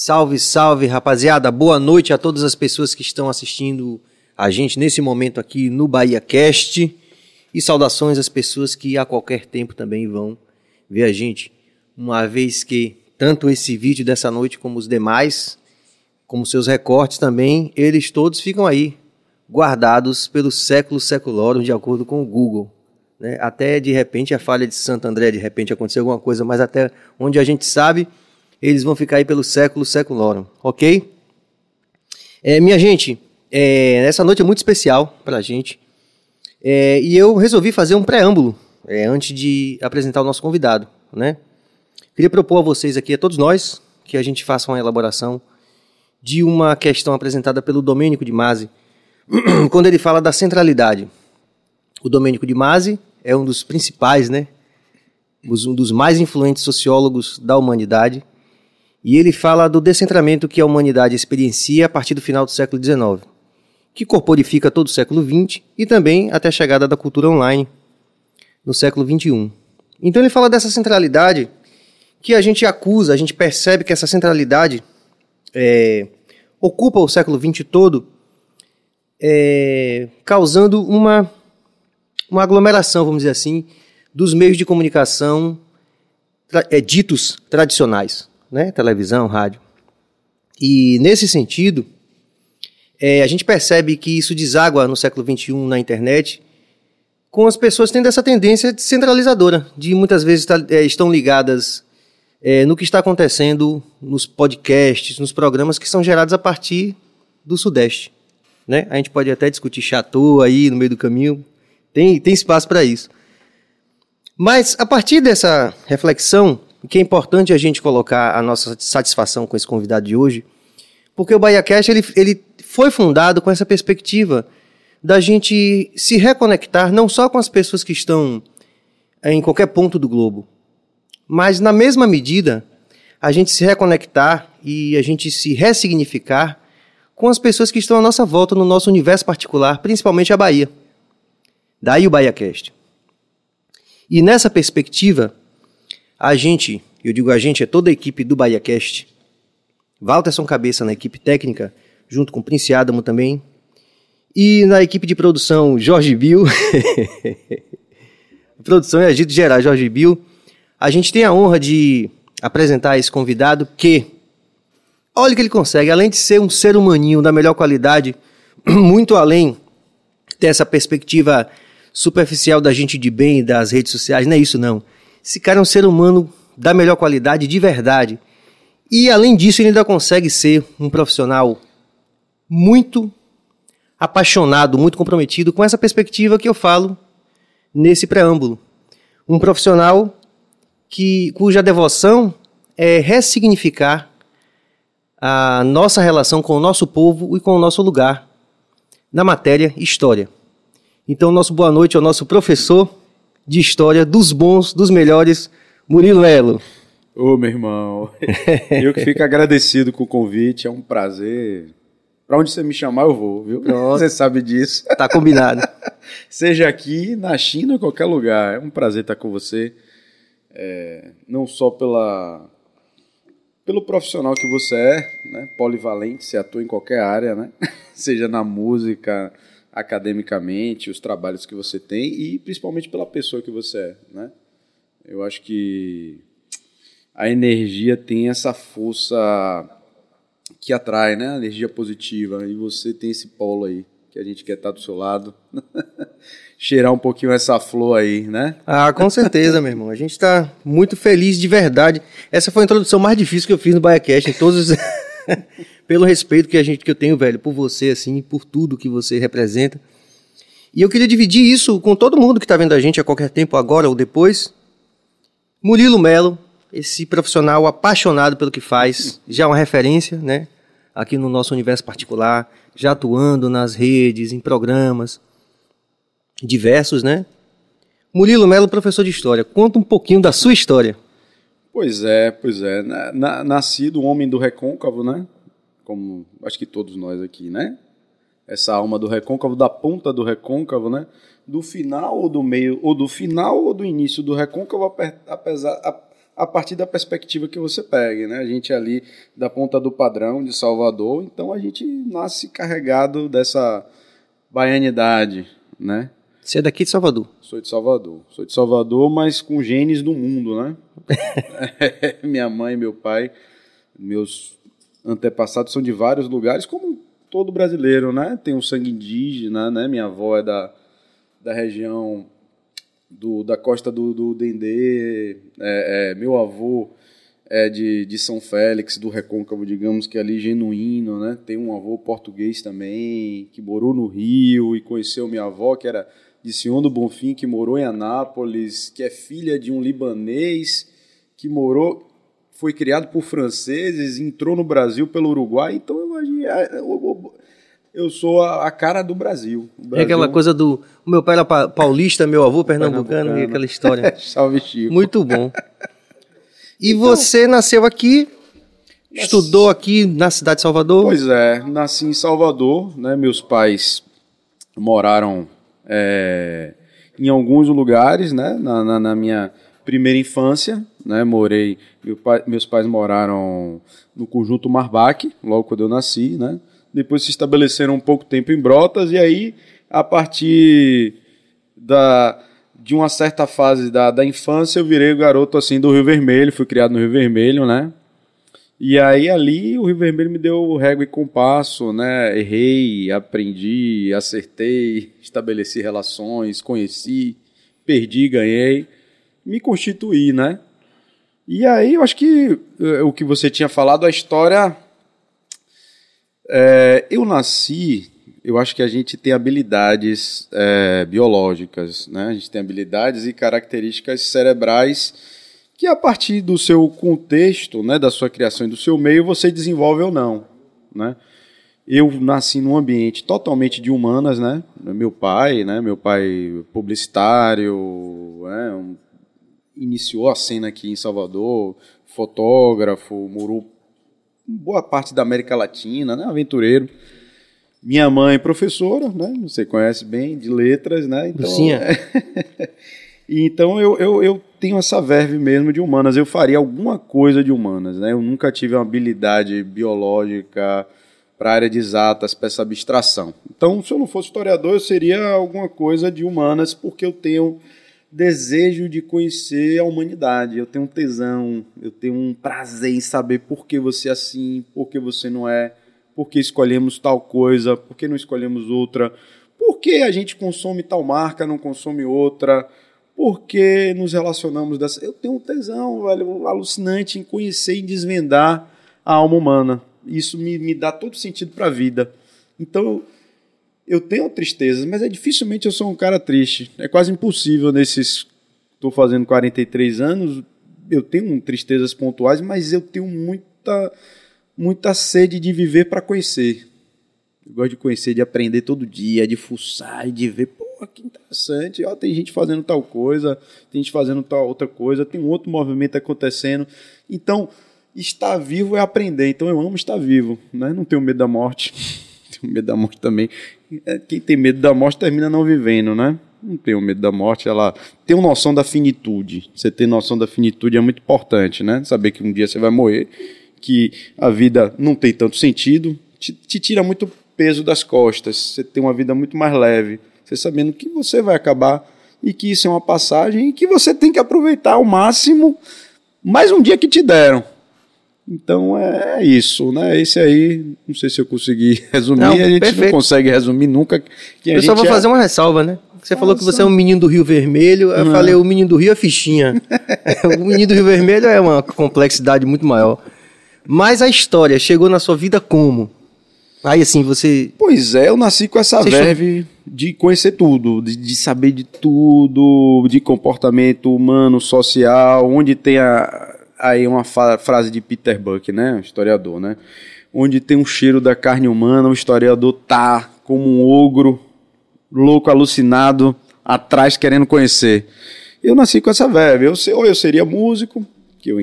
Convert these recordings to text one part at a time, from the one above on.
Salve, salve, rapaziada. Boa noite a todas as pessoas que estão assistindo a gente nesse momento aqui no Bahia Cast. E saudações às pessoas que a qualquer tempo também vão ver a gente. Uma vez que tanto esse vídeo dessa noite como os demais, como seus recortes também, eles todos ficam aí guardados pelo século seculorum de acordo com o Google. Né? Até de repente a falha de Santo André, de repente aconteceu alguma coisa, mas até onde a gente sabe, eles vão ficar aí pelo século seculorum, ok? É, minha gente, é, essa noite é muito especial para a gente é, e eu resolvi fazer um preâmbulo é, antes de apresentar o nosso convidado, né? Queria propor a vocês aqui, a todos nós, que a gente faça uma elaboração de uma questão apresentada pelo Domênico de Masi, quando ele fala da centralidade. O Domênico de Masi é um dos principais, né? Um dos mais influentes sociólogos da humanidade. E ele fala do descentramento que a humanidade experiencia a partir do final do século XIX, que corporifica todo o século XX e também até a chegada da cultura online no século XXI. Então ele fala dessa centralidade que a gente acusa, a gente percebe que essa centralidade é, ocupa o século XX todo, é, causando uma, uma aglomeração, vamos dizer assim, dos meios de comunicação tra é, ditos tradicionais, né? televisão, rádio. E nesse sentido, é, a gente percebe que isso deságua no século XXI na internet, com as pessoas tendo essa tendência centralizadora, de muitas vezes tá, é, estão ligadas é, no que está acontecendo nos podcasts, nos programas que são gerados a partir do Sudeste. Né? A gente pode até discutir chateau aí no meio do caminho, tem, tem espaço para isso. Mas a partir dessa reflexão, que é importante a gente colocar a nossa satisfação com esse convidado de hoje, porque o Bahia Cash ele, ele foi fundado com essa perspectiva da gente se reconectar não só com as pessoas que estão em qualquer ponto do globo, mas, na mesma medida, a gente se reconectar e a gente se ressignificar com as pessoas que estão à nossa volta no nosso universo particular, principalmente a Bahia. Daí o BahiaCast. E nessa perspectiva, a gente, eu digo a gente, é toda a equipe do BahiaCast, Walterson Cabeça na equipe técnica, junto com o Prince Adamo também, e na equipe de produção, Jorge Bill. produção e agito geral, Jorge Bill. A gente tem a honra de apresentar esse convidado que, olha o que ele consegue, além de ser um ser humaninho da melhor qualidade, muito além dessa perspectiva superficial da gente de bem das redes sociais, não é isso não. Esse cara é um ser humano da melhor qualidade, de verdade. E além disso, ele ainda consegue ser um profissional muito apaixonado, muito comprometido com essa perspectiva que eu falo nesse preâmbulo. Um profissional que, cuja devoção é ressignificar a nossa relação com o nosso povo e com o nosso lugar na matéria História. Então, nosso boa noite ao nosso professor de História dos bons, dos melhores, Murilo Melo. Ô, meu irmão, eu que fico agradecido com o convite, é um prazer. Para onde você me chamar, eu vou, viu? Pronto. Você sabe disso. Tá combinado. Seja aqui, na China, em qualquer lugar. É um prazer estar com você é, não só pela pelo profissional que você é, né, polivalente, você atua em qualquer área, né, seja na música, academicamente, os trabalhos que você tem e principalmente pela pessoa que você é, né. Eu acho que a energia tem essa força que atrai, né, a energia positiva e você tem esse polo aí que a gente quer estar do seu lado. cheirar um pouquinho essa flor aí, né? Ah, com certeza, meu irmão. A gente está muito feliz de verdade. Essa foi a introdução mais difícil que eu fiz no BaiaCast, em todos os... pelo respeito que a gente que eu tenho, velho, por você assim, por tudo que você representa. E eu queria dividir isso com todo mundo que está vendo a gente a qualquer tempo, agora ou depois. Murilo Melo, esse profissional apaixonado pelo que faz, já uma referência, né? Aqui no nosso universo particular, já atuando nas redes, em programas, diversos, né? Murilo Melo, professor de História, conta um pouquinho da sua história. Pois é, pois é. Na, nascido homem do recôncavo, né? Como acho que todos nós aqui, né? Essa alma do recôncavo, da ponta do recôncavo, né? Do final ou do meio, ou do final ou do início do recôncavo, apesar, a partir da perspectiva que você pegue, né? A gente é ali da ponta do padrão de Salvador, então a gente nasce carregado dessa baianidade, né? Você é daqui de Salvador? Sou de Salvador. Sou de Salvador, mas com genes do mundo, né? Minha mãe meu pai, meus antepassados são de vários lugares, como todo brasileiro, né? Tem um sangue indígena, né? Minha avó é da, da região do, da costa do, do Dendê, é, é, meu avô é de, de São Félix, do Recôncavo, digamos que é ali genuíno, né? Tem um avô português também, que morou no Rio e conheceu minha avó, que era de Sion do Bonfim, que morou em Anápolis, que é filha de um libanês, que morou, foi criado por franceses, entrou no Brasil pelo Uruguai, então eu, eu, eu sou a, cara do Brasil. Brasil. É aquela coisa do. O meu pai era paulista, meu avô pernambucano, pernambucano. e aquela história. Salve, Chico. Muito bom. E então, você nasceu aqui, nasci... estudou aqui na cidade de Salvador? Pois é, nasci em Salvador, né? Meus pais moraram é, em alguns lugares, né? Na, na, na, minha primeira infância, né? Morei, meu pai, meus pais moraram no conjunto Marbac, logo quando eu nasci, né? Depois se estabeleceram um pouco tempo em Brotas e aí a partir da de uma certa fase da, da infância eu virei garoto assim do Rio Vermelho, fui criado no Rio Vermelho, né? E aí ali o Rio Vermelho me deu régua e compasso, né? Errei, aprendi, acertei, estabeleci relações, conheci, perdi, ganhei, me constituí, né? E aí eu acho que eh, o que você tinha falado, a história. É, eu nasci, eu acho que a gente tem habilidades é, biológicas, né? A gente tem habilidades e características cerebrais que a partir do seu contexto, né, da sua criação e do seu meio, você desenvolve ou não, né? Eu nasci num ambiente totalmente de humanas, né? Meu pai, né, meu pai publicitário, né, um, iniciou a cena aqui em Salvador, fotógrafo, morou boa parte da América Latina, né, aventureiro. Minha mãe professora, né? Você conhece bem de letras, né? Então, Sim. então eu, eu, eu tenho essa verve mesmo de humanas. Eu faria alguma coisa de humanas, né? Eu nunca tive uma habilidade biológica para a área de exatas, para essa abstração. Então, se eu não fosse historiador, eu seria alguma coisa de humanas, porque eu tenho desejo de conhecer a humanidade. Eu tenho um tesão, eu tenho um prazer em saber por que você é assim, por que você não é, por que escolhemos tal coisa, por que não escolhemos outra, por que a gente consome tal marca, não consome outra porque nos relacionamos dessa. Eu tenho um tesão, velho, alucinante em conhecer e desvendar a alma humana. Isso me, me dá todo sentido para a vida. Então, eu tenho tristezas, mas é dificilmente eu sou um cara triste. É quase impossível nesses. Estou fazendo 43 anos, eu tenho tristezas pontuais, mas eu tenho muita, muita sede de viver para conhecer. Eu gosto de conhecer, de aprender todo dia, de fuçar e de ver. Pô, que interessante, ó, tem gente fazendo tal coisa, tem gente fazendo tal outra coisa, tem um outro movimento acontecendo. Então, estar vivo é aprender. Então, eu amo estar vivo, né? Não tenho medo da morte. tenho medo da morte também. É, quem tem medo da morte termina não vivendo, né? Não tenho medo da morte, ela tem uma noção da finitude. Você ter noção da finitude é muito importante, né? Saber que um dia você vai morrer, que a vida não tem tanto sentido, te, te tira muito peso das costas. Você tem uma vida muito mais leve. Você sabendo que você vai acabar e que isso é uma passagem e que você tem que aproveitar ao máximo mais um dia que te deram. Então é isso, né? Esse aí, não sei se eu consegui resumir, não, a gente perfeito. não consegue resumir nunca. eu só vou é... fazer uma ressalva, né? Você falou que você é um menino do Rio Vermelho, eu falei o menino do Rio é fichinha. o menino do Rio Vermelho é uma complexidade muito maior. Mas a história chegou na sua vida como? Aí assim, você. Pois é, eu nasci com essa você verve de conhecer tudo, de, de, saber de tudo, de comportamento humano, social, onde tem a, aí uma frase de Peter Buck, né? Historiador, né? Onde tem um cheiro da carne humana, o historiador tá como um ogro, louco, alucinado, atrás querendo conhecer. Eu nasci com essa verve. Eu, ou eu seria músico, que eu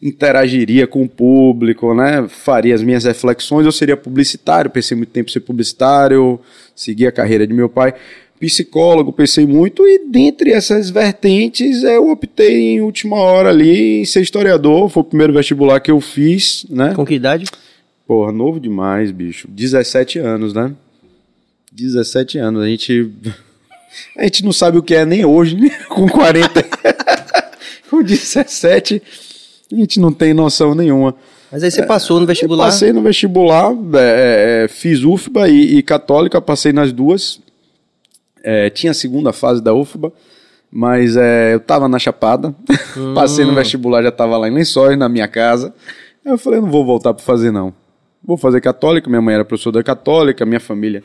interagiria com o público, né? faria as minhas reflexões, eu seria publicitário, pensei muito tempo em ser publicitário, segui a carreira de meu pai, psicólogo, pensei muito, e dentre essas vertentes eu optei em última hora ali em ser historiador, foi o primeiro vestibular que eu fiz, né? Com que idade? Porra, novo demais, bicho. 17 anos, né? 17 anos, a gente a gente não sabe o que é nem hoje, né? com 40. com 17, a gente não tem noção nenhuma. Mas aí você passou no vestibular? Passei no vestibular, é, é, fiz UFBA e, e, Católica, passei nas duas. É, tinha a segunda fase da UFBA, mas é, eu tava na Chapada, hum. passei no vestibular, já tava lá em Lençóis, na minha casa. Aí eu falei, não vou voltar para fazer não. Vou fazer Católica, minha mãe era professora da Católica, minha família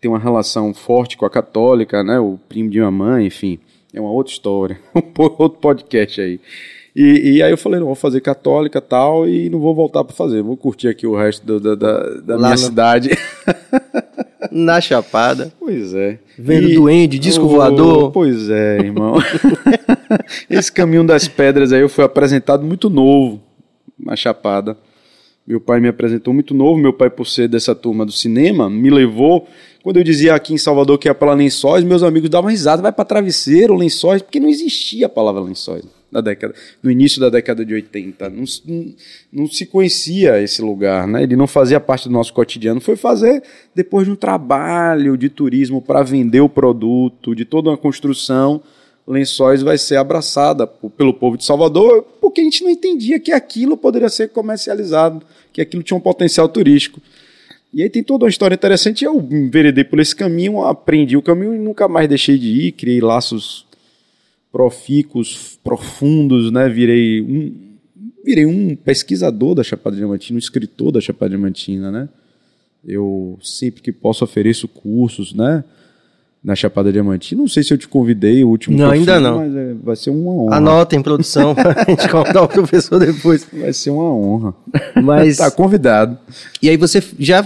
tem uma relação forte com a Católica, né? O primo de minha mãe, enfim, é uma outra história, outro podcast aí. E, e, aí eu falei, não, vou fazer católica tal e não vou voltar para fazer, vou curtir aqui o resto do, da, da, da minha no... cidade. Na Chapada. Pois é. Vendo e... duende, disco oh, voador. Pois é, irmão. Esse caminho das pedras aí eu fui apresentado muito novo na Chapada. Meu pai me apresentou muito novo, meu pai por ser dessa turma do cinema, me levou quando eu dizia aqui em Salvador que ia para Lençóis, meus amigos davam risada, vai para Travesseiro, Lençóis, porque não existia a palavra Lençóis na década, no início da década de 80. Não, não, não, se conhecia esse lugar, né? ele não fazia parte do nosso cotidiano. Foi fazer depois de um trabalho de turismo para vender o produto, de toda uma construção. Lençóis vai ser abraçada pelo povo de Salvador, porque a gente não entendia que aquilo poderia ser comercializado, que aquilo tinha um potencial turístico. E aí tem toda uma história interessante. Eu enveredei por esse caminho, aprendi o caminho e nunca mais deixei de ir, criei laços profícuos, profundos, né? Virei um, virei um pesquisador da Chapada Diamantina, um escritor da Chapada Diamantina, né? Eu sempre que posso ofereço cursos, né? Na Chapada Diamantina. Não sei se eu te convidei o último Não, ainda não. Mas é, vai ser uma honra. Anota em produção, a gente contar o professor depois. Vai ser uma honra. Mas tá convidado. E aí você já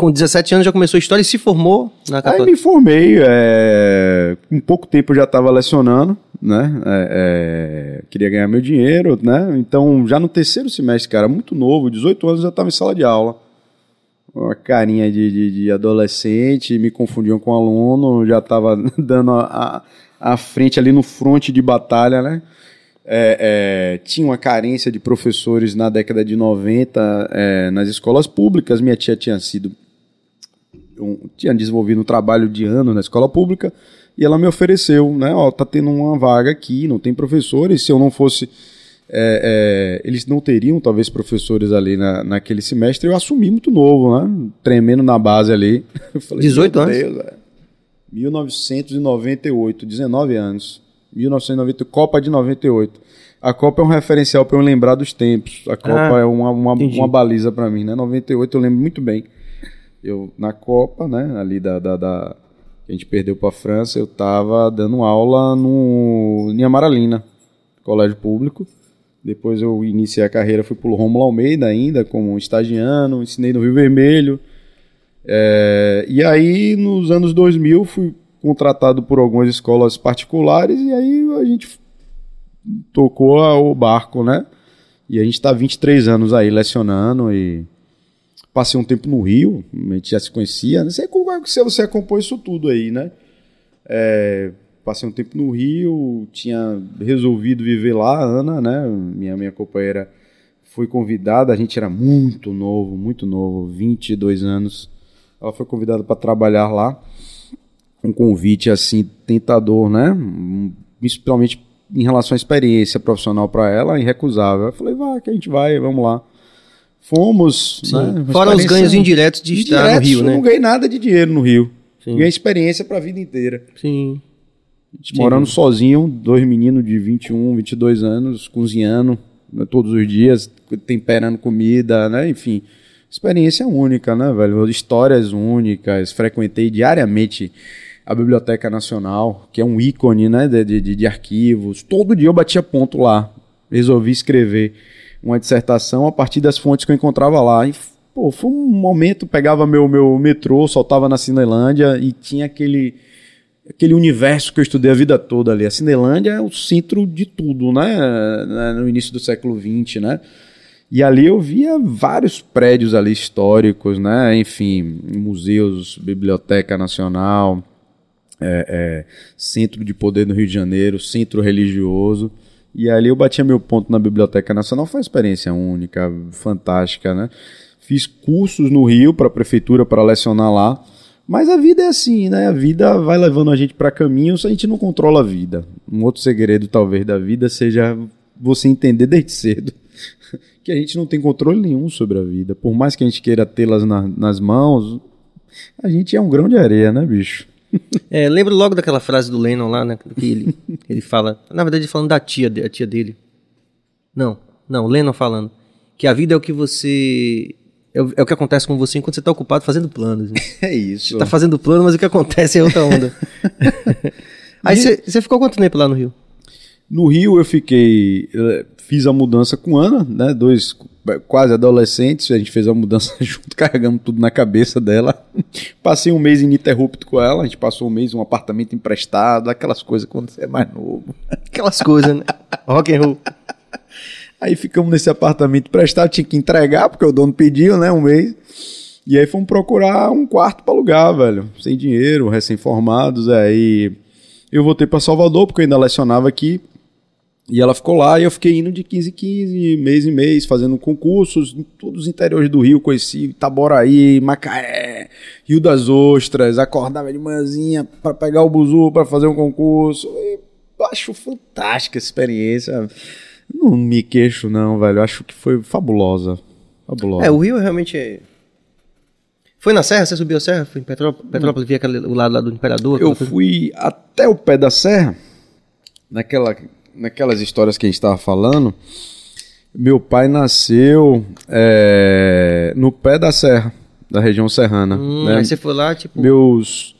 com 17 anos já começou a história e se formou na Católica? Aí me formei, é, com pouco tempo eu já estava lecionando, né? É, é, queria ganhar meu dinheiro, né? Então, já no terceiro semestre, cara, muito novo, 18 anos, eu já estava em sala de aula. Uma carinha de, de, de adolescente, me confundiam com aluno, já estava dando a, a, a, frente ali no fronte de batalha, né? É, é, tinha uma carência de professores na década de 90 é, nas escolas públicas. Minha tia tinha sido um, tinha desenvolvido um trabalho de ano na escola pública e ela me ofereceu, né? Ó, tá tendo uma vaga aqui, não tem professores. Se eu não fosse, é, é, eles não teriam talvez professores ali na, naquele semestre. Eu assumi muito novo, né? Tremendo na base ali. Falei, 18 anos. Deus, 1998, 19 anos. 1998, Copa de 98. A Copa é um referencial para eu lembrar dos tempos. A Copa ah, é uma, uma, uma baliza para mim, né? 98 eu lembro muito bem eu na Copa, né, ali da, da, da a gente perdeu para a França, eu estava dando aula no em Amaralina, colégio público. Depois eu iniciei a carreira, fui para o Romulo Almeida ainda, como estagiano, ensinei no Rio Vermelho. É, e aí, nos anos 2000, fui contratado por algumas escolas particulares e aí a gente tocou o barco, né? E a gente está 23 anos aí lecionando e Passei um tempo no Rio, a gente já se conhecia. Não sei como é que você acompanhou isso tudo aí, né? É, passei um tempo no Rio, tinha resolvido viver lá, a Ana, né? Minha, minha companheira foi convidada, a gente era muito novo, muito novo, 22 anos. Ela foi convidada para trabalhar lá. Um convite assim tentador, né? Principalmente em relação à experiência profissional para ela, irrecusável. Eu falei, vá, que a gente vai, vamos lá. Fomos. Né, Fora os ganhos indiretos de indiretos, estar no Rio, né? Eu não ganhei nada de dinheiro no Rio. Sim. Ganhei experiência para a vida inteira. Sim. Morando sozinho, dois meninos de 21, 22 anos, cozinhando né, todos os dias, temperando comida, né? Enfim, experiência única, né, velho? Histórias únicas. Frequentei diariamente a Biblioteca Nacional, que é um ícone, né, de, de, de arquivos. Todo dia eu batia ponto lá. Resolvi escrever uma dissertação a partir das fontes que eu encontrava lá. E, pô, foi um momento, pegava meu, meu metrô, soltava na Cinelândia e tinha aquele aquele universo que eu estudei a vida toda ali. A Cinelândia é o centro de tudo, né? No início do século XX, né? E ali eu via vários prédios ali históricos, né? Enfim, museus, Biblioteca Nacional, é, é, centro de poder no Rio de Janeiro, centro religioso. E ali eu batia meu ponto na Biblioteca Nacional, foi uma experiência única, fantástica, né? Fiz cursos no Rio para a prefeitura para lecionar lá. Mas a vida é assim, né? A vida vai levando a gente para caminhos, a gente não controla a vida. Um outro segredo, talvez, da vida seja você entender desde cedo que a gente não tem controle nenhum sobre a vida. Por mais que a gente queira tê-las na, nas mãos, a gente é um grão de areia, né, bicho? É, lembro logo daquela frase do Lennon lá, né? Que ele, ele fala. Na verdade, falando da tia, a tia dele. Não, não, Lennon falando. Que a vida é o que você é o, é o que acontece com você enquanto você está ocupado fazendo planos. Né? É isso. Você está fazendo plano, mas o que acontece é outra onda. Aí você ficou quanto tempo lá no Rio? No Rio eu fiquei. Fiz a mudança com Ana, né? Dois quase adolescentes. A gente fez a mudança junto, carregamos tudo na cabeça dela. Passei um mês ininterrupto com ela. A gente passou um mês em um apartamento emprestado, aquelas coisas quando você é mais novo. Aquelas coisas, né? Rock and roll. Aí ficamos nesse apartamento emprestado, tinha que entregar, porque o dono pediu, né, um mês. E aí fomos procurar um quarto para alugar, velho. Sem dinheiro, recém-formados. Aí eu voltei para Salvador, porque eu ainda lecionava aqui. E ela ficou lá e eu fiquei indo de 15 em 15, mês em mês, fazendo concursos em todos os interiores do Rio. Conheci Itaboraí, Macaé, Rio das Ostras. Acordava de manhãzinha para pegar o buzu para fazer um concurso. E acho fantástica essa experiência. Não me queixo, não, velho. Acho que foi fabulosa. Fabulosa. É, o Rio realmente é. Foi na Serra? Você subiu a Serra? Foi em Petrópolis, Petrópolis via aquele, o lado lá do Imperador? Eu fui até o pé da Serra, naquela, naquelas histórias que a gente estava falando. Meu pai nasceu é, no pé da Serra, da região serrana. Hum, né? Aí você foi lá, tipo. Meus.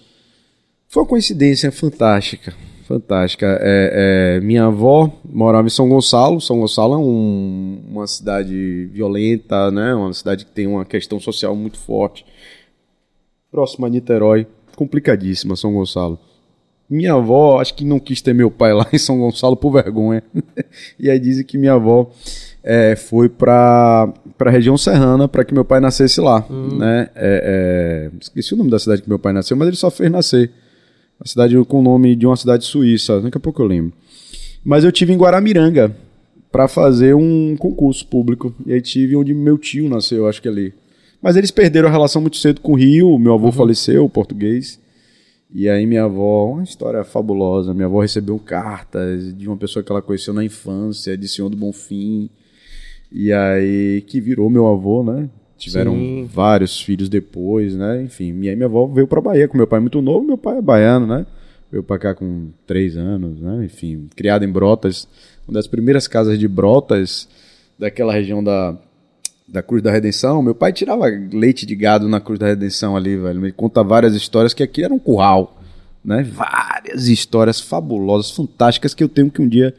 Foi uma coincidência fantástica fantástica. É, é, minha avó morava em São Gonçalo. São Gonçalo é um, uma cidade violenta, né? Uma cidade que tem uma questão social muito forte. Próxima a Niterói, complicadíssima São Gonçalo. Minha avó, acho que não quis ter meu pai lá em São Gonçalo por vergonha. e aí dizem que minha avó é, foi para a região serrana para que meu pai nascesse lá. Hum. Né? É, é, esqueci o nome da cidade que meu pai nasceu, mas ele só fez nascer. A cidade com o nome de uma cidade suíça, daqui a pouco eu lembro. Mas eu tive em Guaramiranga para fazer um concurso público. E aí tive onde meu tio nasceu, acho que ali. Mas eles perderam a relação muito cedo com o Rio, meu avô uhum. faleceu, português. E aí minha avó, uma história fabulosa. Minha avó recebeu cartas de uma pessoa que ela conheceu na infância, de Senhor do Bonfim. E aí que virou meu avô, né? Tiveram Sim. vários filhos depois, né? Enfim, minha, minha avó veio para Bahia com meu pai muito novo, meu pai é baiano, né? Veio para cá com três anos, né? Enfim, criado em Brotas, uma das primeiras casas de Brotas daquela região da, da Cruz da Redenção. Meu pai tirava leite de gado na Cruz da Redenção ali, velho. Me conta várias histórias que aqui era um curral, né? Várias histórias fabulosas, fantásticas que eu tenho que um dia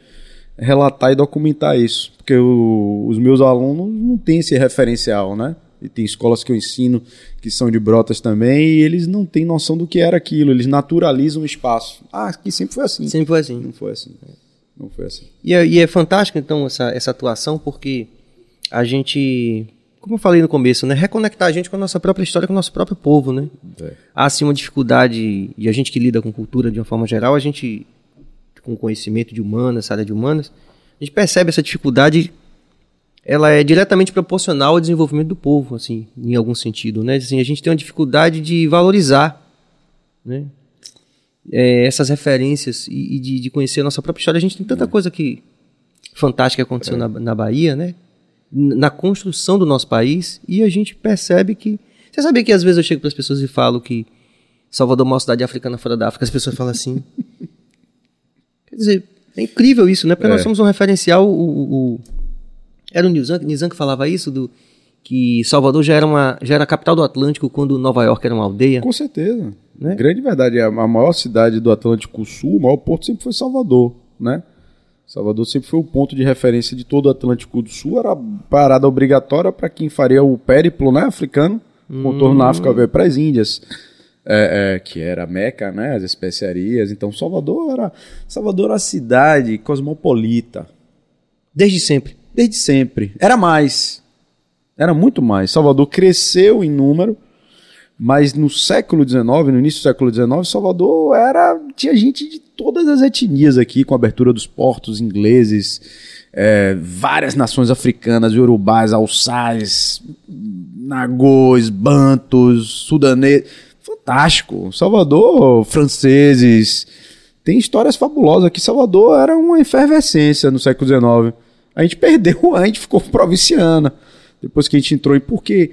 relatar e documentar isso, porque o, os meus alunos não têm esse referencial, né? E tem escolas que eu ensino que são de Brotas também, e eles não têm noção do que era aquilo, eles naturalizam o espaço. Ah, aqui sempre foi assim. Sempre foi assim. Não foi assim. Não foi assim. E é, e é fantástico, então, essa, essa atuação, porque a gente, como eu falei no começo, né, reconectar a gente com a nossa própria história, com o nosso próprio povo, né? É. Há, assim, uma dificuldade, e a gente que lida com cultura de uma forma geral, a gente, com conhecimento de humanas, área de humanas, a gente percebe essa dificuldade ela é diretamente proporcional ao desenvolvimento do povo, assim, em algum sentido, né? Assim, a gente tem uma dificuldade de valorizar, né? É, essas referências e, e de, de, conhecer a nossa própria história. A gente tem tanta coisa que fantástica aconteceu é. na, na Bahia, né? Na construção do nosso país e a gente percebe que você sabia que às vezes eu chego para as pessoas e falo que Salvador é uma cidade africana fora da África, as pessoas falam assim. Quer dizer, é incrível isso, né? Porque é. nós somos um referencial, o, o era o Nizam, Nizam que falava isso, do, que Salvador já era, uma, já era a capital do Atlântico quando Nova York era uma aldeia. Com certeza. Né? Grande verdade. A, a maior cidade do Atlântico Sul, o maior porto sempre foi Salvador, né? Salvador sempre foi o ponto de referência de todo o Atlântico do Sul, era parada obrigatória para quem faria o périplo né, africano, hum. contorno na África veio para as Índias, é, é, que era Meca, né, as especiarias. Então Salvador era Salvador era a cidade cosmopolita. Desde sempre. Desde sempre. Era mais. Era muito mais. Salvador cresceu em número. Mas no século XIX, no início do século XIX, Salvador era tinha gente de todas as etnias aqui, com a abertura dos portos ingleses, é, várias nações africanas, urubais, alçais, nagôs, bantos, sudaneses. Fantástico. Salvador, franceses. Tem histórias fabulosas aqui. Salvador era uma efervescência no século XIX. A gente perdeu, a gente ficou provinciana. Depois que a gente entrou. E por que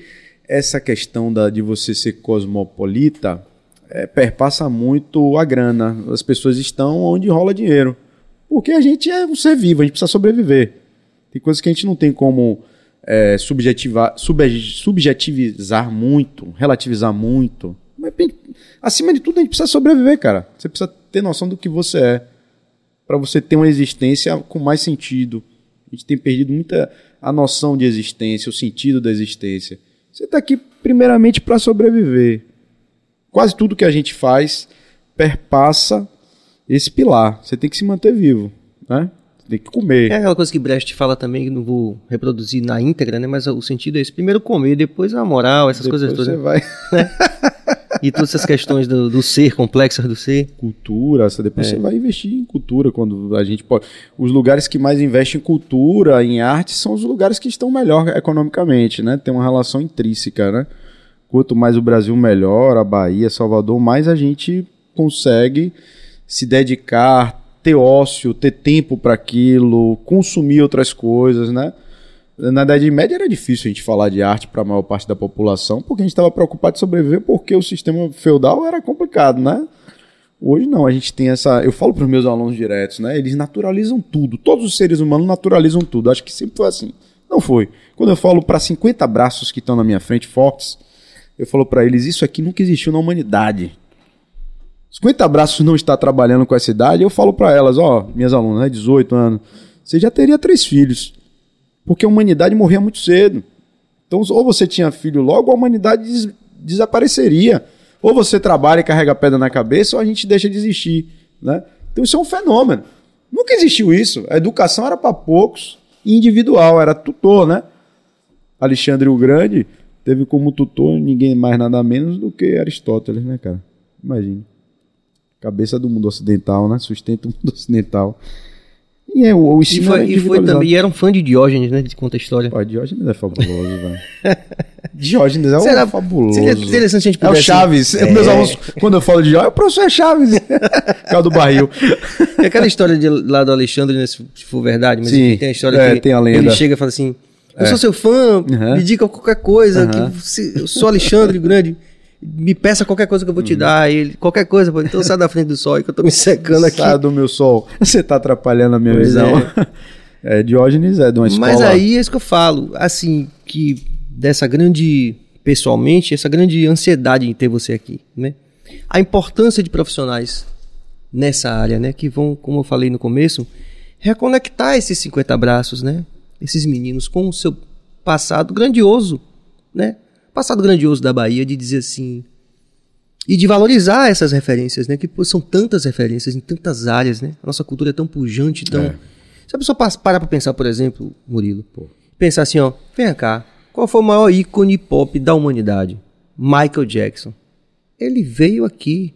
essa questão da, de você ser cosmopolita é, perpassa muito a grana. As pessoas estão onde rola dinheiro. Porque a gente é um ser vivo, a gente precisa sobreviver. Tem coisas que a gente não tem como é, subjetivar, subjetivizar muito, relativizar muito. Mas, acima de tudo, a gente precisa sobreviver, cara. Você precisa ter noção do que você é. para você ter uma existência com mais sentido. A gente tem perdido muita a noção de existência, o sentido da existência. Você está aqui primeiramente para sobreviver. Quase tudo que a gente faz perpassa esse pilar. Você tem que se manter vivo, né? Você tem que comer. É aquela coisa que Brecht fala também, que não vou reproduzir na íntegra, né? Mas o sentido é esse. Primeiro comer, depois a moral, essas depois coisas todas. Você vai. e todas essas questões do, do, ser, complexas do ser. Cultura, depois é. você vai investir em cultura quando a gente pode. Os lugares que mais investem em cultura, em arte, são os lugares que estão melhor economicamente, né? Tem uma relação intrínseca, né? Quanto mais o Brasil melhor, a Bahia, Salvador, mais a gente consegue se dedicar, ter ócio, ter tempo para aquilo, consumir outras coisas, né? Na Idade Média era difícil a gente falar de arte para a maior parte da população, porque a gente estava preocupado em sobreviver, porque o sistema feudal era complicado, né? Hoje não, a gente tem essa. Eu falo para os meus alunos diretos, né? Eles naturalizam tudo. Todos os seres humanos naturalizam tudo. Acho que sempre foi assim. Não foi. Quando eu falo para 50 braços que estão na minha frente, fortes, eu falo para eles: isso aqui nunca existiu na humanidade. 50 braços não está trabalhando com essa idade, eu falo para elas: ó, minhas alunas, né, 18 anos, você já teria três filhos. Porque a humanidade morria muito cedo. Então, ou você tinha filho logo, ou a humanidade des desapareceria. Ou você trabalha e carrega pedra na cabeça, ou a gente deixa de existir. Né? Então, isso é um fenômeno. Nunca existiu isso. A educação era para poucos e individual, era tutor, né? Alexandre o Grande teve como tutor ninguém mais nada menos do que Aristóteles, né, cara? Imagina. Cabeça do mundo ocidental, né? Sustenta o mundo ocidental. E, é, o, o e, foi, e, foi também, e era um fã de Diógenes, né? De conta a história. Pô, Diógenes é fabuloso, velho. Diógenes é Será, um fabuloso. Seria interessante se a gente pudesse... É o Chaves. É. Meus alunos, quando eu falo de Diógenes, o professor é Chaves. Causa do barril. É aquela história de, lá do Alexandre, né, se for verdade, mas Sim, tem a história é, que tem a lenda. ele chega e fala assim, eu é. sou seu fã, uhum. me diga qualquer coisa, uhum. que você, eu sou Alexandre Grande me peça qualquer coisa que eu vou te uhum. dar. Ele, qualquer coisa, pô, então sai da frente do sol que eu tô me secando aqui. Sai do meu sol. Você tá atrapalhando a minha pois visão. É. é. Diógenes é de uma escola. Mas aí é isso que eu falo, assim, que dessa grande, pessoalmente, essa grande ansiedade em ter você aqui, né? A importância de profissionais nessa área, né? Que vão, como eu falei no começo, reconectar esses 50 braços, né? Esses meninos com o seu passado grandioso, né? Passado grandioso da Bahia de dizer assim. E de valorizar essas referências, né? Que pô, são tantas referências em tantas áreas, né? A nossa cultura é tão pujante, tão. É. Se a pessoa para pra pensar, por exemplo, Murilo, pô, pensar assim, ó, vem cá, qual foi o maior ícone pop da humanidade? Michael Jackson. Ele veio aqui.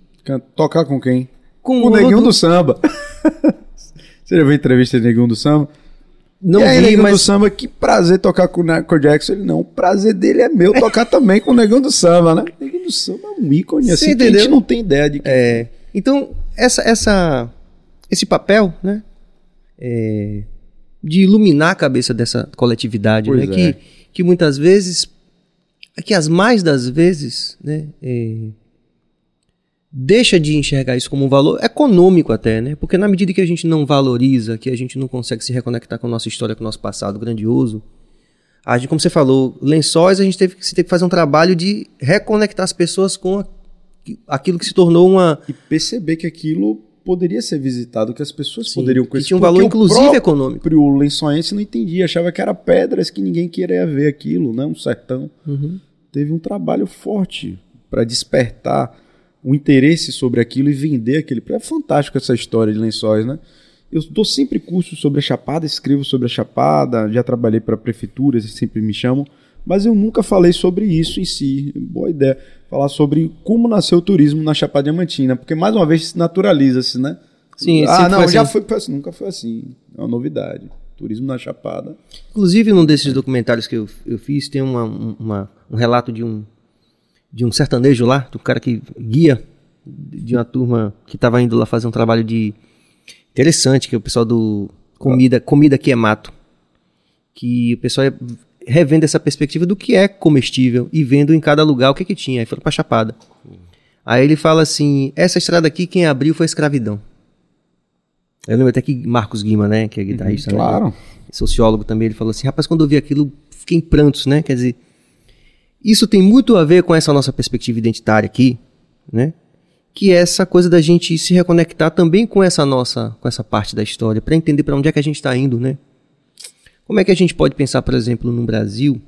Tocar com quem? Com, o Neguinho do... do Samba. Você já viu a entrevista de Neguinho do Samba? Não e aí, vi, mas... do Samba, que prazer tocar com o Michael Jackson. Ele, não, o prazer dele é meu tocar também com o Negão do Samba, né? O Negão do Samba é um ícone, Você assim, entendeu? a gente não tem ideia de que... É, então, essa, essa, esse papel, né, é, de iluminar a cabeça dessa coletividade, né, é. que, que muitas vezes, que as mais das vezes, né, é, deixa de enxergar isso como um valor econômico até, né? Porque na medida que a gente não valoriza, que a gente não consegue se reconectar com a nossa história, com o nosso passado grandioso, a gente, como você falou, lençóis, a gente teve que, teve que fazer um trabalho de reconectar as pessoas com a, aquilo que se tornou uma... E perceber que aquilo poderia ser visitado, que as pessoas Sim, poderiam conhecer. Que tinha um valor, inclusive, econômico. O lençoense não entendia, achava que era pedras que ninguém queria ver aquilo, né? Um sertão. Uhum. Teve um trabalho forte para despertar o interesse sobre aquilo e vender aquele. É fantástico essa história de lençóis, né? Eu dou sempre cursos sobre a Chapada, escrevo sobre a Chapada, já trabalhei para prefeituras, sempre me chamam Mas eu nunca falei sobre isso em si. Boa ideia. Falar sobre como nasceu o turismo na Chapada Diamantina, porque mais uma vez naturaliza-se, né? Sim, ah, não, foi assim. já foi, foi assim, nunca foi assim. É uma novidade. Turismo na Chapada. Inclusive, num desses documentários que eu, eu fiz, tem uma, uma- um relato de um, de um sertanejo lá, do cara que guia de uma turma que estava indo lá fazer um trabalho de interessante, que é o pessoal do Comida, comida que é Mato. Que o pessoal ia revendo essa perspectiva do que é comestível e vendo em cada lugar o que que tinha. Aí foram pra Chapada. Aí ele fala assim, essa estrada aqui quem abriu foi a escravidão. Eu lembro até que Marcos Guima, né, que é guitarrista, né, Claro. sociólogo também, ele falou assim, rapaz, quando eu vi aquilo, fiquei em prantos, né? Quer dizer, isso tem muito a ver com essa nossa perspectiva identitária aqui, né? Que é essa coisa da gente se reconectar também com essa nossa, com essa parte da história, para entender para onde é que a gente está indo, né? Como é que a gente pode pensar, por exemplo, no Brasil,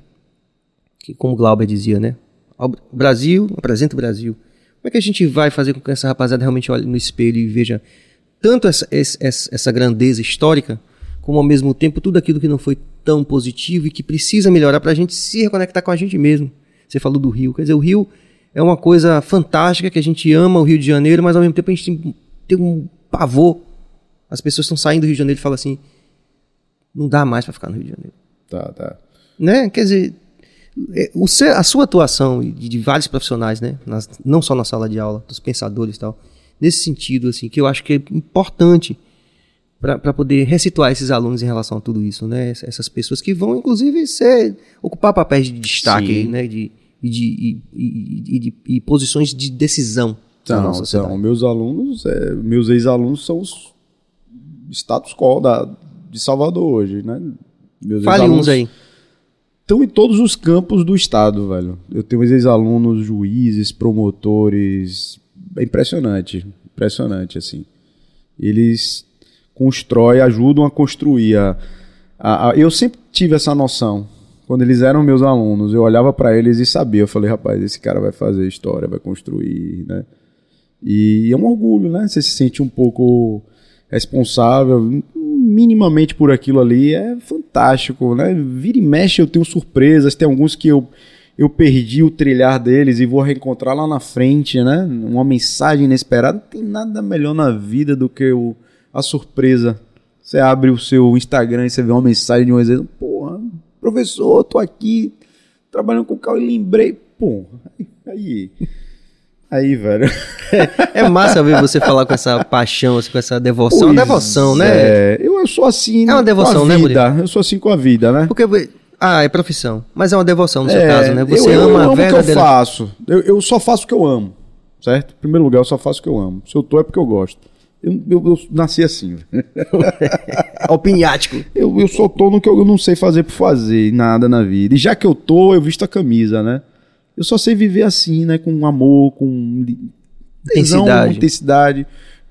que como Glauber dizia, né? O Brasil, apresenta o Brasil. Como é que a gente vai fazer com que essa rapaziada realmente olhe no espelho e veja tanto essa, essa, essa grandeza histórica, como ao mesmo tempo tudo aquilo que não foi tão positivo e que precisa melhorar para a gente se reconectar com a gente mesmo. Você falou do Rio, quer dizer, o Rio é uma coisa fantástica que a gente ama o Rio de Janeiro, mas ao mesmo tempo a gente tem, um pavor. As pessoas estão saindo do Rio de Janeiro e falam assim: não dá mais para ficar no Rio de Janeiro Tá, tá. né? Quer dizer, é, o seu- a sua atuação de, de vários profissionais, né? Nas- não só na sala de aula, dos pensadores e tal, nesse sentido, assim, que eu acho que é importante para poder resituar esses alunos em relação a tudo isso, né? Ess- Essas pessoas que vão, inclusive, ser, ocupar papéis de destaque, Sim. né? De, e, de, e, de- e posições de decisão Então, então meus alunos, é, meus ex-alunos são os status quo da, de Salvador hoje, né? Meus Fale uns aí. Estão em todos os campos do estado, velho. Eu tenho ex-alunos, juízes, promotores. É impressionante, impressionante, assim. Eles constroem, ajudam a construir. A, a- a- eu sempre tive essa noção. Quando eles eram meus alunos, eu olhava pra eles e sabia. Eu falei, rapaz, esse cara vai fazer história, vai construir, né? E é um orgulho, né? Você se sente um pouco responsável, minimamente por aquilo ali, é fantástico, né? Vira e mexe eu tenho surpresas, tem alguns que eu, eu perdi o trilhar deles e vou reencontrar lá na frente, né? Uma mensagem inesperada. Não tem nada melhor na vida do que o, a surpresa. Você abre o seu Instagram e você vê uma mensagem de um exemplo, porra, professor, eu tô aqui trabalhando com o carro e lembrei, porra, aí... Aí, velho. É massa ver você falar com essa paixão, assim, com essa devoção. É uma Pois devoção, né? É, eu, eu sou assim. É uma devoção, com né, vida. Eu sou assim com a vida, né? Porque. Ah, é profissão. Mas é uma devoção no seu É, caso, né? Você eu, eu ama amo a o que eu verdadeira. faço. Eu, eu só faço o que eu amo, certo? Em primeiro lugar, eu só faço o que eu amo. Se eu tô é porque eu gosto. Eu, eu- eu nasci assim. Opiniático. Eu, eu só tô no que eu não sei fazer por fazer, nada na vida. E já que eu tô, eu visto a camisa, né? Eu só sei viver assim, né? Com amor, com tesão, Intensidade. intensidade,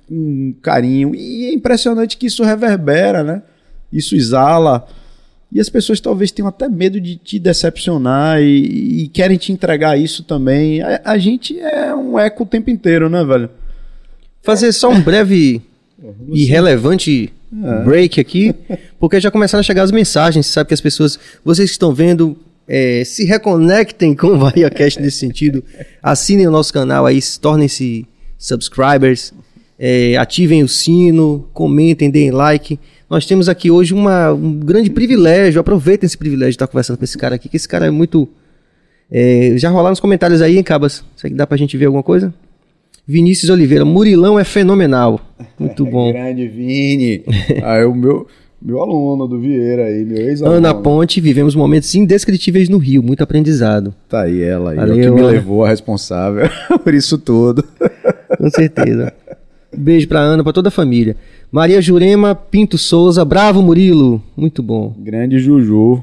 com carinho. E é impressionante que isso reverbera, né? Isso exala. E as pessoas talvez tenham até medo de te decepcionar e, e querem te entregar isso também. A, a gente é um eco o tempo inteiro, né, velho? Fazer só um breve e relevante É. break aqui, porque já começaram a chegar as mensagens. Você sabe que as pessoas, vocês que estão vendo, é, se reconectem com o VariaCast nesse sentido. Assinem o nosso canal aí, se tornem-se subscribers, é, ativem o sino, comentem, deem like. Nós temos aqui hoje uma- um grande privilégio. Aproveitem esse privilégio de estar conversando com esse cara aqui, que esse cara é muito. é, já rolaram nos comentários aí, hein, Cabas? Será que dá pra gente ver alguma coisa? Vinícius Oliveira, Murilão é fenomenal. Muito bom. Grande Vini. ah, é o meu, meu aluno do Vieira aí, meu ex-aluno. Ana Ponte, vivemos momentos indescritíveis no Rio, muito aprendizado. Tá aí ela aí, Valeu, que me Ana. levou a responsável por isso tudo. Com certeza. Beijo pra Ana, pra toda a família. Maria Jurema Pinto Souza, bravo Murilo. Muito bom. Grande Juju.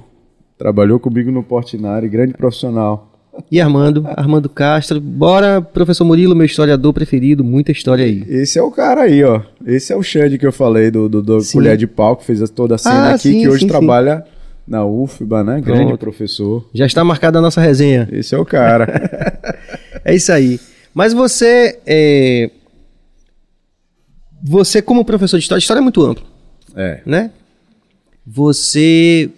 Trabalhou comigo no Portinari, grande profissional. E Armando, Armando Castro. Bora, professor Murilo, meu historiador preferido, muita história aí. Esse é o cara aí, ó. Esse é o Xande que eu falei do, do, do Sim. Colher de Pau, que fez toda a cena Ah, aqui, sim, que hoje sim, trabalha na UFBA, né? Grande Pronto. professor. Já está marcada a nossa resenha. Esse é o cara. É isso aí. Mas você, é... você como professor de história, história é muito amplo. é. né? Você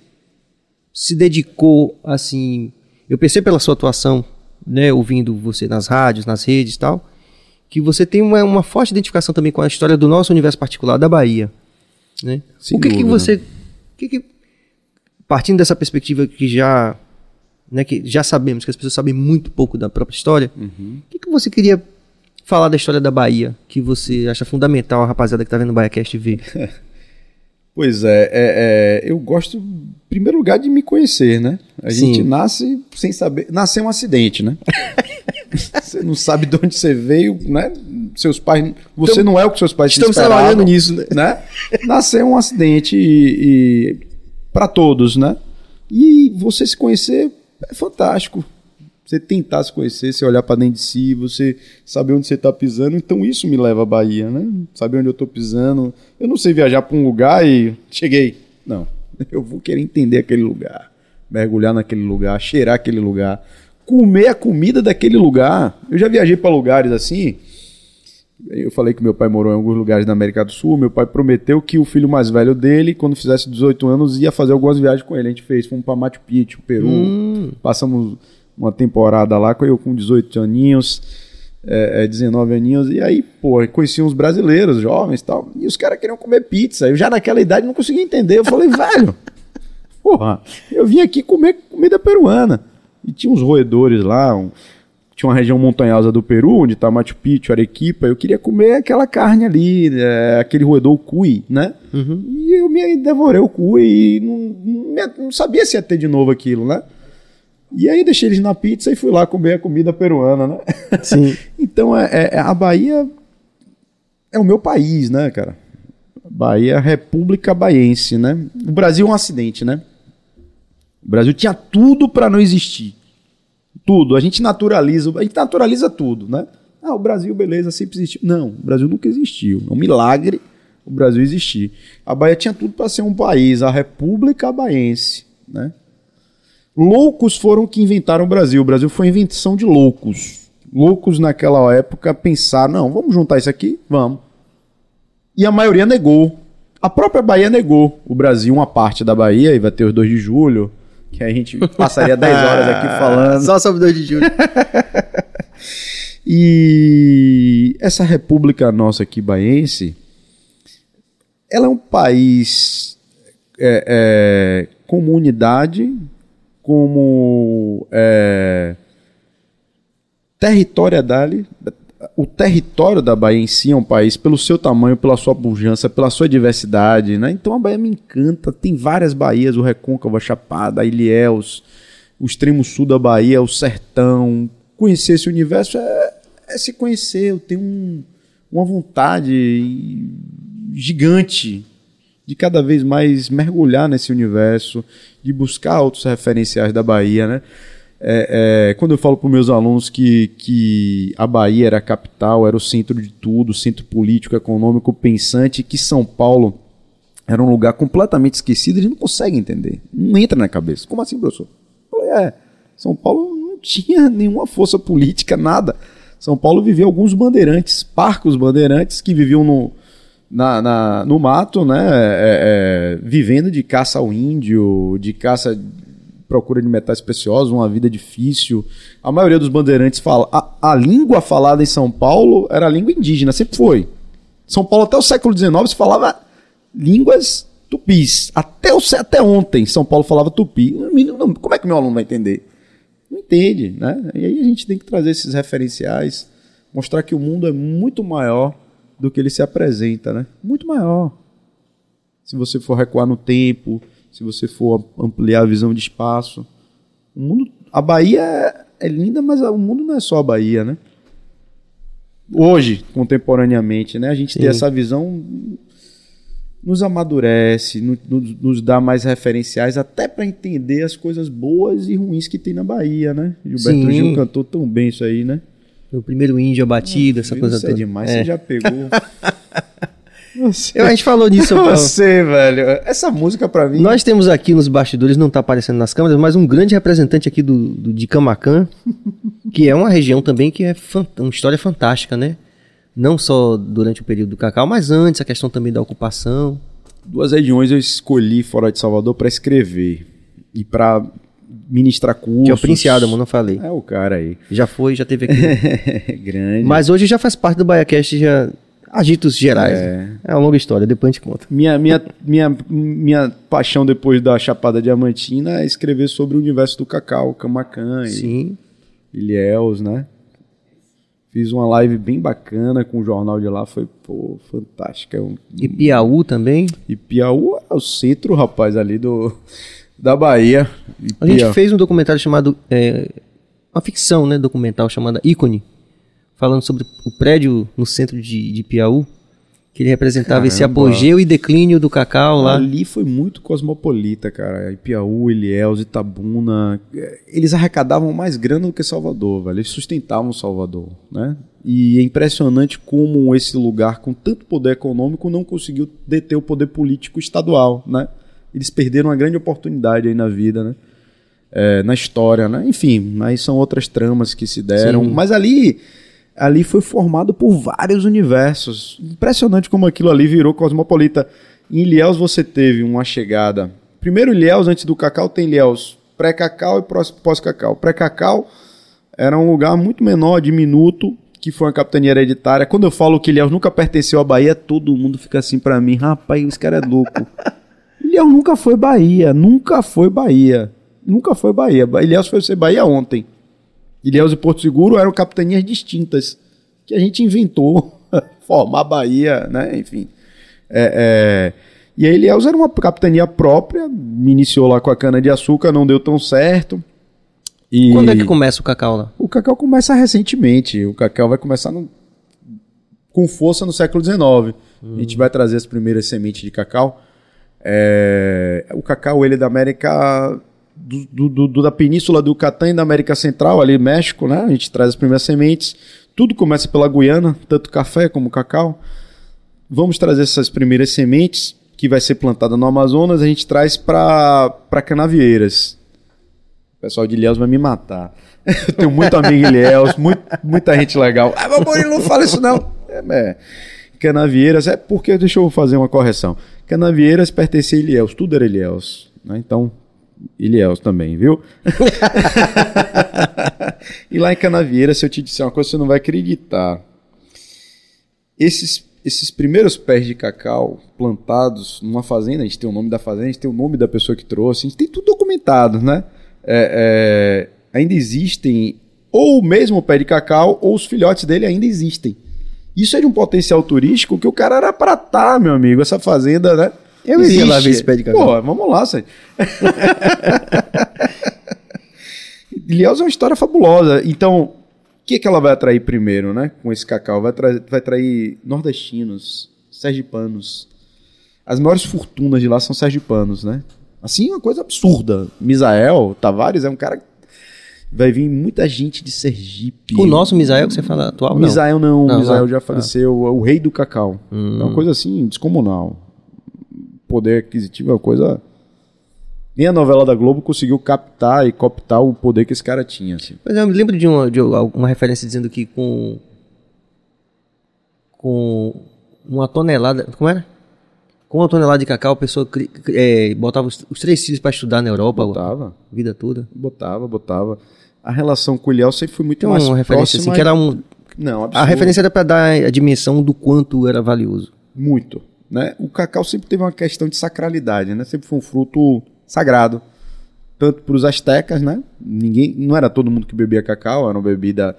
se dedicou, assim, eu percebo pela sua atuação, né, ouvindo você nas rádios, nas redes e tal, que você tem uma, uma forte identificação também com a história do nosso universo particular da Bahia, né? Sem o que que você, que que, partindo dessa perspectiva que já, né, que já sabemos que as pessoas sabem muito pouco da própria história, Uhum. o que, que você queria falar da história da Bahia, que você acha fundamental a rapaziada que tá vendo o BahiaCast ver? Pois é, é, é, eu gosto, em primeiro lugar, de me conhecer, né? A Sim. gente nasce sem saber. Nasceu um acidente, né? você não sabe de onde você veio, né? Seus pais. Você Então, não é o que seus pais Estamos trabalhando nisso, né? né? Nasceu um acidente e, e para todos, né? E você se conhecer é fantástico. Você tentar se conhecer, você olhar para dentro de si, você saber onde você está pisando. Então isso me leva à Bahia, né? Saber onde eu estou pisando. Eu não sei viajar para um lugar e cheguei. Não. Eu vou querer entender aquele lugar, mergulhar naquele lugar, cheirar aquele lugar, comer a comida daquele lugar. Eu já viajei para lugares assim. Eu falei que meu pai morou em alguns lugares da América do Sul. Meu pai prometeu que o filho mais velho dele, quando fizesse 18 anos, ia fazer algumas viagens com ele. A gente fez, fomos para Machu Picchu, Peru. Hum. Passamos uma temporada lá, eu com 18 aninhos, é, é, 19 aninhos. E aí, pô, conheci uns brasileiros, jovens e tal. E os caras queriam comer pizza. Eu já naquela idade não conseguia entender. Eu falei, velho, porra, eu vim aqui comer comida peruana. E tinha uns roedores lá, um- tinha uma região montanhosa do Peru, onde tá Machu Picchu, Arequipa, eu queria comer aquela carne ali, é, aquele roedor cui, né? Uhum. E eu me devorei o cui e não, não não sabia se ia ter de novo aquilo, né? E aí deixei eles na pizza e fui lá comer a comida peruana, né? Sim. Então é, é- a Bahia é o meu país, né, cara? Bahia é a República Baiense, né? O Brasil é um acidente, né? O Brasil tinha tudo para não existir. Tudo. A gente naturaliza, a gente naturaliza tudo, né? Ah, o Brasil, beleza, sempre existiu. Não, o Brasil nunca existiu. É um milagre o Brasil existir. A Bahia tinha tudo para ser um país, a República Baiense, né? Loucos foram que inventaram o Brasil. O Brasil foi invenção de loucos. Loucos naquela época pensaram, não, vamos juntar isso aqui? Vamos. E a maioria negou. A própria Bahia negou o Brasil, uma parte da Bahia, e vai ter os 2 de julho, que a gente passaria 10 horas aqui falando. Só sobre 2 de julho. E essa república nossa aqui, baiense, ela é um país é, é, como unidade, como é, territorialidade. O território da Bahia em si é um país, pelo seu tamanho, pela sua pujança, pela sua diversidade, né? Então a Bahia me encanta. Tem várias Bahias, o Recôncavo, a Chapada, a Ilhéus, o extremo sul da Bahia, o sertão. Conhecer esse universo é, é se conhecer. Eu tenho um- uma vontade gigante de cada vez mais mergulhar nesse universo, de buscar outros referenciais da Bahia, né? É, é, quando eu falo para meus alunos que, que a Bahia era a capital, era o centro de tudo, centro político, econômico, pensante, que São Paulo era um lugar completamente esquecido, eles não conseguem entender. Não entra na cabeça. Como assim, professor? Eu falei, é, São Paulo não tinha nenhuma força política, nada. São Paulo vivia alguns bandeirantes, parcos bandeirantes que viviam no, na, na- no mato, né? é, é, vivendo de caça ao índio, de caça procura de metais preciosos, uma vida difícil. A maioria dos bandeirantes fala. A, a língua falada em São Paulo era a língua indígena, sempre foi. São Paulo até o século XIX se falava línguas tupis. Até, o, até ontem São Paulo falava tupi. Como é que meu aluno vai entender? Não entende, né? E aí a gente tem que trazer esses referenciais, mostrar que o mundo é muito maior do que ele se apresenta, né? Muito maior. Se você for recuar no tempo, se você for ampliar a visão de espaço, o mundo, a Bahia é, é linda, mas o mundo não é só a Bahia, né? Hoje, contemporaneamente, né? A gente tem Sim. essa visão nos amadurece, no- nos, nos dá mais referenciais até para entender as coisas boas e ruins que tem na Bahia, né? Gilberto Sim. Gil cantou tão bem isso aí, né? O primeiro índio abatido, essa coisa Isso é toda. demais, É. você já pegou. Você, Eu, a gente falou nisso. eu- você, velho. Essa música pra mim. Nós temos aqui nos bastidores, não está aparecendo nas câmeras, mas um grande representante aqui do, do de Camacan, que é uma região também que é uma história fantástica, né? Não só durante o período do cacau, mas antes, a questão também da ocupação. Duas regiões eu escolhi fora de Salvador para escrever. e para ministrar cursos. Que é o Prince não falei. É o cara aí. Já foi, já teve aqui. Grande. Mas hoje já faz parte do BaiaCast, já agitos gerais. É. é uma longa história, depois a gente conta. Minha, minha, minha, minha paixão depois da Chapada Diamantina é escrever sobre o universo do cacau, Camacan Sim. e Ilhéus, né? Fiz uma live bem bacana com o jornal de lá, foi, pô, fantástica. É e Piauí também? E Piauí é o centro, rapaz, ali do, da Bahia. A gente fez um documentário chamado, é, uma ficção, né, documental chamada Ícone, falando sobre o prédio no centro de, de Piauí, que ele representava Caramba. esse apogeu e declínio do cacau lá. Ali foi muito cosmopolita, cara. Piauí, Ilhéus, Itabuna. É, eles arrecadavam mais grana do que Salvador, velho. Eles sustentavam Salvador, né? E é impressionante como esse lugar com tanto poder econômico não conseguiu deter o poder político estadual, né? Eles perderam uma grande oportunidade aí na vida, né? É, na história, né? Enfim, mas são outras tramas que se deram. Sim. Mas ali ali foi formado por vários universos. Impressionante como aquilo ali virou cosmopolita. Em Ilhéus você teve uma chegada. Primeiro Ilhéus, antes do Cacau, tem Ilhéus pré-Cacau e pós-Cacau. Pré-Cacau era um lugar muito menor, diminuto, que foi uma capitania hereditária. Quando eu falo que Ilhéus nunca pertenceu à Bahia, todo mundo fica assim para mim, rapaz, esse cara é louco. Ilhéus nunca foi Bahia, nunca foi Bahia. Nunca foi Bahia. Ilhéus foi ser Bahia ontem. Ilhéus e Porto Seguro eram capitanias distintas que a gente inventou formar Bahia, né? Enfim. É, é... E a Ilhéus era uma capitania própria, iniciou lá com a cana-de-açúcar, não deu tão certo. E... Quando é que começa o cacau lá? O cacau começa recentemente. O cacau vai começar no... com força no século XIX. Hum. A gente vai trazer as primeiras sementes de cacau. É... O cacau, ele é da América do, do, do, da península do Yucatán e da América Central, ali México, né? A gente traz as primeiras sementes. Tudo começa pela Guiana, tanto café como cacau. Vamos trazer essas primeiras sementes, que vai ser plantada no Amazonas, a gente traz para Canavieiras. O pessoal de Ilhéus vai me matar. Eu tenho muito amigo em Ilhéus, muito, muita gente legal. Ah, mas não fala isso não. É, é. Canavieiras, é porque, deixa eu fazer uma correção. Canavieiras pertencia a Ilhéus, tudo era Ilhéus. Né? Então, Ilhéus também, viu? e lá em Canavieira, se eu te disser uma coisa, você não vai acreditar. Esses, esses primeiros pés de cacau plantados numa fazenda, a gente tem o nome da fazenda, a gente tem o nome da pessoa que trouxe, a gente tem tudo documentado, né? É, é, ainda existem, ou mesmo o pé de cacau, ou os filhotes dele ainda existem. Isso é de um potencial turístico que o cara era pra estar, tá, meu amigo, essa fazenda, né? Eu Existe. iria lá ver esse pé de cacau. Pô, vamos lá, Sérgio. Ilhéus é uma história fabulosa. Então, o que, que ela vai atrair primeiro, né? Com esse cacau? Vai, vai atrair nordestinos, sergipanos. As maiores fortunas de lá são sergipanos, né? Assim, uma coisa absurda. Misael Tavares é um cara vai vir muita gente de Sergipe. O nosso Misael que você fala atual? Misael não, não Misael já faleceu, ah. o rei do cacau. Hum. É uma coisa assim descomunal poder aquisitivo é uma coisa. Nem a novela da Globo conseguiu captar e cooptar o poder que esse cara tinha. Assim. Mas eu me lembro de uma, de uma referência dizendo que com. Com uma tonelada. Como era? Com uma tonelada de cacau, a pessoa é, botava os, os, três filhos para estudar na Europa. Botava. A vida toda. Botava, botava. A relação com o Ilhéu sempre foi muito Tem mais uma referência assim, que era um. Não. A referência era para dar a dimensão do quanto era valioso. Muito. Né? O cacau sempre teve uma questão de sacralidade, né? Sempre foi um fruto sagrado, tanto para os astecas, né? Ninguém, não era todo mundo que bebia cacau, era uma bebida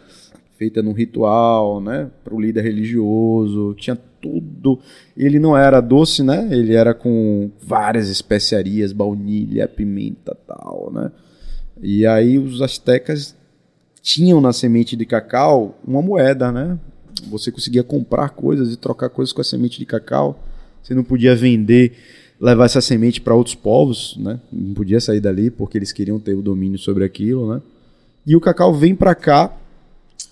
feita num ritual, né? Para o líder religioso, tinha tudo. Ele não era doce, né? Ele era com várias especiarias, baunilha, pimenta, tal, né? E aí os astecas tinham na semente de cacau uma moeda, né? Você conseguia comprar coisas e trocar coisas com a semente de cacau. Você não podia vender, levar essa semente para outros povos, né? Não podia sair dali porque eles queriam ter o domínio sobre aquilo, né? E o cacau vem para cá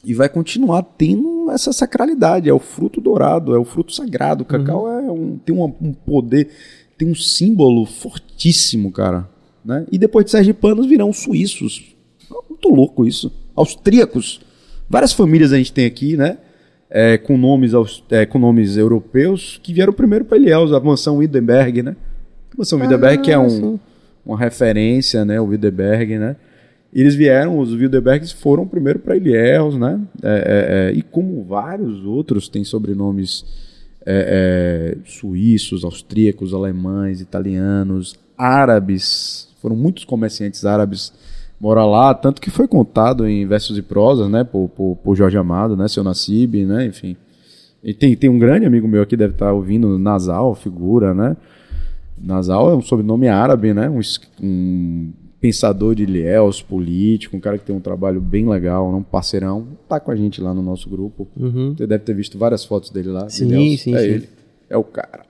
e vai continuar tendo essa sacralidade. É o fruto dourado, é o fruto sagrado. O cacau uhum. é um, tem um, um, poder, tem um símbolo fortíssimo, cara. Né? E depois de sergipanos virão suíços. Muito louco isso. Austríacos. Várias famílias a gente tem aqui, né? é, com, nomes, é, com nomes europeus que vieram primeiro para Ilhéus, a mansão Wittenberg, né? A mansão ah, Wittenberg, que é um, uma referência, né? O Wildeberg, né? Eles vieram, os Wildebergs foram primeiro para Ilhéus, né? É, é, é, e como vários outros têm sobrenomes é, suíços, austríacos, alemães, italianos, árabes, foram muitos comerciantes árabes morar lá, tanto que foi contado em versos e prosas, né, por, por, por Jorge Amado, né, seu Nassib, né, enfim. E tem, tem um grande amigo meu aqui, deve estar ouvindo, Nasal, figura, né, Nasal é um sobrenome árabe, né, um, um pensador de Ilhéus, político, um cara que tem um trabalho bem legal, um parceirão, tá com a gente lá no nosso grupo. Uhum. Você deve ter visto várias fotos dele lá. Sim, Ilhéus. sim, é sim. ele. É o cara.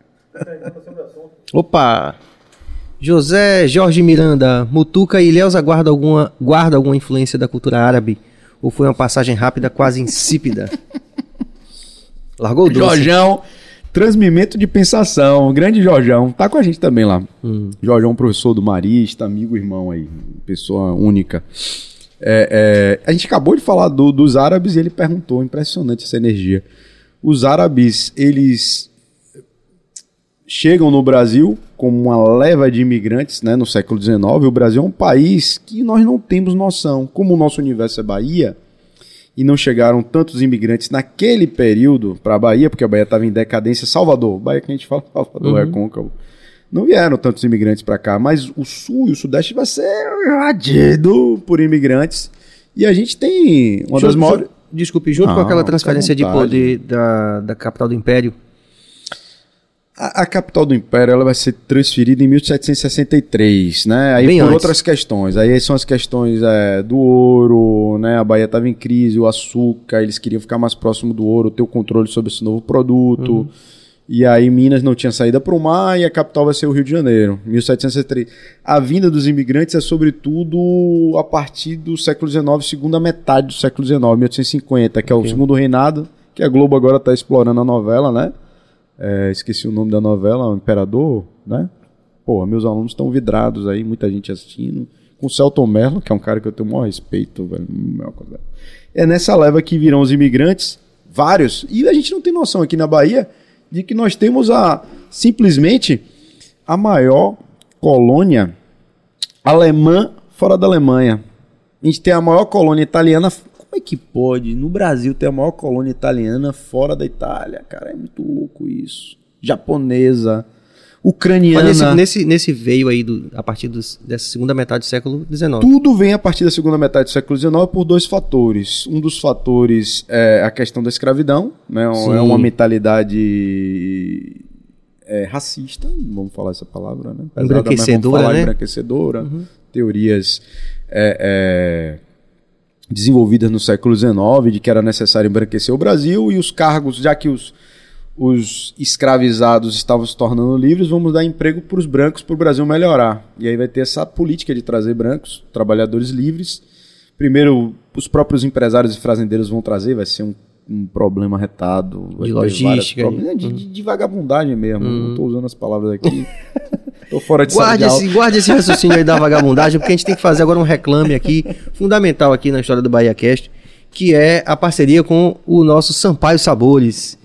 Opa! José Jorge Miranda, Mutuca e Ilhéus guarda alguma, guarda alguma influência da cultura árabe? Ou foi uma passagem rápida, quase insípida? Largou o doce. Jorjão, transmimento de pensação. Grande Jorjão. Tá com a gente também lá. Hum. Jorjão, professor do Marista, amigo, irmão aí. Pessoa única. É, é, a gente acabou de falar do- dos árabes e ele perguntou, impressionante essa energia. Os árabes, eles chegam no Brasil como uma leva de imigrantes né, no século XIX. O Brasil é um país que nós não temos noção. Como o nosso universo é Bahia, e não chegaram tantos imigrantes naquele período para a Bahia, porque a Bahia estava em decadência. Salvador, Bahia que a gente fala, Salvador é côncavo. Não vieram tantos imigrantes para cá, mas o sul e o sudeste vai ser invadido por imigrantes. E a gente tem uma das Junto- maiores. Desculpe, junto com Não, aquela transferência de poder da, da capital do Império, A, a capital do Império ela vai ser transferida em 1763, né? Aí Bem por antes. outras questões. Aí são as questões é, do ouro, né? A Bahia estava em crise, o açúcar, eles queriam ficar mais próximo do ouro, ter o controle sobre esse novo produto. Uhum. E aí Minas não tinha saída para o mar e a capital vai ser o Rio de Janeiro, 1763. A vinda dos imigrantes é sobretudo a partir do século XIX, segunda metade do século XIX, 1850, que é o segundo reinado, que a Globo agora está explorando a novela, né? É, esqueci o nome da novela, o Imperador, né? Pô, meus alunos estão vidrados aí, muita gente assistindo. Com o Celton Mello, que é um cara que eu tenho o maior respeito, velho. É nessa leva que virão os imigrantes, vários. E a gente não tem noção aqui na Bahia de que nós temos a simplesmente a maior colônia alemã fora da Alemanha. A gente tem a maior colônia italiana. Como é que pode no Brasil ter a maior colônia italiana fora da Itália? Cara, é muito louco isso. Japonesa, ucraniana. Mas nesse, nesse, nesse veio aí, do, a partir dos- dessa segunda metade do século XIX. Tudo vem a partir da segunda metade do século XIX por dois fatores. Um dos fatores é a questão da escravidão, né? Sim. é uma mentalidade é, racista, vamos falar essa palavra, né? Pesada, Embranquecedora, falar né? embranquecedora, teorias é, é, desenvolvidas no século XIX de que era necessário embranquecer o Brasil e os cargos, já que os, os escravizados estavam se tornando livres, vamos dar emprego para os brancos para o Brasil melhorar. E aí vai ter essa política de trazer brancos, trabalhadores livres. Primeiro, os próprios empresários e fazendeiros vão trazer, vai ser um, um problema retado. De logística, problemas. de- de, vagabundagem mesmo. Não estou usando as palavras aqui. Estou fora de Guarde esse, guarde esse raciocínio aí da vagabundagem, porque a gente tem que fazer agora um reclame aqui, fundamental aqui na história do Bahia Cast, que é a parceria com o nosso Sampaio Sabores.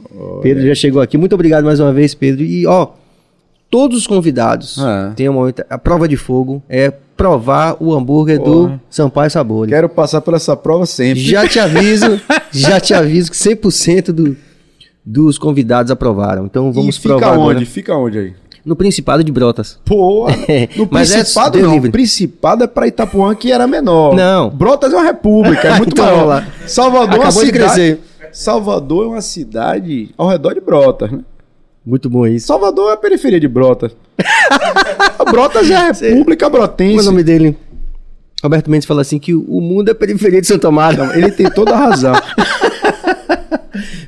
Pedro já chegou aqui. Muito obrigado mais uma vez, Pedro. E, ó, todos os convidados É. têm uma a prova de fogo é provar o hambúrguer Porra. do Sampaio Sabores. Quero passar por essa prova sempre. Já te aviso, já te aviso que 100% do, dos convidados aprovaram. Então vamos e fica provar onde? agora. Fica onde aí? No Principado de Brotas. Pô, no Mas é Principado deu não. livre. Principado é pra Itapuã que era menor. Não. Brotas é uma república, é muito Então, maior. lá. Salvador é uma Acabou de cidade... Salvador é uma cidade ao redor de Brotas, né? Muito bom isso. Salvador é a periferia de Brotas. Brotas é a república Qual é brotense. o nome dele? Roberto Mendes fala assim que o mundo é periferia de Santo Amaro. Ele tem toda a razão.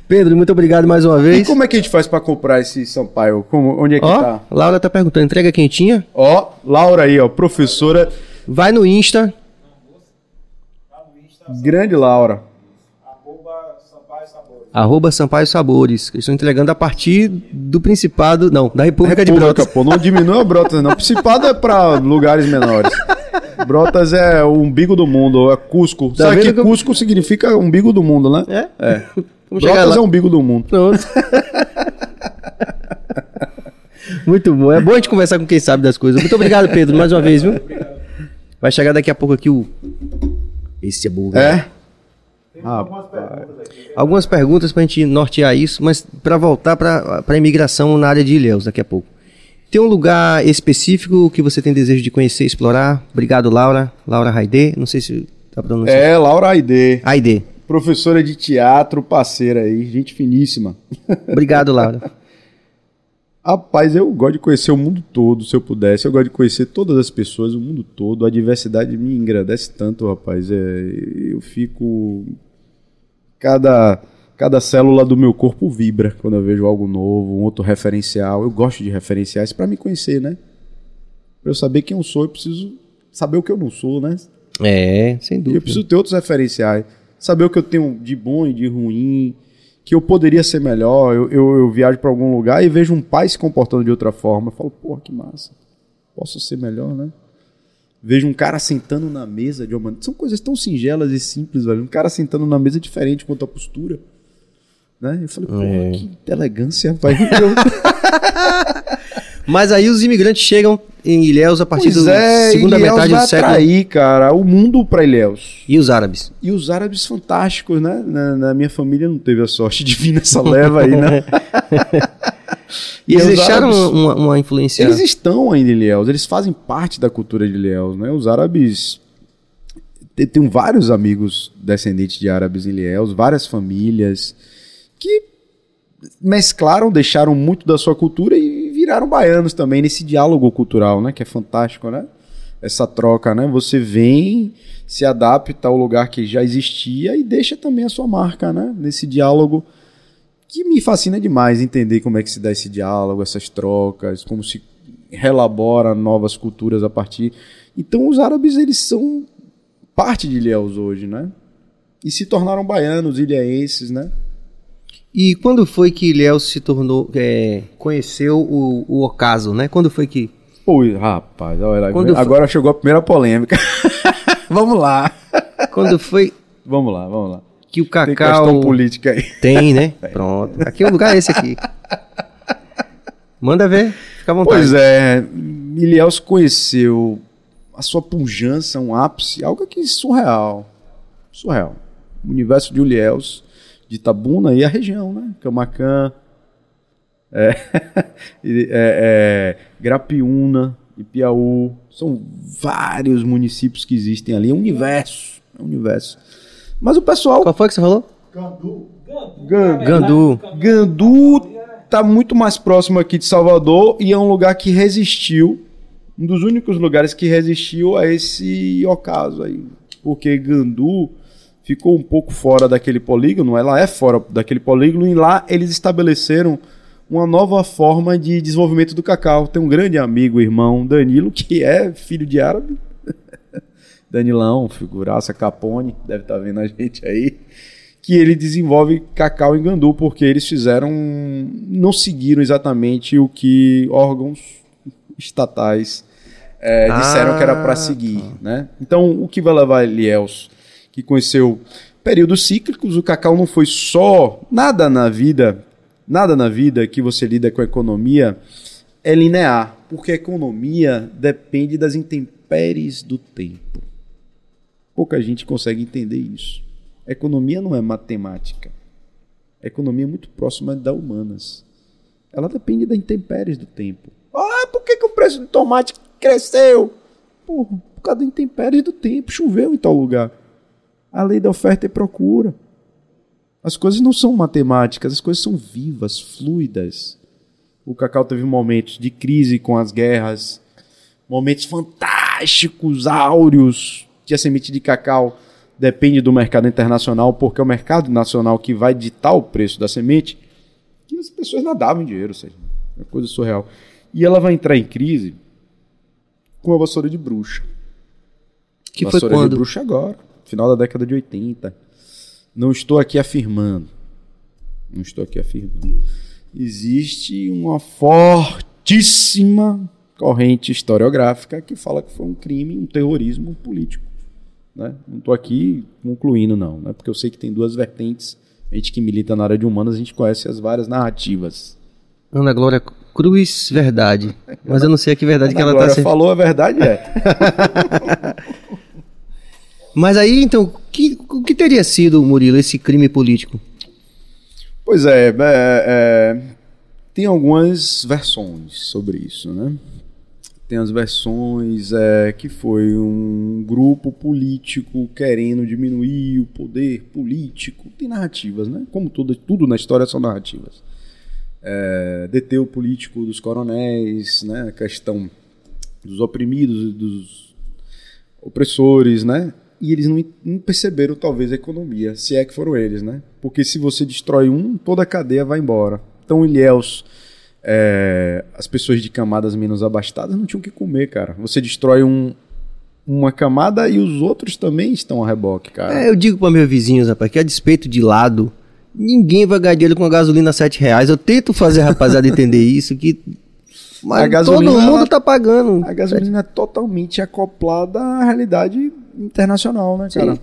Pedro, muito obrigado mais uma e vez. como é que a gente faz pra comprar esse Sampaio? Como, onde é que Ó, tá? Laura tá perguntando, entrega quentinha? Ó, Laura aí, ó, professora Vai no Insta, grande Laura. arroba Sampaio Sabores. Eles estão entregando a partir do Principado, não, da República, de República, Brotas. pô, não diminua Brotas, não. Principado é pra lugares menores. Brotas é o umbigo do mundo, é Cusco. Tá Sabe que Cusco significa umbigo do mundo, né? É? É. Vamos chegar Brotas lá. é o umbigo do mundo. Pronto. Muito bom. É bom a gente conversar com quem sabe das coisas. Muito obrigado, Pedro, mais uma vez, viu? Vai chegar daqui a pouco aqui o. Esse é bom. É? Algumas perguntas pra gente nortear isso, mas para voltar para a imigração na área de Ilhéus daqui a pouco. Tem um lugar específico que você tem desejo de conhecer, explorar? Obrigado, Laura. Laura Raide. Não sei se tá pronunciando. É, Laura Aide. Aide. Professora de teatro, parceira aí, gente finíssima. Obrigado, Laura. Rapaz, eu gosto de conhecer o mundo todo, se eu pudesse. Eu gosto de conhecer todas as pessoas, o mundo todo. A diversidade me engrandece tanto, rapaz. É, eu fico. Cada, cada célula do meu corpo vibra quando eu vejo algo novo, um outro referencial. Eu gosto de referenciais para me conhecer, né? Para eu saber quem eu sou, eu preciso saber o que eu não sou, né? É, sem E dúvida. eu preciso ter outros referenciais. Saber o que eu tenho de bom e de ruim. Que eu poderia ser melhor. Eu, eu, eu viajo para algum lugar e vejo um pai se comportando de outra forma. Eu falo, porra, que massa. Posso ser melhor, né? Vejo um cara sentando na mesa de uma maneira. São coisas tão singelas e simples, velho. Um cara sentando na mesa diferente quanto a postura. Né? Eu falei, porra, É. que elegância, pai. Mas aí os imigrantes chegam em Ilhéus a partir Pois da é, segunda Ilhéus metade do século. atrair, cara, o mundo para Ilhéus. E os árabes? E os árabes fantásticos, né? Na, na minha família não teve a sorte de vir nessa leva aí, né? E eles deixaram árabes- uma, uma influência. Eles estão ainda em Ilhéus, eles fazem parte da cultura de Ilhéus, né? Os árabes... Tem vários amigos descendentes de árabes em Ilhéus, várias famílias que mesclaram, deixaram muito da sua cultura e viraram baianos também nesse diálogo cultural, né? Que é fantástico, né? Essa troca, né? Você vem, se adapta ao lugar que já existia e deixa também a sua marca, né? Nesse diálogo que me fascina demais entender como é que se dá esse diálogo, essas trocas, como se relabora novas culturas a partir. Então os árabes eles são parte de Ilhéus hoje, né? E se tornaram baianos, ilhaenses, né? E quando foi que Ilhéus se tornou. é, conheceu o, o ocaso, né? Quando foi que. Pô, rapaz, olha lá, Quando foi- agora chegou a primeira polêmica. vamos lá. Quando foi Vamos lá, vamos lá. que o Tem questão cacau. política aí. Tem, né? Pronto. Aqui é o lugar esse aqui. Manda ver, fica à vontade. Pois é, Ilhéus conheceu a sua pujança, um ápice, algo que surreal. Surreal. O universo de Ilhéus, de Itabuna e a região, né? Camacan, é, e- é, é, Grapiúna, Ipiaú. São vários municípios que existem ali. É um universo. É um universo. Mas o pessoal. Qual foi que você falou? Gan- Gandu. Gandu tá muito mais próximo aqui de Salvador e é um lugar que resistiu, um dos únicos lugares que resistiu a esse ocaso aí. Porque Gandu ficou um pouco fora daquele polígono, ela é fora daquele polígono e lá eles estabeleceram uma nova forma de desenvolvimento do cacau. Tem um grande amigo, irmão Danilo, que é filho de árabe. Danilão, figuraça Capone, deve estar vendo a gente aí que ele desenvolve cacau em Gandu, porque eles fizeram. não seguiram exatamente o que órgãos estatais é, disseram que era para Ah, seguir. Né? Então, o que vai levar Eliels, que conheceu períodos cíclicos, o cacau não foi só. nada na vida, nada na vida que você lida com a economia é linear, porque a economia depende das intempéries do tempo. Pouca gente consegue entender isso. Economia não é matemática. A economia é muito próxima da humanas. Ela depende da intempéries do tempo. Ah, por que, que o preço do tomate cresceu? Por causa da intempéries do tempo. Choveu em tal lugar. A lei da oferta e procura. As coisas não são matemáticas, as coisas são vivas, fluidas. O cacau teve momentos de crise com as guerras, momentos fantásticos, áureos, que a semente de cacau depende do mercado internacional, porque é o mercado nacional que vai ditar o preço da semente, que as pessoas nadavam em dinheiro, ou seja, é uma coisa surreal. E ela vai entrar em crise com a vassoura de bruxa. Que foi vassoura de quando? bruxa agora, final da década de 80. Não estou aqui afirmando. Não estou aqui afirmando. Existe uma fortíssima corrente historiográfica que fala que foi um crime, um terrorismo político. Né? Não estou aqui concluindo, não, né? porque eu sei que tem duas vertentes. A gente que milita na área de humanas, a gente conhece as várias narrativas. Ana Glória Cruz Verdade. Mas eu não sei a que verdade que ela Agora tá sendo. falou a verdade é. Mas aí, então, o que teria sido, Murilo, esse crime político? Pois é, é, é, tem algumas versões sobre isso, né? Tem as versões é, que foi um grupo político querendo diminuir o poder político. Tem narrativas, né? Como tudo, tudo na história são narrativas. É, deter o político dos coronéis, né? A questão dos oprimidos, dos opressores, né? E eles não, não perceberam, talvez, a economia, se é que foram eles, né? Porque se você destrói um, toda a cadeia vai embora. Então, Ilhéus, é, as pessoas de camadas menos abastadas não tinham o que comer, cara. Você destrói um, uma camada e os outros também estão a reboque, cara. É, eu digo para meus vizinhos, rapaz, que a despeito de lado, ninguém vai ganhar dinheiro com a gasolina a 7 reais. Eu tento fazer a rapaziada entender isso, que. Mas A gasolina, todo mundo ela- tá pagando. A gasolina é totalmente acoplada à realidade internacional, né, cara? Sim.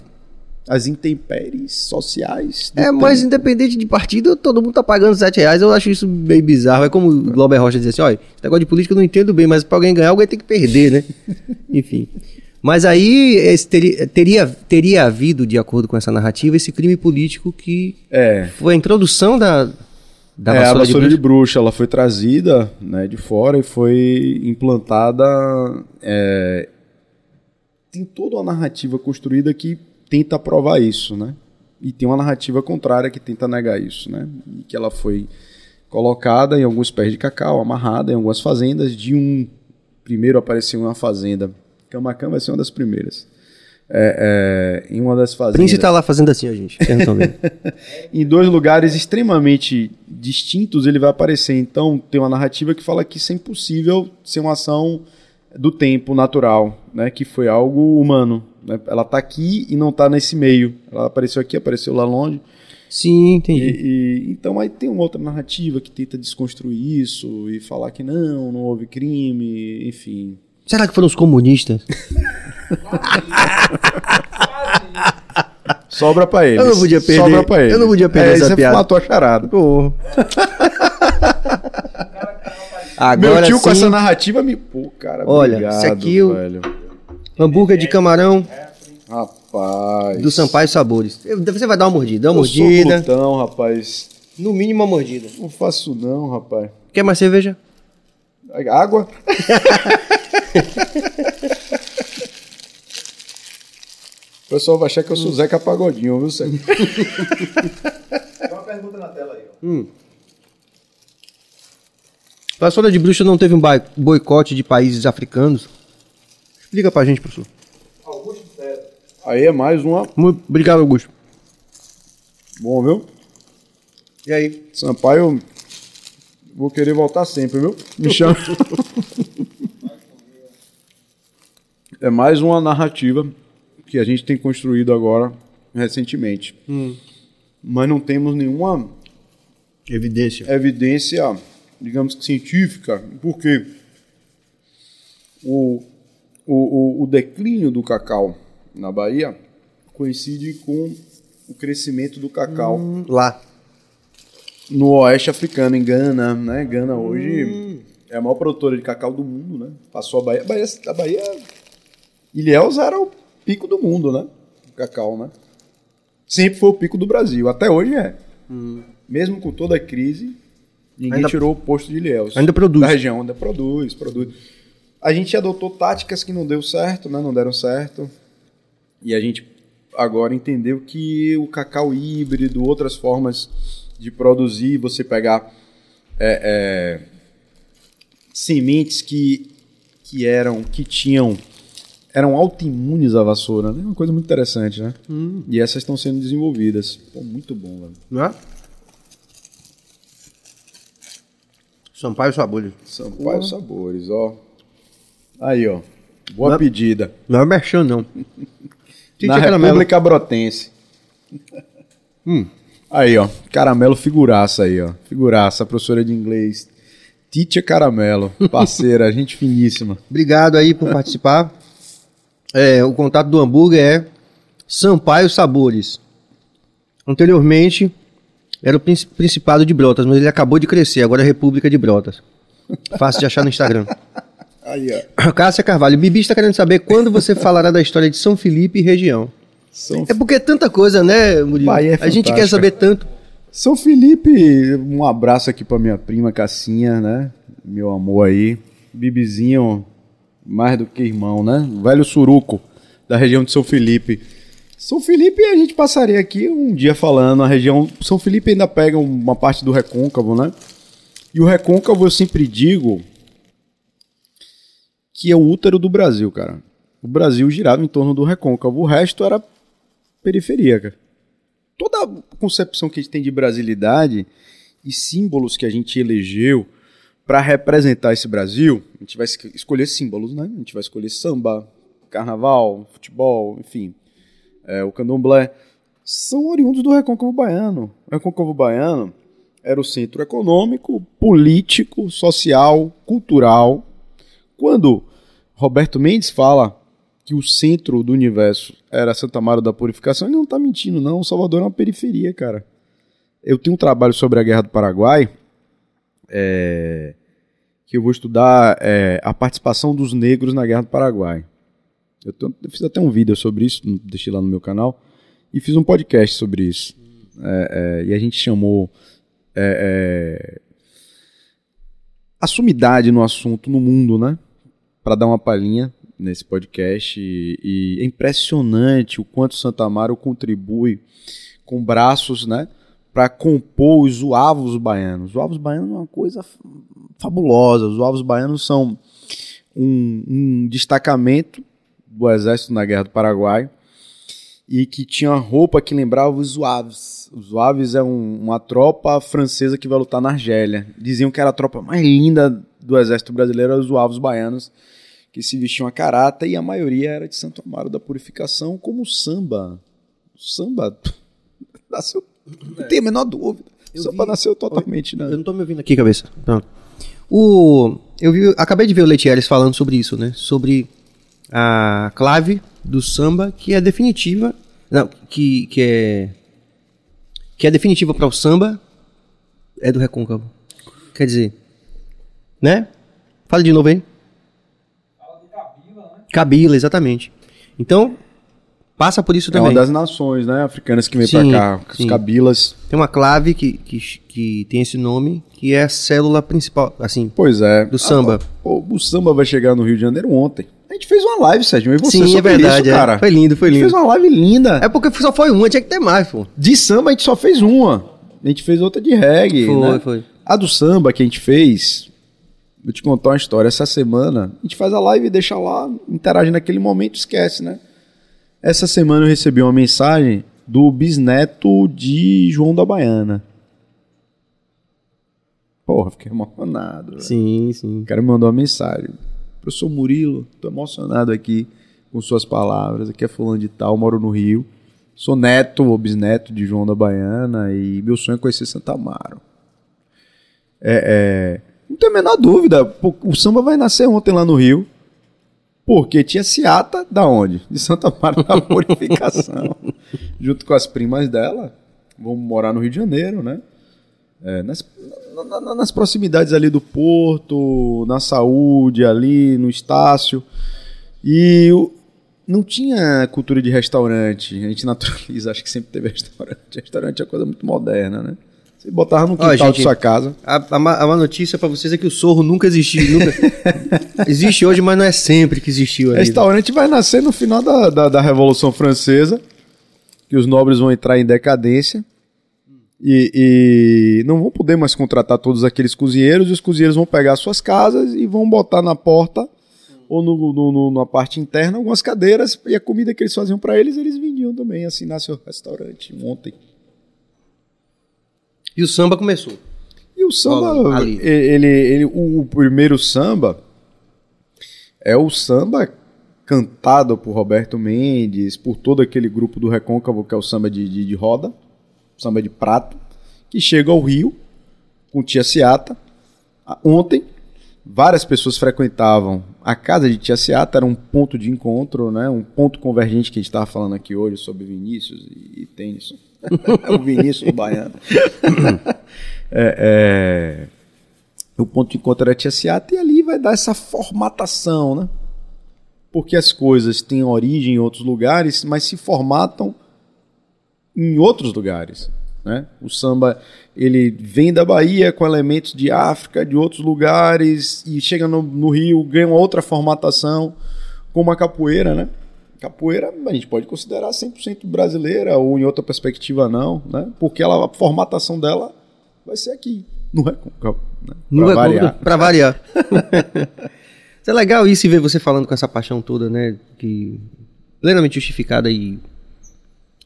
As intempéries sociais. É, mas tempo. independente de partido, todo mundo tá pagando 7 reais. Eu acho isso meio bizarro. É como o Glauber Rocha dizia assim: olha, esse negócio de política eu não entendo bem, mas pra alguém ganhar, alguém tem que perder, né? Enfim. Mas aí teria, teria, teria havido, de acordo com essa narrativa, esse crime político que É. foi a introdução da, da é, a vassoura, vassoura de de bruxa, ela foi trazida né, de fora e foi implantada. é, tem toda uma narrativa construída que tenta provar isso, né? E tem uma narrativa contrária que tenta negar isso, né? E que ela foi colocada em alguns pés de cacau, amarrada em algumas fazendas. De um primeiro apareceu uma fazenda, Camacan vai ser uma das primeiras. É, é, em uma das fazendas. Prince tá lá fazendo assim, ó, gente. Em dois lugares extremamente distintos ele vai aparecer. Então tem uma narrativa que fala que isso é impossível ser uma ação do tempo natural, né? Que foi algo humano. né? Ela tá aqui e não tá nesse meio. Ela apareceu aqui, apareceu lá longe. Sim, E, entendi. e- então aí tem uma outra narrativa que tenta desconstruir isso e falar que não, não houve crime, enfim. Será que foram os comunistas? Sobra pra eles. Eu não podia perder- Sobra pra eles. eu não podia perder é, essa você piada. matou a charada. Pô. Meu Agora tio com sim, essa narrativa me. Pô, cara, Olha, obrigado, esse aqui eu- velho. Hambúrguer de camarão Rapaz. do Sampaio Sabores. Você vai dar uma mordida, dá uma Eu sou mordida. glutão, rapaz. No mínimo uma mordida. Não faço não, rapaz. Quer mais cerveja? Água? O pessoal vai achar que eu sou Zeca Pagodinho, viu, Zeca? Tem uma pergunta na tela aí, ó. A vassoura de bruxa não teve um boicote de países africanos? Explica pra gente, professor. Augusto César. Aí é mais uma. Muito obrigado, Augusto. Bom, viu? E aí? Sampaio, vou querer voltar sempre, viu? Me chama. é mais uma narrativa que a gente tem construído agora recentemente. Mas não temos nenhuma Evidência. evidência, digamos que científica, porque o, o, o, o declínio do cacau na Bahia coincide com o crescimento do cacau Lá. no oeste africano, em Gana, né? Gana hoje é a maior produtora de cacau do mundo, né? Passou a Bahia. A Bahia, a Bahia Ilhéus era o pico do mundo, né? O cacau, né? Sempre foi o pico do Brasil, até hoje é. Mesmo com toda a crise, ninguém Ainda- tirou o posto de Ilhéus. Ainda produz. Da região, ainda produz, produz. A gente adotou táticas que não deu certo, né? Não deram certo. E a gente agora entendeu que o cacau híbrido, outras formas de produzir, você pegar é, é, sementes que, que eram, que tinham, eram autoimunes à vassoura, né? Uma coisa muito interessante, né? E essas estão sendo desenvolvidas. Pô, muito bom, velho. Não é? Sampaio Sabores. Sampaio Sabores, ó. Aí, ó. Boa Não é- pedida. Não é merchan, não. Na caramelo. República Brotense. Hum. Aí, ó. Caramelo figuraça aí, ó. Figuraça, professora de inglês. Titia Caramelo, parceira, gente finíssima. Obrigado aí por participar. É, o contato do hambúrguer é Sampaio Sabores. Anteriormente era o Princ- Principado de Brotas, mas ele acabou de crescer, agora é República de Brotas. Fácil de achar no Instagram. Aí, ó. Cássia Carvalho, Bibi está querendo saber quando você falará da história de São Felipe e região. São, É porque é tanta coisa, né, Murilo? Bahia é a gente quer saber tanto. São Felipe, um abraço aqui pra minha prima Cassinha, né? Meu amor aí. Bibizinho, mais do que irmão, né? O velho suruco da região de São Felipe. São Felipe, a gente passaria aqui um dia falando. A região. São Felipe ainda pega uma parte do recôncavo, né? E o recôncavo eu sempre digo que é o útero do Brasil, cara. O Brasil girava em torno do recôncavo. O resto era periferia, cara toda a concepção que a gente tem de brasilidade e símbolos que a gente elegeu para representar esse Brasil, a gente vai es- escolher símbolos, né? A gente vai escolher samba, carnaval, futebol, enfim, é, o candomblé, são oriundos do Recôncavo Baiano. O Recôncavo Baiano era o centro econômico, político, social, cultural. Quando Roberto Mendes fala que o centro do universo era Santa Maria da Purificação, ele não tá mentindo, não. O Salvador é uma periferia, cara. Eu tenho um trabalho sobre a Guerra do Paraguai, é, que eu vou estudar é, a participação dos negros na Guerra do Paraguai. Eu, tenho- eu fiz até um vídeo sobre isso, deixei lá no meu canal, e fiz um podcast sobre isso. É, é, e a gente chamou é, é, a sumidade no assunto no mundo, né? Para dar uma palhinha nesse podcast. E, e é impressionante o quanto Santa Amaro contribui com braços, né? Para compor os zoavos baianos. Os zoavos baianos é uma coisa fabulosa. Os zoavos baianos são um, um destacamento do exército na Guerra do Paraguai e que tinha uma roupa que lembrava os Zouaves. Os Zouaves é um- uma tropa francesa que vai lutar na Argélia. Diziam que era a tropa mais linda do exército brasileiro, os Zouaves baianos, que se vestiam a carata, e a maioria era de Santo Amaro da Purificação, como o samba. O samba nasceu, não tenho a menor dúvida. O Eu samba vi- nasceu totalmente, Eu né? não tô me ouvindo aqui, cabeça. Pronto. O, eu vi, acabei de ver o Letieres falando sobre isso, né? Sobre a clave do samba que é definitiva, não, que, que é que é definitiva para o samba é do recôncavo. Quer dizer, né? Fala de novo aí. Cabila, exatamente. Então, passa por isso É uma também. das nações né, africanas que vem pra cá, os sim. cabilas. Tem uma clave que, que, que tem esse nome, que é a célula principal, assim, Pois é. Do samba. Ah, pô, o samba vai chegar no Rio de Janeiro ontem. A gente fez uma live, Sérgio, e você Sim, é verdade. isso, é. cara. Foi lindo, foi A gente lindo. fez uma live linda. É porque só foi uma, tinha que ter mais, pô. De samba a gente só fez uma. A gente fez outra de reggae. Foi, né? foi. A do samba que a gente fez, vou te contar uma história. Essa semana, a gente faz a live e deixa lá, interage naquele momento, esquece, né? Essa semana eu recebi uma mensagem do bisneto de João da Baiana. Porra, fiquei emocionado. velho. Sim, sim. O cara me mandou uma mensagem. Professor Murilo, tô emocionado aqui com suas palavras. Aqui é fulano de tal, moro no Rio. Sou neto ou bisneto de João da Baiana e meu sonho é conhecer Santa Amaro. É, é, não tenho a menor dúvida. O samba vai nascer ontem lá no Rio. Porque tinha Ciata da onde? De Santa Amaro da Purificação. Junto com as primas dela. Vamos morar no Rio de Janeiro, né? É, nas, na- na- nas proximidades ali do porto, na saúde, ali no Estácio. E o- não tinha cultura de restaurante. A gente naturaliza, acho que sempre teve restaurante. Restaurante é coisa muito moderna, né? Você botava no Ó, quintal gente, de sua casa. A, a, má- a má notícia pra vocês é que o sorro nunca existiu. Nunca... Existe hoje, mas não é sempre que existiu ainda. Restaurante vai nascer no final da, da, da Revolução Francesa, que os nobres vão entrar em decadência e, e não vão poder mais contratar todos aqueles cozinheiros, e os cozinheiros vão pegar suas casas e vão botar na porta ou no, no- no- na parte interna algumas cadeiras e a comida que eles faziam para eles, eles vendiam também. Assim nasceu o restaurante ontem. E o samba começou. E o samba, ali. ele, ele, o, primeiro samba é o samba cantado por Roberto Mendes, por todo aquele grupo do Recôncavo, que é o samba de, de, de roda, samba de prato, que chega ao Rio com Tia. Ah, Ontem, várias pessoas frequentavam a casa de Tia Ciata, era um ponto de encontro, né? um ponto convergente que a gente estava falando aqui hoje sobre Vinícius e, e Tennyson. o Vinícius baiano. É, é, O ponto de encontro era Tia Seata e ali vai dar essa formatação, né? Porque as coisas têm origem em outros lugares, mas se formatam em outros lugares. Né? O samba ele vem da Bahia com elementos de África, de outros lugares, e chega no, no Rio, ganha uma outra formatação, como a capoeira, né? Capoeira a gente pode considerar 100% brasileira, ou em outra perspectiva não, né? Porque ela, a formatação dela vai ser aqui. Não é né? Não pra variar. Pra variar. é legal isso e ver você falando com essa paixão toda, né? Que plenamente justificada e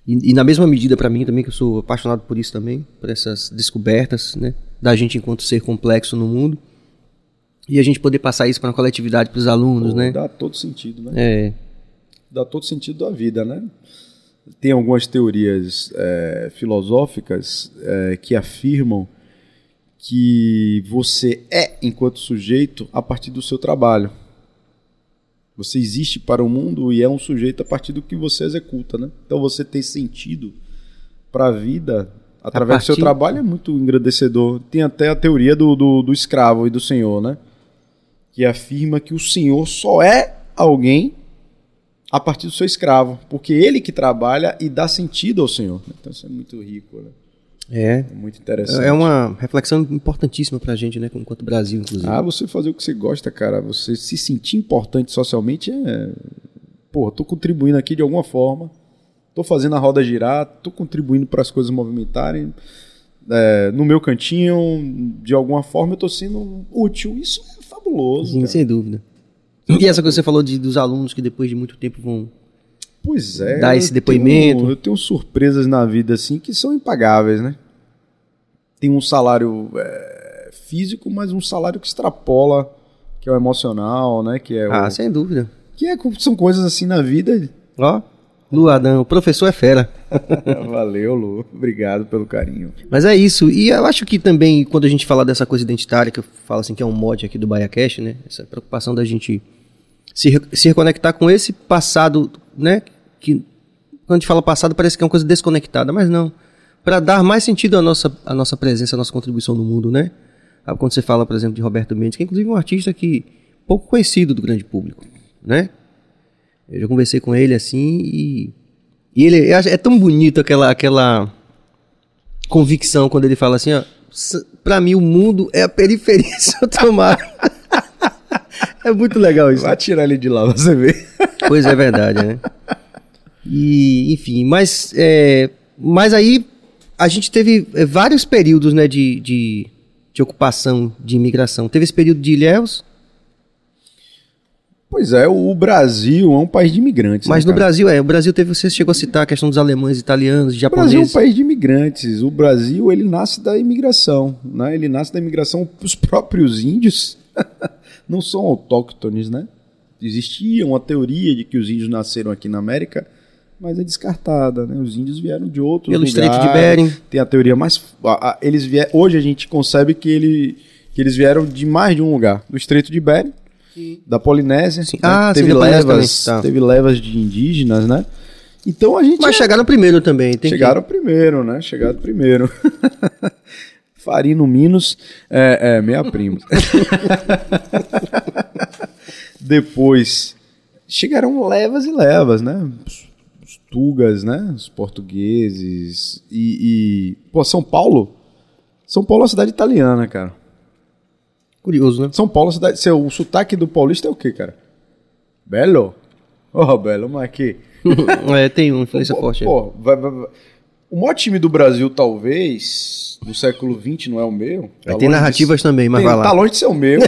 e, e na mesma medida para mim também, que eu sou apaixonado por isso também, por essas descobertas, né? Da gente enquanto ser complexo no mundo. E a gente poder passar isso para a coletividade, para os alunos, Pô, né? Dá todo sentido, né? É. Dá todo sentido da vida, né? Tem algumas teorias é, filosóficas é, que afirmam que você é, enquanto sujeito, a partir do seu trabalho. Você existe para o mundo e é um sujeito a partir do que você executa, né? Então você ter sentido para a vida através partir... do seu trabalho é muito engrandecedor. Tem até a teoria do, do, do escravo e do senhor, né? Que afirma que o senhor só é alguém a partir do seu escravo, porque ele que trabalha e dá sentido ao senhor. Então isso é muito rico, né? É. é muito interessante. É uma reflexão importantíssima pra gente, né? Enquanto Brasil, inclusive. Ah, você fazer o que você gosta, cara. Você se sentir importante socialmente é. Pô, tô contribuindo aqui de alguma forma. Tô fazendo a roda girar, tô contribuindo para as coisas movimentarem. É, no meu cantinho, de alguma forma, eu tô sendo útil. Isso é fabuloso. Sim, cara. sem dúvida. E essa coisa que você falou de, dos alunos que depois de muito tempo vão Pois é. Dar esse depoimento. Tenho, eu tenho surpresas na vida assim que são impagáveis, né? Tem um salário é, físico, mas um salário que extrapola, que é o emocional, né? Que é ah, o, sem dúvida. Que é, são coisas assim na vida. Ó, Lu Adão, o professor é fera. Valeu, Lu. Obrigado pelo carinho. Mas é isso. E eu acho que também, quando a gente fala dessa coisa identitária, que eu falo assim, que é um mod aqui do BaiaCast, né? Essa preocupação da gente se, se reconectar com esse passado, né? Que quando a gente fala passado parece que é uma coisa desconectada, mas não. Para dar mais sentido à nossa, à nossa presença, à nossa contribuição no mundo, né? Ah, quando você fala, por exemplo, de Roberto Mendes, que é inclusive um artista que pouco conhecido do grande público, né? Eu já conversei com ele assim e, e ele é tão bonito aquela aquela convicção quando ele fala assim, ó, para mim o mundo é a periferia de Santo é muito legal isso. Vai tirar ele de lá, você vê. Pois é verdade, né? E, enfim, mas, é, mas aí a gente teve é, vários períodos né, de, de, de ocupação, de imigração. Teve esse período de Ilhéus. Pois é, o Brasil é um país de imigrantes. Mas né, no Brasil, é. O Brasil teve, você chegou a citar a questão dos alemães, italianos, japoneses. O Brasil é um país de imigrantes. O Brasil, ele nasce da imigração. Né? Ele nasce da imigração. Os próprios índios não são autóctones, né? Existia uma teoria de que os índios nasceram aqui na América, mas é descartada, né? Os índios vieram de outro Pelo lugar. Estreito de Bering. Tem a teoria mais a, a, eles vier, hoje a gente concebe que ele que eles vieram de mais de um lugar, do Estreito de Bering, sim. da Polinésia, sim. Né? Ah, teve sim, levas, tá. teve levas de indígenas, né? Então a gente Mas é... chegaram primeiro também, Chegaram que... primeiro, né? Chegaram primeiro. Farino Minos, é, é meia prima. Depois chegaram levas e levas, né? Os tugas, né? Os portugueses e, e... Pô, São Paulo? São Paulo é uma cidade italiana, cara. Curioso, né? São Paulo é cidade... Seu, o sotaque do paulista é o quê, cara? Belo? Oh, Belo, mas aqui... é, tem uma influência forte. Pô, vai, vai, vai. O maior time do Brasil, talvez, do século XX, não é o meu. Tá tem narrativas de... também, mas tem, vai lá. Tá longe de ser o meu.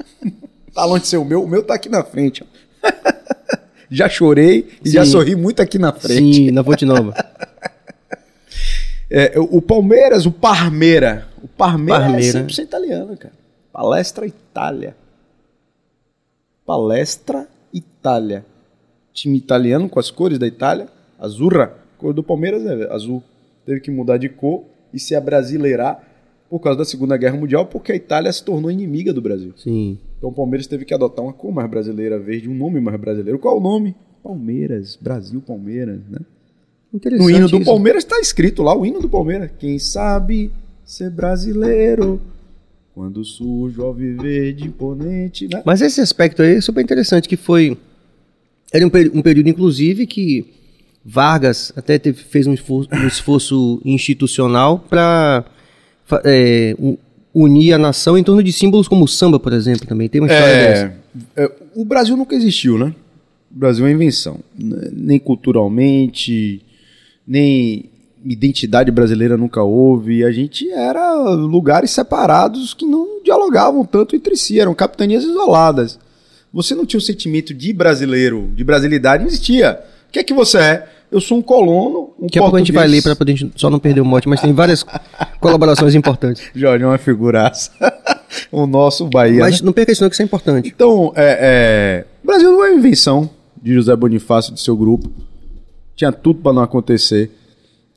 tá longe de ser o meu. O meu tá aqui na frente. já chorei e Sim. já sorri muito aqui na frente. Sim, na Fonte Nova. é, o Palmeiras, o Parmeira. O Parmeira, Parmeira. é 100% italiano, cara. Palestra Itália. Palestra Itália. Time italiano com as cores da Itália. Azurra cor do Palmeiras é azul. Teve que mudar de cor e se abrasileirar por causa da Segunda Guerra Mundial, porque a Itália se tornou inimiga do Brasil. Sim. Então o Palmeiras teve que adotar uma cor mais brasileira, verde, um nome mais brasileiro. Qual é o nome? Palmeiras, Brasil Palmeiras, né? Interessante no hino do isso. Palmeiras está escrito lá o hino do Palmeiras. Quem sabe ser brasileiro Quando surge o alviverde imponente, né? Mas esse aspecto aí é super interessante, que foi... Era um, um período, inclusive, que Vargas até teve- fez um esforço, um esforço institucional para unir a nação em torno de símbolos como o samba, por exemplo, também. Tem uma história dessa. É, é, o Brasil nunca existiu, né? O Brasil é uma invenção. Nem culturalmente, nem identidade brasileira nunca houve. A gente era lugares separados que não dialogavam tanto entre si, eram capitanias isoladas. Você não tinha o sentimento de brasileiro, de brasilidade, não existia. O que é que você é? Eu sou um colono, um Daqui a pouco a gente vai ler para poder só não perder o mote, mas tem várias colaborações importantes. Jorge é uma figuraça. o nosso Bahia. Mas né? não perca isso não, que isso é importante. Então, é, é, o Brasil não é uma invenção de José Bonifácio e de seu grupo. Tinha tudo para não acontecer.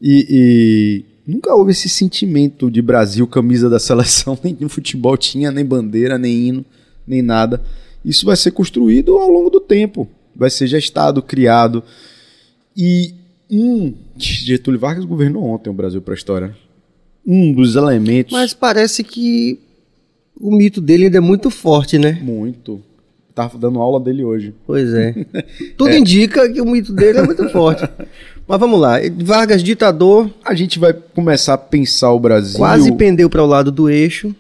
E, e nunca houve esse sentimento de Brasil, camisa da seleção, nem no futebol tinha, nem bandeira, nem hino, nem nada. Isso vai ser construído ao longo do tempo. Vai ser gestado, criado. E um. Getúlio Vargas governou ontem o Brasil para a história. Um dos elementos. Mas parece que o mito dele ainda é muito forte, né? Muito. Tava dando aula dele hoje. Pois é. Tudo indica que o mito dele é muito forte. Mas vamos lá. Vargas, ditador, A gente vai começar a pensar o Brasil. quase pendeu para o lado do eixo.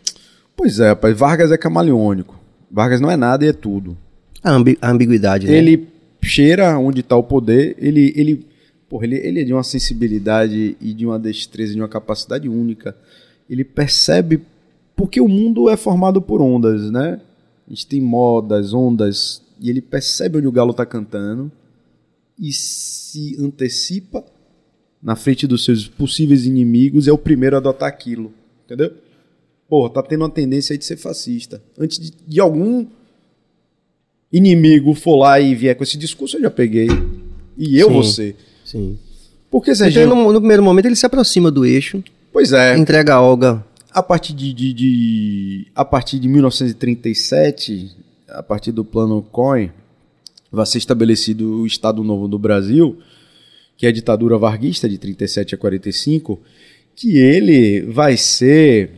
Pois é, rapaz. Vargas é camaleônico. Vargas não é nada e é tudo. A, ambi- a ambiguidade, né? Ele cheira onde está o poder. Ele, ele, porra, ele, ele é de uma sensibilidade e de uma destreza, de uma capacidade única. Ele percebe porque o mundo é formado por ondas, né? A gente tem modas, ondas, e ele percebe onde o galo está cantando e se antecipa na frente dos seus possíveis inimigos, é o primeiro a adotar aquilo, entendeu? Porra, tá tendo uma tendência aí de ser fascista. Antes de, de algum inimigo for lá e vier com esse discurso, eu já peguei. E eu Sim. você. Sim. Por que, Então, Serginho? no, no primeiro momento, ele se aproxima do eixo, Pois é, entrega a Olga. a partir de, de- de- a partir de 1937, a partir do plano COIN, vai ser estabelecido o Estado Novo do Brasil, que é a ditadura varguista de 37 a 45, que ele vai ser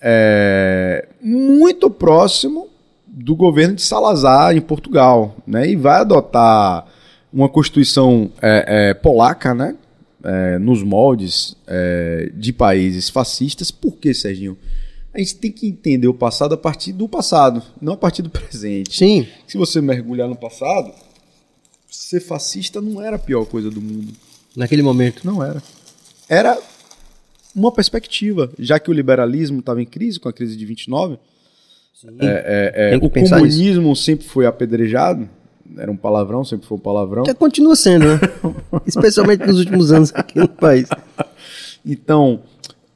é, muito próximo do governo de Salazar em Portugal, né? E vai adotar uma constituição é, é, polaca, né? É, nos moldes é, de países fascistas. Por que, Serginho? A gente tem que entender o passado a partir do passado, não a partir do presente. Sim. Se você mergulhar no passado, ser fascista não era a pior coisa do mundo. Naquele momento. Não era. Era uma perspectiva, já que o liberalismo estava em crise com a crise de 29. É, é, é, que o comunismo sempre foi apedrejado, era um palavrão, sempre foi um palavrão. Até continua sendo, né? Especialmente nos últimos anos aqui no país. Então,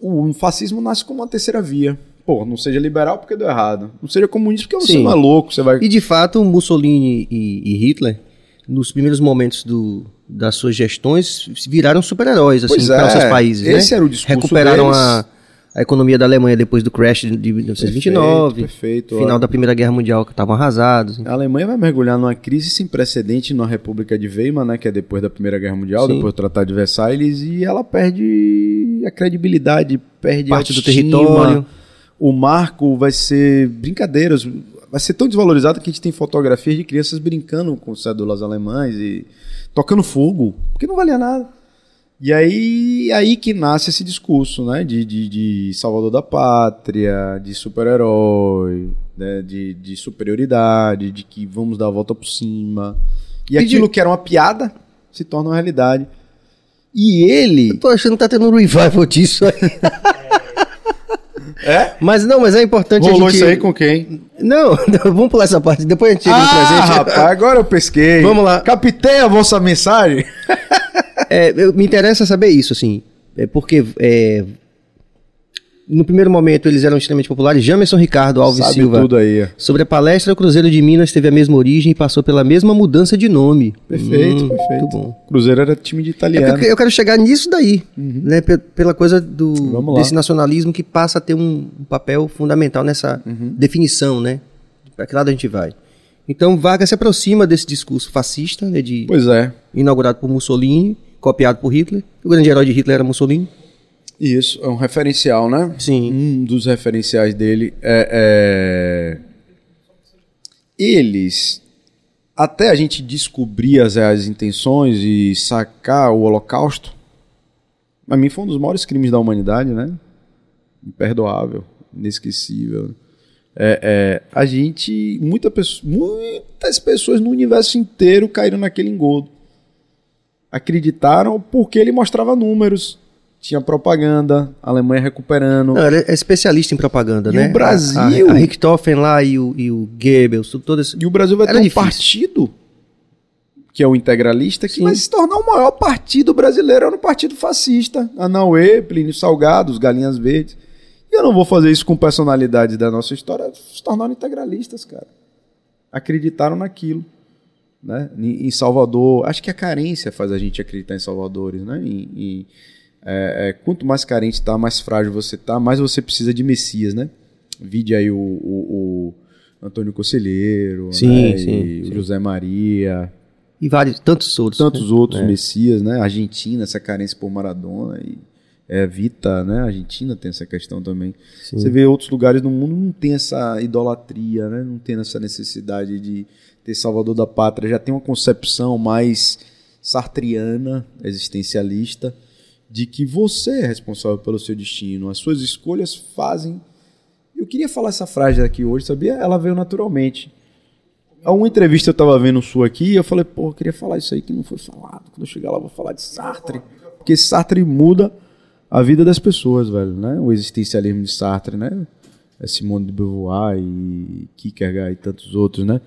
o fascismo nasce como uma terceira via. Pô, não seja liberal porque deu errado. Não seja comunista porque você Sim. não é louco, você vai. E de fato, Mussolini e, e Hitler, nos primeiros momentos do, das suas gestões, viraram super-heróis assim, Pois para é, seus países. esse né? era o discurso Recuperaram deles. a, a economia da Alemanha depois do crash de 1929, Perfeito, perfeito, final ó. da Primeira Guerra Mundial, que estavam arrasados. A Alemanha vai mergulhar numa crise sem precedente na República de Weimar, né, que é depois da Primeira Guerra Mundial, Sim. depois do Tratado de Versailles, e ela perde a credibilidade, perde Parte do território. O marco vai ser brincadeiras, vai ser tão desvalorizado que a gente tem fotografias de crianças brincando com cédulas alemães e tocando fogo, porque não valia nada. E aí, aí que nasce esse discurso, né? De, de, de salvador da pátria, de super-herói, né? de, de superioridade, de que vamos dar a volta por cima. E, E aquilo de- que era uma piada se torna uma realidade. E ele. Eu tô achando que tá tendo um revival disso aí. É? Mas não, mas é importante Rolou a gente... isso aí com quem? Não, não, vamos pular essa parte, depois a gente chega no Ah, presente. rapaz, agora eu pesquei. Vamos lá. Captei a vossa mensagem. É, eu- me interessa saber isso, assim. É porque é, no primeiro momento eles eram extremamente populares. Jamerson Ricardo Alves Sabe Silva. tudo aí. Sobre a palestra, o Cruzeiro de Minas teve a mesma origem e passou pela mesma mudança de nome. Perfeito, Hum, perfeito. Muito bom. Cruzeiro era time de É italiano. porque eu quero chegar nisso daí, né? pe- Pela coisa do desse nacionalismo que passa a ter um, papel fundamental nessa definição, né? Para que lado a gente vai? Então Vargas se aproxima desse discurso fascista, né? De Pois é. inaugurado por Mussolini, copiado por Hitler. O grande herói de Hitler era Mussolini. Isso, é um referencial, né? Sim. Um dos referenciais dele é, é... Eles, até a gente descobrir as reais intenções e sacar o Holocausto, pra mim foi um dos maiores crimes da humanidade, né? Imperdoável, inesquecível. É, é, a gente, muita muitas pessoas no universo inteiro caíram naquele engodo. Acreditaram porque ele mostrava números, tinha propaganda, a Alemanha recuperando. Não, ele é especialista em propaganda, E né? o Brasil? A, a, a Richthofen lá e o, e o Goebbels, tudo- todo esse... E o Brasil vai Era ter um difícil. partido, que é o integralista, que Sim. vai se tornar o maior partido brasileiro no partido fascista. Anauê, Plínio Salgado, os Galinhas Verdes. E eu não vou fazer isso com personalidades da nossa história, se tornaram integralistas, cara. Acreditaram naquilo. Né? Em Salvador, acho que a carência faz a gente acreditar em salvadores, né? Em- em- é, é, quanto mais carente tá, mais frágil você tá, mais você precisa de Messias, né? Vide aí o, o- o Antônio Conselheiro, Sim, né? sim, E sim. José Maria, E vários, tantos outros. tantos né? outros É. Messias, né? Argentina, essa carência por Maradona e é, Vita, né? A Argentina tem essa questão também. Sim. Você vê outros lugares no mundo não tem essa idolatria, né? Não tem essa necessidade de ter Salvador da Pátria. Já tem uma concepção mais sartriana, existencialista, de que você é responsável pelo seu destino. As suas escolhas fazem. Eu queria falar essa frase aqui hoje, sabia? Ela veio naturalmente. A uma entrevista eu tava vendo sua aqui e eu falei, pô, eu queria falar isso aí que não foi falado. Quando eu chegar lá, eu vou falar de Sartre. Porque Sartre muda a vida das pessoas, velho, né? O existencialismo de Sartre, né? É Simone de Beauvoir e Kierkegaard e tantos outros, né?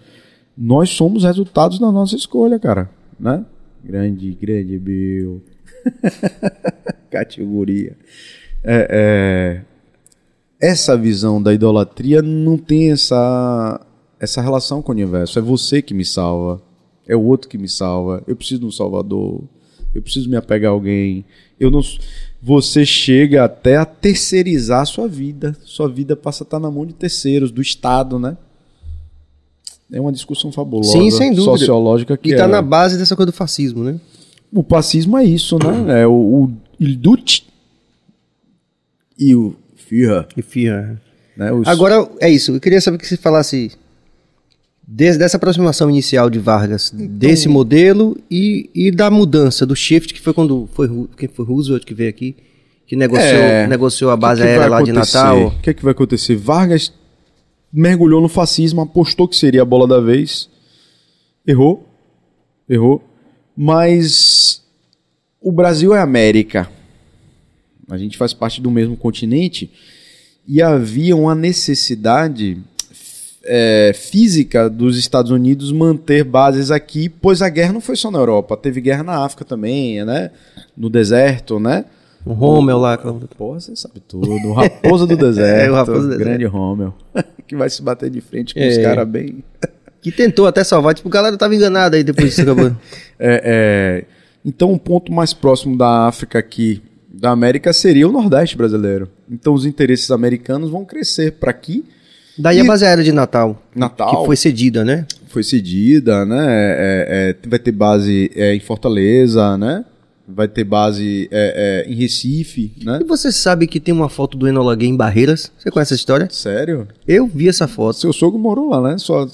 Nós somos resultados da nossa escolha, cara, né? Grande, grande Bill. Categoria. É, é, essa visão da idolatria não tem essa, essa relação com o universo. É você que me salva. É o outro que me salva. Eu preciso de um salvador. Eu preciso me apegar a alguém. Eu não. Você chega até a terceirizar a sua vida. Sua vida passa a estar na mão de terceiros, do Estado, né? É uma discussão fabulosa, Sim, sem dúvida. sociológica que E tá é- na base dessa coisa do fascismo, né? o fascismo é isso, né? É o, o e o Führer. E fia. Né? Os- Agora, é isso. Eu queria saber que você falasse des- dessa aproximação inicial de Vargas, Então- desse modelo e, e da mudança, do shift, que foi quando foi, quem foi Roosevelt que veio aqui, que negociou, É. negociou a O que base que aérea lá de acontecer? Natal. O que, é que vai acontecer? Vargas mergulhou no fascismo, apostou que seria a bola da vez. Errou. Errou. Mas o Brasil é América. A gente faz parte do mesmo continente e havia uma necessidade é, física dos Estados Unidos manter bases aqui, pois a guerra não foi só na Europa, teve guerra na África também, né? No deserto, né? O Rommel lá. Porra, você sabe tudo. O Raposa do Deserto. É, o Raposa do Grande Rommel. que vai se bater de frente com É. os caras bem. Que tentou até salvar. Tipo, a galera tava enganada aí depois disso acabou. É, é, Então, o ponto mais próximo da África aqui, da América, seria o Nordeste brasileiro. Então, os interesses americanos vão crescer para aqui. Daí a E- base aérea de Natal. Natal. Que foi cedida, né? Foi cedida, né? É, é, vai ter base é, em Fortaleza, né? Vai ter base é, é, em Recife, né? E você sabe que tem uma foto do Enola Gay em Barreiras? Você conhece essa história? Sério? Eu vi essa foto. Seu sogro morou lá, né? Só...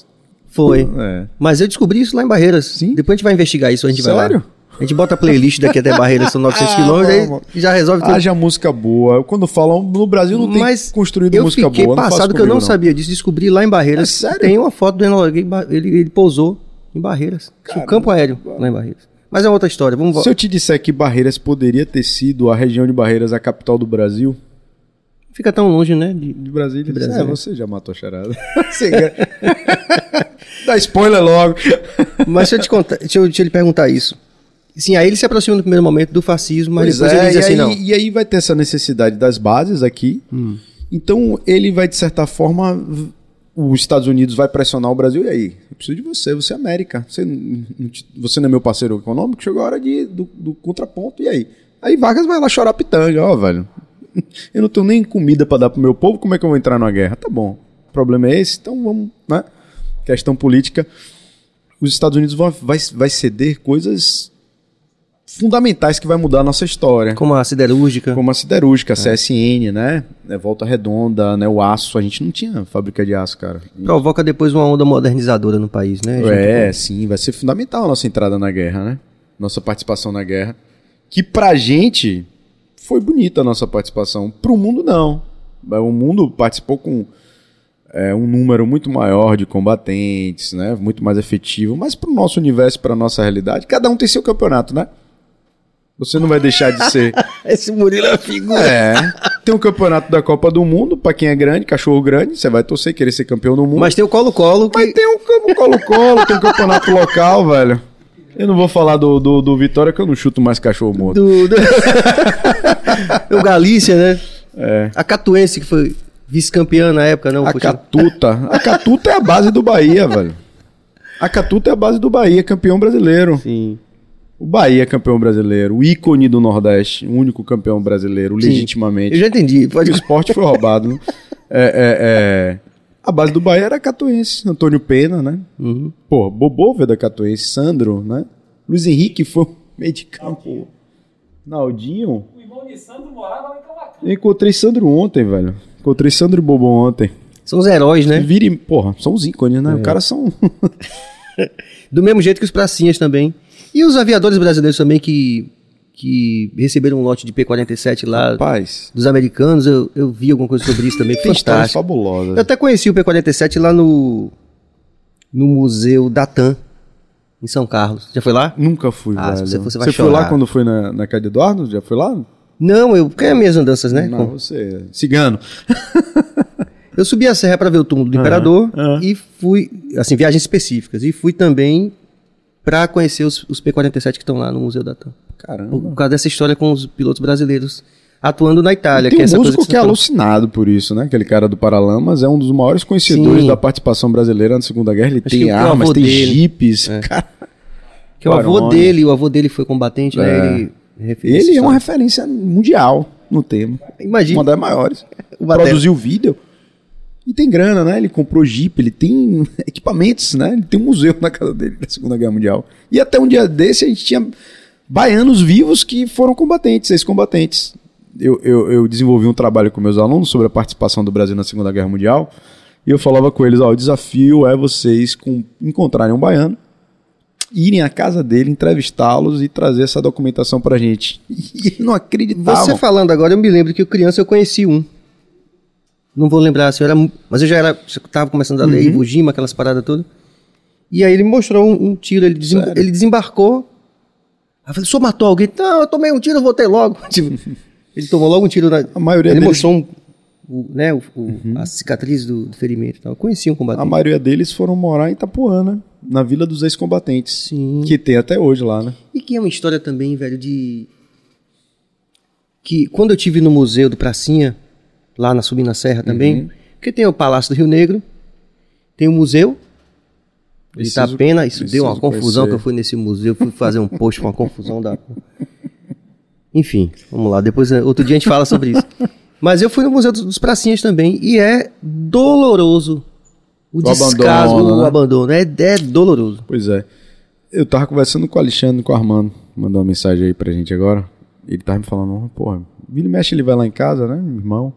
Foi. É. Mas eu descobri isso lá em Barreiras. Sim? Depois a gente vai investigar isso, a gente vai Sério? A gente bota a playlist daqui até Barreiras, são 900 Ah, quilômetros, aí já resolve tudo. Haja música boa. Quando falam no Brasil não tem Mas construído eu música fiquei boa. não passado faça que eu não comigo, sabia disso, descobri lá em Barreiras. É sério? Tem uma foto do Enola Gay, ele, ele pousou em Barreiras. Tinha um campo aéreo lá em Barreiras. Mas é outra história, vamos Se eu te disser que Barreiras poderia ter sido a região de Barreiras a capital do Brasil, Fica tão longe, né? de- de Brasília, Brasília. É, você já matou a charada. Dá spoiler logo. Mas deixa eu te contar, deixa eu, eu lhe perguntar isso. Sim, aí ele se aproxima no primeiro momento do fascismo, mas Pois depois é, ele diz e, assim, aí, não. e aí vai ter essa necessidade das bases aqui. Então ele vai, de certa forma, os Estados Unidos vai pressionar o Brasil. E aí? Eu preciso de você, você é América. Você, você não é meu parceiro econômico, chegou a hora de, do, do contraponto. E aí? Aí Vargas vai lá chorar pitanga, ó, velho. Eu não tenho nem comida pra dar pro meu povo, como é que eu vou entrar numa guerra? Tá bom. O problema é esse, então vamos, né? Questão política. Os Estados Unidos vão, vai, vai ceder coisas fundamentais que vai mudar a nossa história. Como a siderúrgica. Como a siderúrgica, a CSN, né? É, Volta Redonda, né? O aço. A gente não tinha fábrica de aço, cara. Provoca depois uma onda modernizadora no país, né? É, sim. Vai ser fundamental a nossa entrada na guerra, né? Nossa participação na guerra. Que pra gente foi bonita a nossa participação. Pro mundo, não. O mundo participou com é, um número muito maior de combatentes, né? Muito mais efetivo. Mas pro nosso universo, pra nossa realidade, cada um tem seu campeonato, né? Você não vai deixar de ser. Esse Murilo é figura. É. Tem o campeonato da Copa do Mundo, pra quem é grande, cachorro grande, você vai torcer querer ser campeão do mundo. Mas tem o Colo-Colo. Que... Mas tem o Colo-Colo, tem o campeonato local, velho. Eu não vou falar do, do, do, Vitória, que eu não chuto mais cachorro morto. Do, do... o Galícia, né? É. A Catuense, que foi vice-campeã na época, não? A Catuta. A Catuta é a base do Bahia, velho. A Catuta é a base do Bahia, campeão brasileiro. Sim. O Bahia é campeão brasileiro, o ícone do Nordeste, o único campeão brasileiro, Sim, legitimamente. Eu já entendi. Pode... O esporte foi roubado. é, é, é... A base do Bahia era Catuense, Antônio Pena, né? Uhum. Pô, Bobô veio da Catuense, Sandro, né? Luiz Henrique foi meio de campo. Naldinho. O irmão de Sandro morava lá em Cavacan. Encontrei Sandro ontem, velho. Encontrei Sandro e Bobô ontem. São os heróis, né? Vire, porra, são os ícones, né? É. Os caras são. do mesmo jeito que os pracinhas também. E os aviadores brasileiros também que, que receberam um lote de P-47 lá Rapaz. dos americanos, eu, eu vi alguma coisa sobre isso também. Tem fantástico. fabulosa. Eu até conheci o P-47 lá no, no Museu da TAM, em São Carlos. Já foi lá? Nunca fui, Ah, velho. se você for, você vai Você foi lá quando foi na, na casa de Eduardo? Já foi lá? Não, eu. Porque é minhas andanças, né? Não, você. é Cigano. Eu subi a serra para ver o túmulo do Aham, imperador aham. e fui, assim, viagens específicas. E fui também para conhecer os, os P-47 que estão lá no Museu da TAM. Por, Caramba. por causa dessa história com os pilotos brasileiros atuando na Itália. Tem que é essa coisa músico que, que, é alucinado por isso, né? Aquele cara do Paralamas é um dos maiores conhecedores Sim. da participação brasileira na Segunda Guerra. Ele Acho tem armas, tem dele- jipes. É. Cara, Que o avô Barone. dele, o avô dele foi combatente, É. né? Ele, ele é uma referência mundial no tema. Imagina. Uma das maiores. Produziu vídeo. E tem grana, né? Ele comprou Jeep, ele tem equipamentos, né? Ele tem um museu na casa dele da Segunda Guerra Mundial. E até um dia desse a gente tinha baianos vivos que foram combatentes, ex-combatentes. Eu, eu, eu desenvolvi um trabalho com meus alunos sobre a participação do Brasil na Segunda Guerra Mundial. E eu falava com eles, ó, o desafio é vocês com, encontrarem um baiano, irem à casa dele, entrevistá-los e trazer essa documentação pra gente. E não acreditavam. Você falando agora, eu me lembro que criança eu conheci um. Não vou lembrar se eu era. Mas eu já era. Já tava começando a ler Uhum. Iwo Jima, aquelas paradas todas. E aí ele mostrou um, um tiro, ele, desem- ele desembarcou. Aí eu falei, o senhor matou alguém? Não, eu tomei um tiro, eu voltei logo. Tipo, ele tomou logo um tiro na. A maioria ele deles- mostrou um, o, né, o, o- a cicatriz do, do ferimento. tal. Eu conheci um combatente. A maioria deles foram morar em Itapuã, né? Na Vila dos Ex-Combatentes. Sim. Que tem até hoje lá, né? E que é uma história também, velho, de. Que quando eu tive no museu do Pracinha, lá na Subina Serra também, Uhum. porque tem o Palácio do Rio Negro, tem o museu de Preciso- Itapena, isso deu uma confusão conhecer. que eu fui nesse museu, fui fazer um post com uma confusão da. Enfim, vamos lá, depois eh, outro dia a gente fala sobre isso. Mas eu fui no Museu dos Pracinhas também e é doloroso o, O descaso, abandono, o né? abandono. É, é doloroso. Pois é. Eu tava conversando com o Alexandre, com o Armando. Mandou uma mensagem aí pra gente agora. Ele tava me falando, porra, Vira e mexe ele vai lá em casa, né, meu irmão?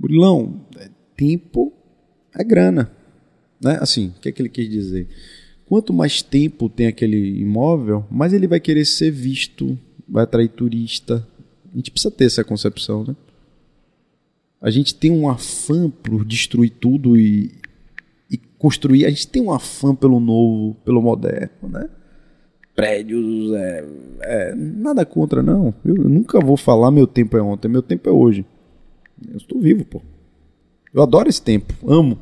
Burilão, é tempo é grana. Né? Assim, o que é que ele quis dizer? Quanto mais tempo tem aquele imóvel, mais ele vai querer ser visto, vai atrair turista. A gente precisa ter essa concepção, né? A gente tem um afã por destruir tudo e, e construir. A gente tem um afã pelo novo, pelo moderno, né? Prédios, é, é, nada contra, não. Eu, eu nunca vou falar meu tempo é ontem, meu tempo é hoje. Eu estou vivo, pô. Eu adoro esse tempo, amo.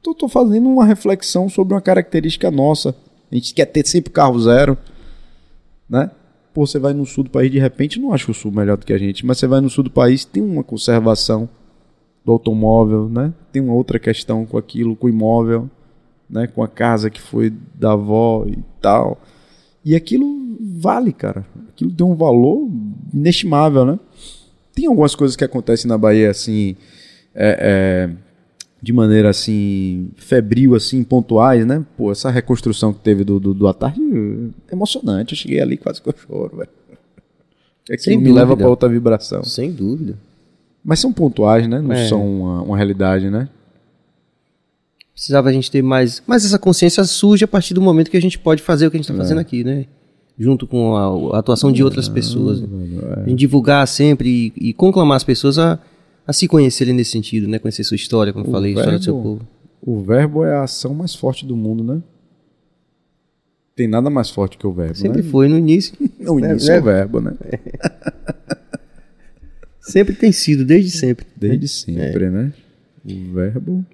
Então, estou fazendo uma reflexão sobre uma característica nossa. A gente quer ter sempre carro zero, né? Pô, você vai no sul do país, de repente, não acho o sul melhor do que a gente, mas você vai no sul do país, tem uma conservação do automóvel, né? Tem uma outra questão com aquilo, com o imóvel, né? Com a casa que foi da avó e tal. E aquilo vale, cara. Aquilo tem um valor inestimável, né? Tem algumas coisas que acontecem na Bahia, assim, é, é, de maneira assim, febril, assim, pontuais, né? Pô, essa reconstrução que teve do, do, do Atarde é emocionante. Eu cheguei ali quase que eu choro, velho. É que Sem me leva para outra vibração. Sem dúvida. Mas são pontuais, né? Não É. são uma, uma realidade, né? Precisava a gente ter mais. Mas essa consciência surge a partir do momento que a gente pode fazer o que a gente está fazendo aqui, né? Junto com a, atuação de outras pessoas. A gente divulgar sempre e, e conclamar as pessoas a, a se conhecerem nesse sentido, né? Conhecer sua história, como eu falei, a história do seu verbo- povo. O verbo é a ação mais forte do mundo, né? Tem nada mais forte que o verbo, Sempre né? foi no início. O início é o verbo, né? Sempre tem sido, desde sempre. Desde sempre, né? O verbo.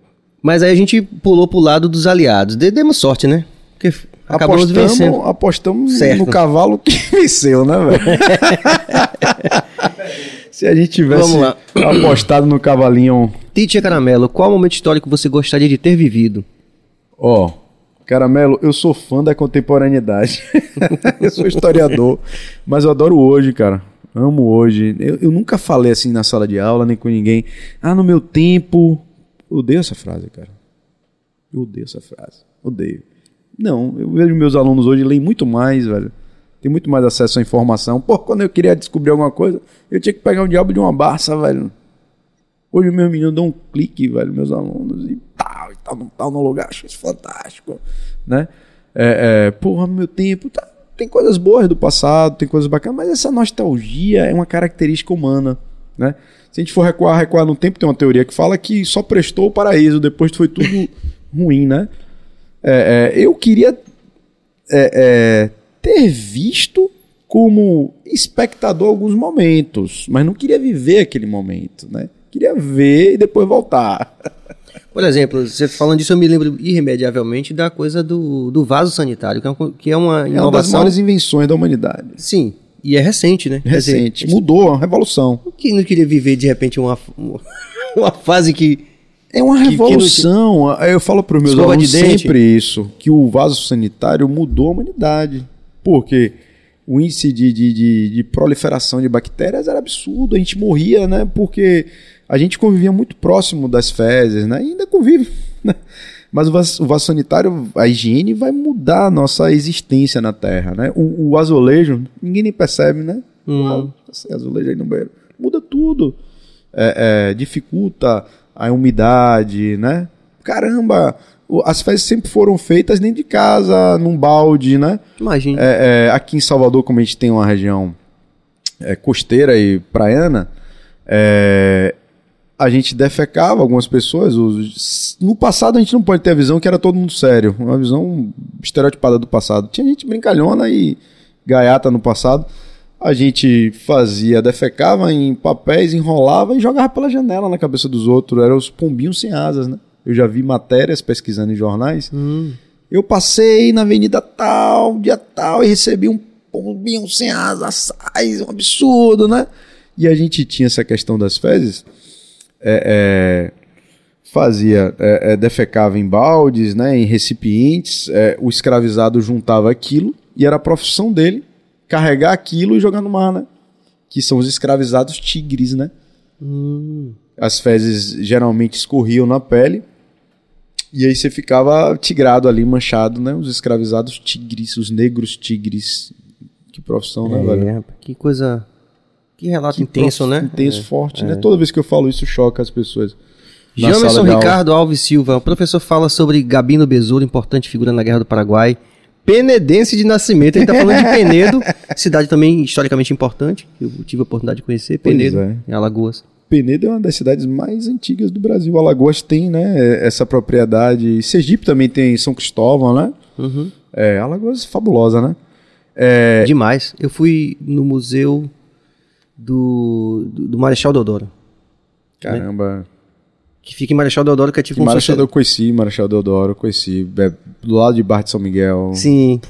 Mas aí a gente pulou pro lado dos aliados. De- Demos sorte, né? Porque acabamos vencendo. Apostamos, apostamos Certo. no cavalo que venceu, né, velho? Se a gente tivesse apostado no cavalinho, Titia Caramelo, qual momento histórico você gostaria de ter vivido? ó, Caramelo, eu sou fã da contemporaneidade. eu sou historiador, mas eu adoro hoje, cara. Amo hoje. Eu, eu nunca falei assim na sala de aula, nem com ninguém. Ah, no meu tempo. Eu odeio essa frase, cara. Eu odeio essa frase. Odeio. Não, eu vejo meus alunos hoje leem muito mais, velho. Tem muito mais acesso à informação. Pô, quando eu queria descobrir alguma coisa, eu tinha que pegar um diabo de uma barça, velho. Hoje meus meninos dão um clique, velho, meus alunos, e tal, e tal, não tal no lugar, acho isso fantástico, né? É, é, porra, meu tempo, tá, tem coisas boas do passado, tem coisas bacanas, mas essa nostalgia é uma característica humana, né? Se a gente for recuar, recuar no tempo, tem uma teoria que fala que só prestou o paraíso, depois foi tudo ruim, né? É, é, eu queria é, é, ter visto como espectador alguns momentos, mas não queria viver aquele momento, né? Queria ver e depois voltar. Por exemplo, você falando disso, eu me lembro irremediavelmente da coisa do, do vaso sanitário, que é uma, que é uma É uma das inovação. maiores invenções da humanidade. Sim, e é recente, né? Quer dizer, Recente. Mudou, uma revolução. Quem não queria viver de repente uma, uma fase que. É uma Que- que revolução. Eu falo para os meus Escova de alunos dente. sempre isso, que o vaso sanitário mudou a humanidade. Porque o índice de, de, de, de proliferação de bactérias era absurdo. A gente morria, né? Porque a gente convivia muito próximo das fezes, né? E ainda convive. Né? Mas o vaso, o vaso sanitário, a higiene vai mudar a nossa existência na Terra, né? O, o azulejo, ninguém nem percebe, né? Hum. Ah, esse azulejo aí no banheiro. Muda tudo. É, é, dificulta a umidade, né? Caramba, as fezes sempre foram feitas dentro de casa, num balde, né? Imagina. É, é, aqui em Salvador, como a gente tem uma região é, costeira e praiana, é, a gente defecava algumas pessoas. os- no passado a gente não pode ter a visão que era todo mundo sério, uma visão estereotipada do passado. Tinha gente brincalhona e gaiata no passado. A gente fazia, defecava em papéis, enrolava e jogava pela janela na cabeça dos outros. Eram os pombinhos sem asas, né? Eu já vi matérias pesquisando em jornais. Hum. Eu passei na avenida tal, dia tal, e recebi um pombinho sem asas, sais, um absurdo, né? E a gente tinha essa questão das fezes, é, é, fazia, é, é, defecava em baldes, né, em recipientes, é, o escravizado juntava aquilo, e era a profissão dele carregar aquilo e jogar no mar, né? Que são os escravizados tigres, né? Hum. As fezes geralmente escorriam na pele. E aí você ficava tigrado ali, manchado, né? Os escravizados tigres, os negros tigres. Que profissão, né, velho? É, rapaz, que coisa. Que relato Que intenso, né? Intenso, forte, né? Toda vez que eu falo isso, choca as pessoas. Jamerson. Ricardo Alves Silva, o professor fala sobre Gabino Besouro, importante figura na Guerra do Paraguai. Penedense de nascimento, ele está falando de Penedo, cidade também historicamente importante, que eu tive a oportunidade de conhecer, Penedo, é. em Alagoas. Penedo é uma das cidades mais antigas do Brasil. Alagoas tem, né, essa propriedade. Sergipe também tem São Cristóvão, né? Uhum. É, Alagoas é fabulosa, né? É, Demais. Eu fui no museu do, do, do Marechal Deodoro, caramba. Que fica em Marechal Deodoro, que é tipo Que um Marechal social- eu conheci, Marechal Deodoro, conheci. É, do lado de Bar de São Miguel. Sim,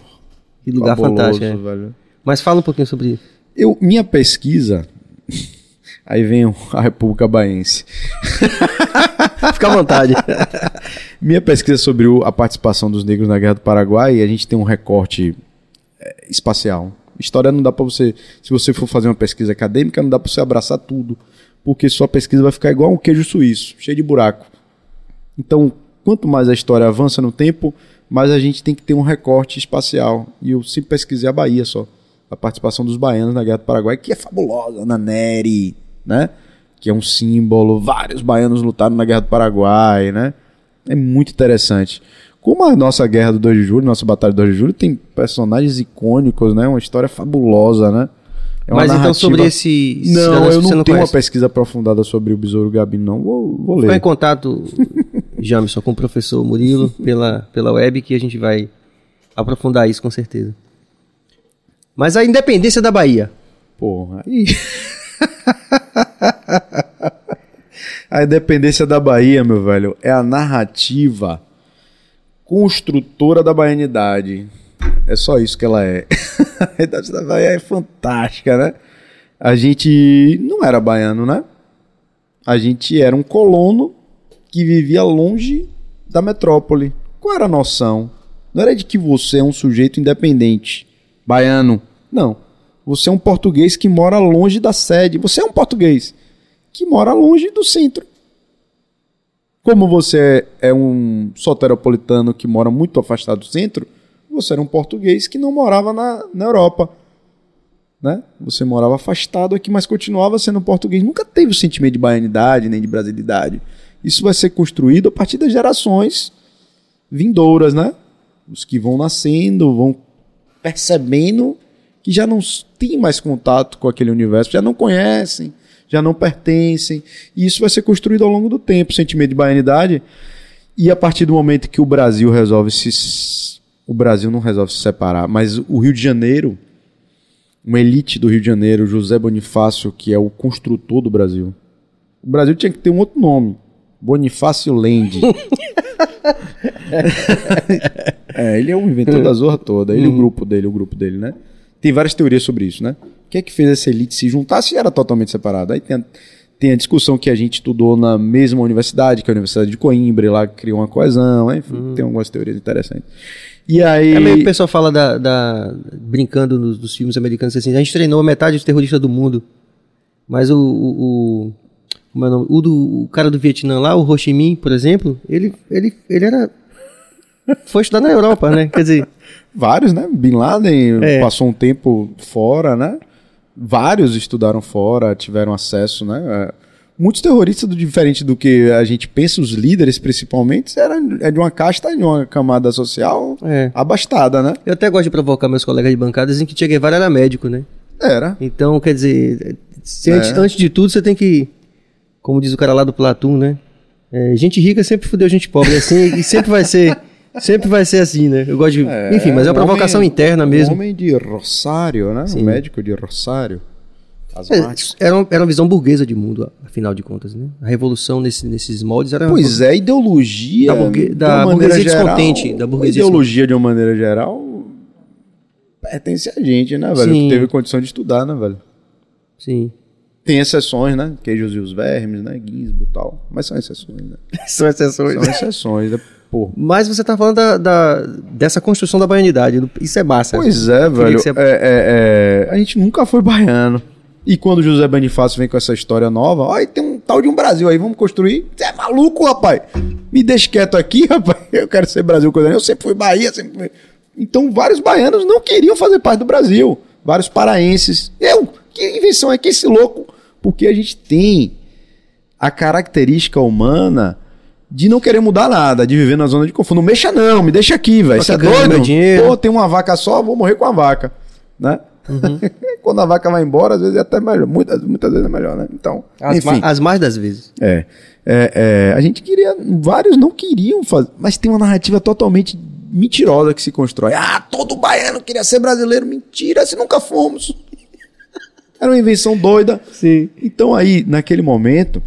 que lugar Fabuloso, fantástico. é. Mas fala um pouquinho sobre isso. Eu, minha pesquisa. Aí vem a República Baense. Fica à vontade. Minha pesquisa sobre o- a participação dos negros na Guerra do Paraguai, a gente tem um recorte é, espacial. História não dá pra você. Se você for fazer uma pesquisa acadêmica, não dá pra você abraçar tudo. Porque sua pesquisa vai ficar igual um queijo suíço, cheio de buraco. Então, quanto mais a história avança no tempo, mais a gente tem que ter um recorte espacial. E eu sempre pesquisei a Bahia só. A participação dos baianos na Guerra do Paraguai, que é fabulosa, na Neri, né? Que é um símbolo. Vários baianos lutaram na Guerra do Paraguai, né? É muito interessante. Como a nossa Guerra do 2 de Julho, nossa Batalha do 2 de Julho, tem personagens icônicos, né? Uma história fabulosa, né? É uma Mas então narrativa- sobre esse. Não, cidadão eu você não, tenho uma conhece. pesquisa aprofundada sobre o Besouro Gabi, não. Vou, vou Fica em ler. contato, Jamison, com o professor Murilo pela, pela web que a gente vai aprofundar isso com certeza. Mas a independência da Bahia. Porra, aí. a independência da Bahia, meu velho, é a narrativa construtora da baianidade. É só isso que ela é. a independência da Bahia é fantástica, né? A gente não era baiano, né? A gente era um colono que vivia longe da metrópole. Qual era a noção? Não era de que você é um sujeito independente, baiano. Não. Você é um português que mora longe da sede. Você é um português que mora longe do centro. Como você é um soteropolitano que mora muito afastado do centro, você era um português que não morava na, na Europa. Né? Você morava afastado aqui, mas continuava sendo português. Nunca teve o sentimento de baianidade nem de brasilidade. Isso vai ser construído a partir das gerações vindouras, né? Os que vão nascendo, vão percebendo que já não têm mais contato com aquele universo, já não conhecem, já não pertencem. E isso vai ser construído ao longo do tempo, o sentimento de baianidade. E a partir do momento que o Brasil resolve se. O Brasil não resolve se separar, mas o Rio de Janeiro, uma elite do Rio de Janeiro, José Bonifácio, que é o construtor do Brasil. O Brasil tinha que ter um outro nome. Bonifácio Land. é, ele é o inventor da zorra toda. Ele e o grupo dele, o grupo dele, né? Tem várias teorias sobre isso, né? O que é que fez essa elite se juntar se era totalmente separada? Aí tem a, tem a discussão que a gente estudou na mesma universidade, que é a Universidade de Coimbra, e lá criou uma coesão, enfim, tem algumas teorias interessantes. E aí. É meio que o pessoal fala da. da- brincando nos, dos filmes americanos assim, a gente treinou metade dos terroristas do mundo. Mas o. o, o como é o nome? O, do, o cara do Vietnã lá, o Ho Chi Minh, por exemplo, ele, ele, ele era. Foi estudar na Europa, né? Quer dizer, Vários, né? Bin Laden É. passou um tempo fora, né? Vários estudaram fora, tiveram acesso, né? É, Muitos terroristas, do, diferente do que a gente pensa, os líderes principalmente, era, é de uma casta, de uma camada social É. abastada, né? eu até gosto de provocar meus colegas de bancada, dizem que Che Guevara era médico, né? Era. Então, quer dizer, É. antes, antes de tudo, você tem que, como diz o cara lá do Platum, né? É, gente rica sempre fudeu gente pobre, assim, e sempre vai ser, sempre vai ser assim, né? Eu gosto de, enfim, mas é uma um provocação homem- interna Um mesmo. homem de Rosário, né? Sim. Um médico de Rosário. É, Asmático. era, uma, era uma visão burguesa de mundo, afinal de contas, né? A revolução nesse- nesses moldes era. Pois é, ideologia. Da burgue- de da maneira burguesia geral, descontente, da burguesia ideologia, de uma maneira geral, pertence a gente, né, velho? Sim. Que teve condição de estudar, né, velho? Sim. Tem exceções, né? Queijos e os vermes, né? Guisbo e tal. Mas são exceções, né? São exceções. São exceções, né? Pô. Mas você tá falando da, da- dessa construção da baianidade. Isso é massa. Pois é, velho. você- É, é, é, a gente nunca foi baiano. E quando o José Bonifácio vem com essa história nova, ó, e tem um tal de um Brasil aí, vamos construir. Você é maluco, rapaz? Me deixa quieto aqui, rapaz. Eu quero ser Brasil coisa. Eu sempre fui Bahia, sempre fui. Então, vários baianos não queriam fazer parte do Brasil. Vários paraenses. Eu, que invenção é que esse louco? Porque a gente tem a característica humana de não querer mudar nada, de viver na zona de conforto. Não mexa não, me deixa aqui, velho. Você é doido? Pô, tem uma vaca só, vou morrer com a vaca, né? Uhum. Quando a vaca vai embora, às vezes é até melhor. Muitas, muitas vezes é melhor, né? Então, As, enfim. ma- as mais das vezes. É, é, é, a gente queria, vários não queriam fazer, mas tem uma narrativa totalmente mentirosa que se constrói. Ah, todo baiano queria ser brasileiro. Mentira, se nunca fomos. Era uma invenção doida. Sim. Então aí, naquele momento,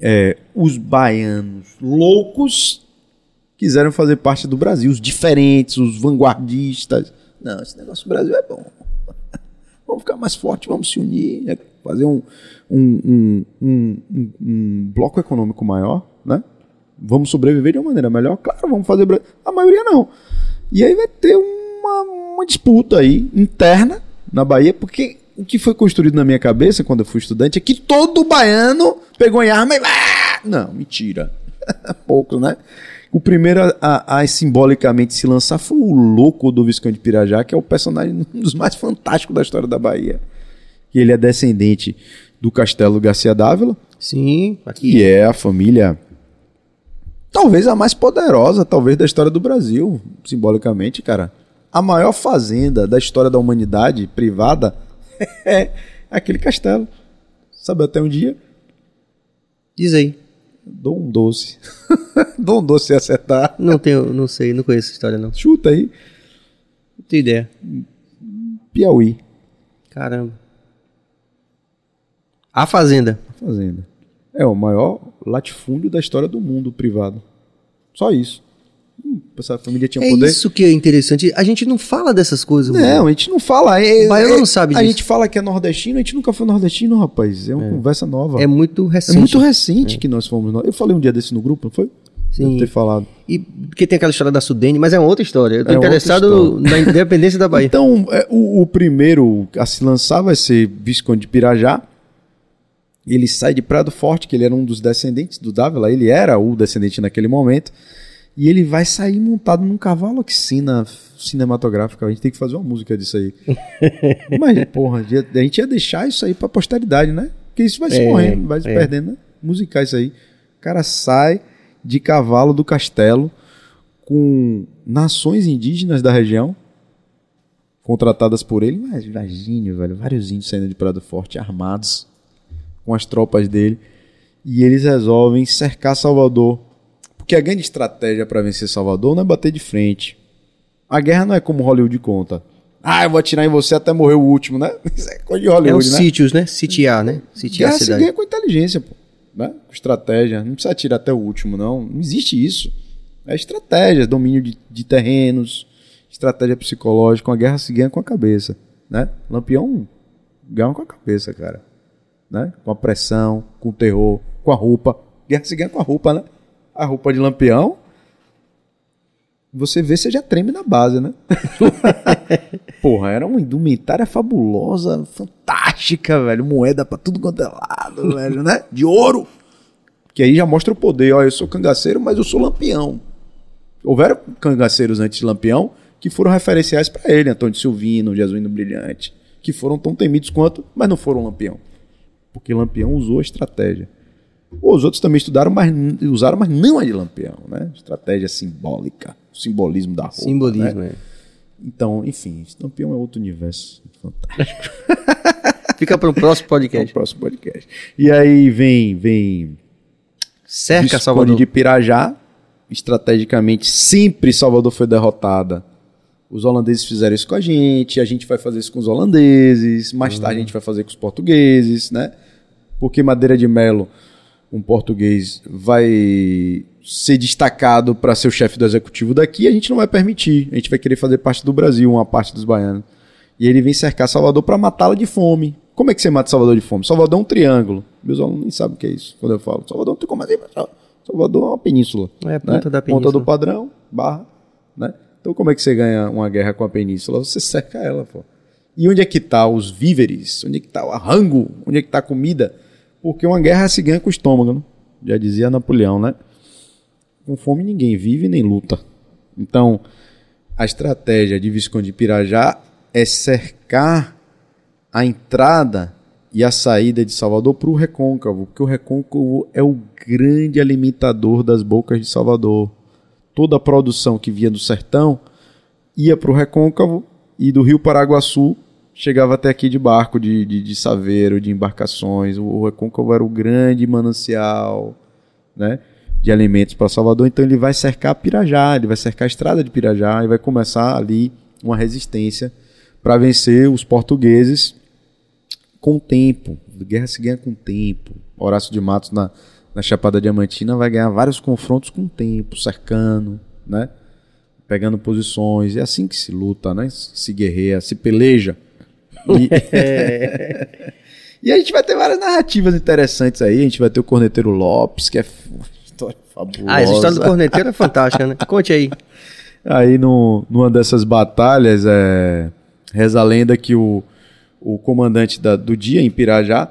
é, os baianos loucos quiseram fazer parte do Brasil, os diferentes, os vanguardistas. Não, esse negócio do Brasil é bom. Vamos ficar mais forte, vamos se unir, né? fazer um, um, um, um, bloco econômico maior, né? Vamos sobreviver de uma maneira melhor? Claro, vamos fazer. A maioria não. E aí vai ter uma, uma disputa aí interna na Bahia, porque o que foi construído na minha cabeça quando eu fui estudante é que todo baiano pegou em arma e. Ah! Não, mentira. Poucos, né? O primeiro a, a- simbolicamente se lançar foi o louco do Visconde de Pirajá, que é o personagem um dos mais fantásticos da história da Bahia. Que ele é descendente do Castelo Garcia Dávila, Sim, aqui. que é a família talvez a mais poderosa, talvez da história do Brasil, simbolicamente, cara. A maior fazenda da história da humanidade privada é aquele castelo. Sabe até um dia? Diz aí. Dou um doce. Dou um doce se acertar. Não tenho, não sei, não conheço essa história não. Chuta aí. Não tenho ideia. Piauí. Caramba. A Fazenda. Fazenda. É o maior latifúndio da história do mundo privado. Só isso. Essa família tinha É poder. isso que é interessante. A gente não fala dessas coisas, mano. Não, a gente não fala. É, O baiano é- não sabe A disso. gente fala que é nordestino, a gente nunca foi nordestino, rapaz. É uma conversa nova. É muito É recente. muito recente que nós fomos. Eu falei um dia desse no grupo, não foi? Sim. Devo ter falado. E porque tem aquela história da Sudene, mas é uma outra história. Eu tô É interessado na independência da Bahia. Então, é, o, o primeiro a se lançar vai ser Visconde de Pirajá. Ele sai de Prado Forte, que ele era um dos descendentes do Dávila, ele era o descendente naquele momento. E ele vai sair montado num cavalo oxina cinematográfica. A gente tem que fazer uma música disso aí. Mas, porra, a gente ia deixar isso aí pra posteridade, né? Porque isso vai se É, morrendo, vai se é. perdendo, né? Musicar isso aí. O cara sai de cavalo do castelo com nações indígenas da região contratadas por ele. Mas imagine, velho, vários índios saindo de Prado Forte armados com as tropas dele e eles resolvem cercar Salvador. Porque a grande estratégia para vencer Salvador não é bater de frente. A guerra não é como Hollywood conta. Ah, eu vou atirar em você até morrer o último, né? Isso é coisa de É Hollywood, os né? sítios, né? Sitiar, né? Sitiar a Guerra se cidade. ganha com inteligência, pô. Né? Com estratégia. Não precisa atirar até o último, não. Não existe isso. É estratégia, domínio de, de terrenos, estratégia psicológica. Uma guerra se ganha com a cabeça. Né? Lampião ganha com a cabeça, cara. Né? Com a pressão, com o terror, com a roupa. Guerra se ganha com a roupa, né? A roupa de Lampião. Você vê, você já treme na base, né? Porra, era uma indumentária fabulosa, fantástica, velho. Moeda pra tudo quanto é lado, velho, né? De ouro. Que aí já mostra o poder. Ó, eu sou cangaceiro, mas eu sou lampião. Houveram cangaceiros antes de Lampião que foram referenciais pra ele, Antônio Silvino, Jesuíno Brilhante, que foram tão temidos quanto, mas não foram Lampião. Porque Lampião usou a estratégia. Os outros também estudaram, mas usaram, mas não a de Lampião, né? Estratégia simbólica, simbolismo da roupa. Simbolismo, né? é. Então, enfim, Lampião é outro universo fantástico. Fica para o próximo É o podcast. próximo podcast. E aí vem, vem Cerca Salvador. de Pirajá. Estrategicamente, sempre Salvador foi derrotada. Os holandeses fizeram isso com a gente, a gente vai fazer isso com os holandeses, mais tarde a gente vai fazer com os portugueses, né? Porque Madeira de Melo, um português, vai ser destacado para ser o chefe do executivo daqui, a gente não vai permitir. A gente vai querer fazer parte do Brasil, uma parte dos baianos. E ele vem cercar Salvador para matá-la de fome. Como é que você mata Salvador de fome? Salvador é um triângulo. Meus alunos nem sabem o que é isso quando eu falo. Salvador como assim, pessoal. Salvador é uma península. É a ponta né? da Ponta península. do padrão, barra. Né? Então como é que você ganha uma guerra com a península? Você cerca ela, pô. E onde é que tá os víveres? Onde é que tá o rango? Onde é que tá a comida? Porque uma guerra se ganha com o estômago, né? Já dizia Napoleão, né? Com fome ninguém vive nem luta. Então, a estratégia de Visconde de Pirajá é cercar a entrada e a saída de Salvador para o recôncavo, porque o recôncavo é o grande alimentador das bocas de Salvador. Toda a produção que vinha do sertão ia para o recôncavo e do rio Paraguaçu chegava até aqui de barco, de, de, de saveiro, de embarcações. O, recôncavo era o grande manancial né, de alimentos para Salvador, então ele vai cercar Pirajá, ele vai cercar a estrada de Pirajá e vai começar ali uma resistência para vencer os portugueses com o tempo. Guerra se ganha com o tempo. Horácio de Matos na, na Chapada Diamantina vai ganhar vários confrontos com o tempo, cercando, né? Pegando posições. É assim que se luta, né? Se guerreia, se peleja. E, e a gente vai ter várias narrativas interessantes aí. A gente vai ter o Corneteiro Lopes, que é uma história fabulosa. Ah, essa história do corneteiro é fantástica, né? Conte aí. Aí no, numa dessas batalhas, é, reza a lenda que o, o comandante da- do dia, em Pirajá,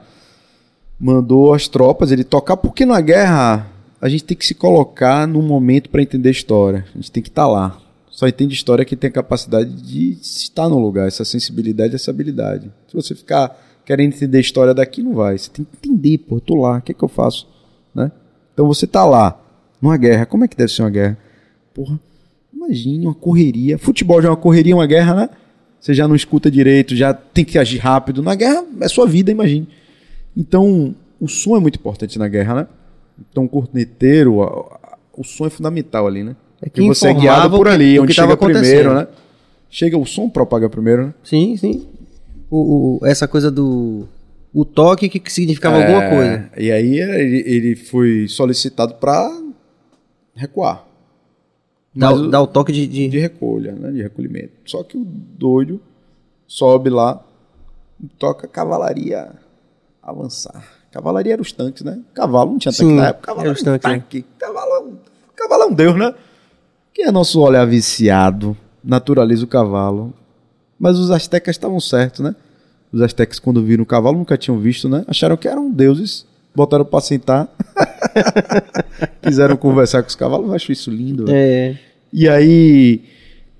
mandou as tropas ele tocar, porque na guerra a gente tem que se colocar num momento para entender história. A gente tem que estar lá. Só entende história quem tem a capacidade de estar no lugar, essa sensibilidade, essa habilidade. Se você ficar querendo entender a história daqui, não vai. Você tem que entender, pô, eu tô lá, o que é que eu faço? Né? Então você tá lá, numa guerra. Como é que deve ser uma guerra? Porra, imagine uma correria. Futebol já é uma correria, uma guerra, né? Você já não escuta direito, já tem que agir rápido. Na guerra é sua vida, imagine. Então, o som é muito importante na guerra, né? Então, o corneteiro, o som é fundamental ali, né? É que que você é guiado por ali, onde que tava chega primeiro, né? Chega o som propaga primeiro, né? Sim, sim. O, o- essa coisa do. O toque que, significava alguma É, coisa. E aí ele, ele foi solicitado para recuar. Dá, o- dá o toque de. de- de recolha, né, de recolhimento. Só que o doido sobe lá e toca cavalaria avançar. Cavalaria era os tanques, né? Cavalo não tinha tanque Sim, na época, cavalo era era um tanques, tanque. Cavalo é cavalo é um deus, né? Quem é nosso olhar viciado naturaliza o cavalo. Mas os astecas estavam certos, né? Os astecas, quando viram o cavalo, nunca tinham visto, né? Acharam que eram deuses, botaram pra sentar. Quiseram conversar com os cavalos, eu acho isso lindo. velho. É, E aí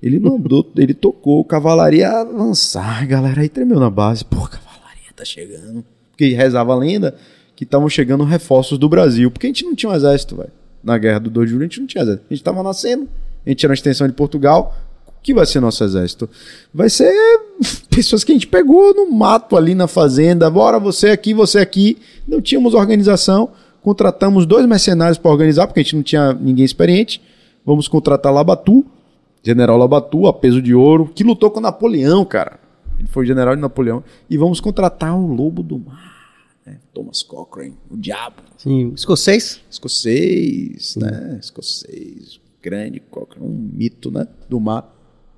ele mandou, ele tocou cavalaria avançar, galera aí tremeu na base. Pô, cavalaria tá chegando. Porque rezava a lenda que estavam chegando reforços do Brasil, porque a gente não tinha um exército, velho. Na guerra do 2 de julho a gente não tinha exército. A gente tava nascendo, a gente era uma extensão de Portugal. O que vai ser nosso exército? Vai ser pessoas que a gente pegou no mato ali na fazenda. Bora, você aqui, você aqui. Não tínhamos organização. Contratamos dois mercenários para organizar, porque a gente não tinha ninguém experiente. Vamos contratar Labatu, general Labatu, a peso de ouro, que lutou com Napoleão, cara. Ele foi general de Napoleão. E vamos contratar o Lobo do Mar, né? Thomas Cochrane, o diabo. sim. Escocês? Escocês, né? Escocês, grande um mito, né? Do mar.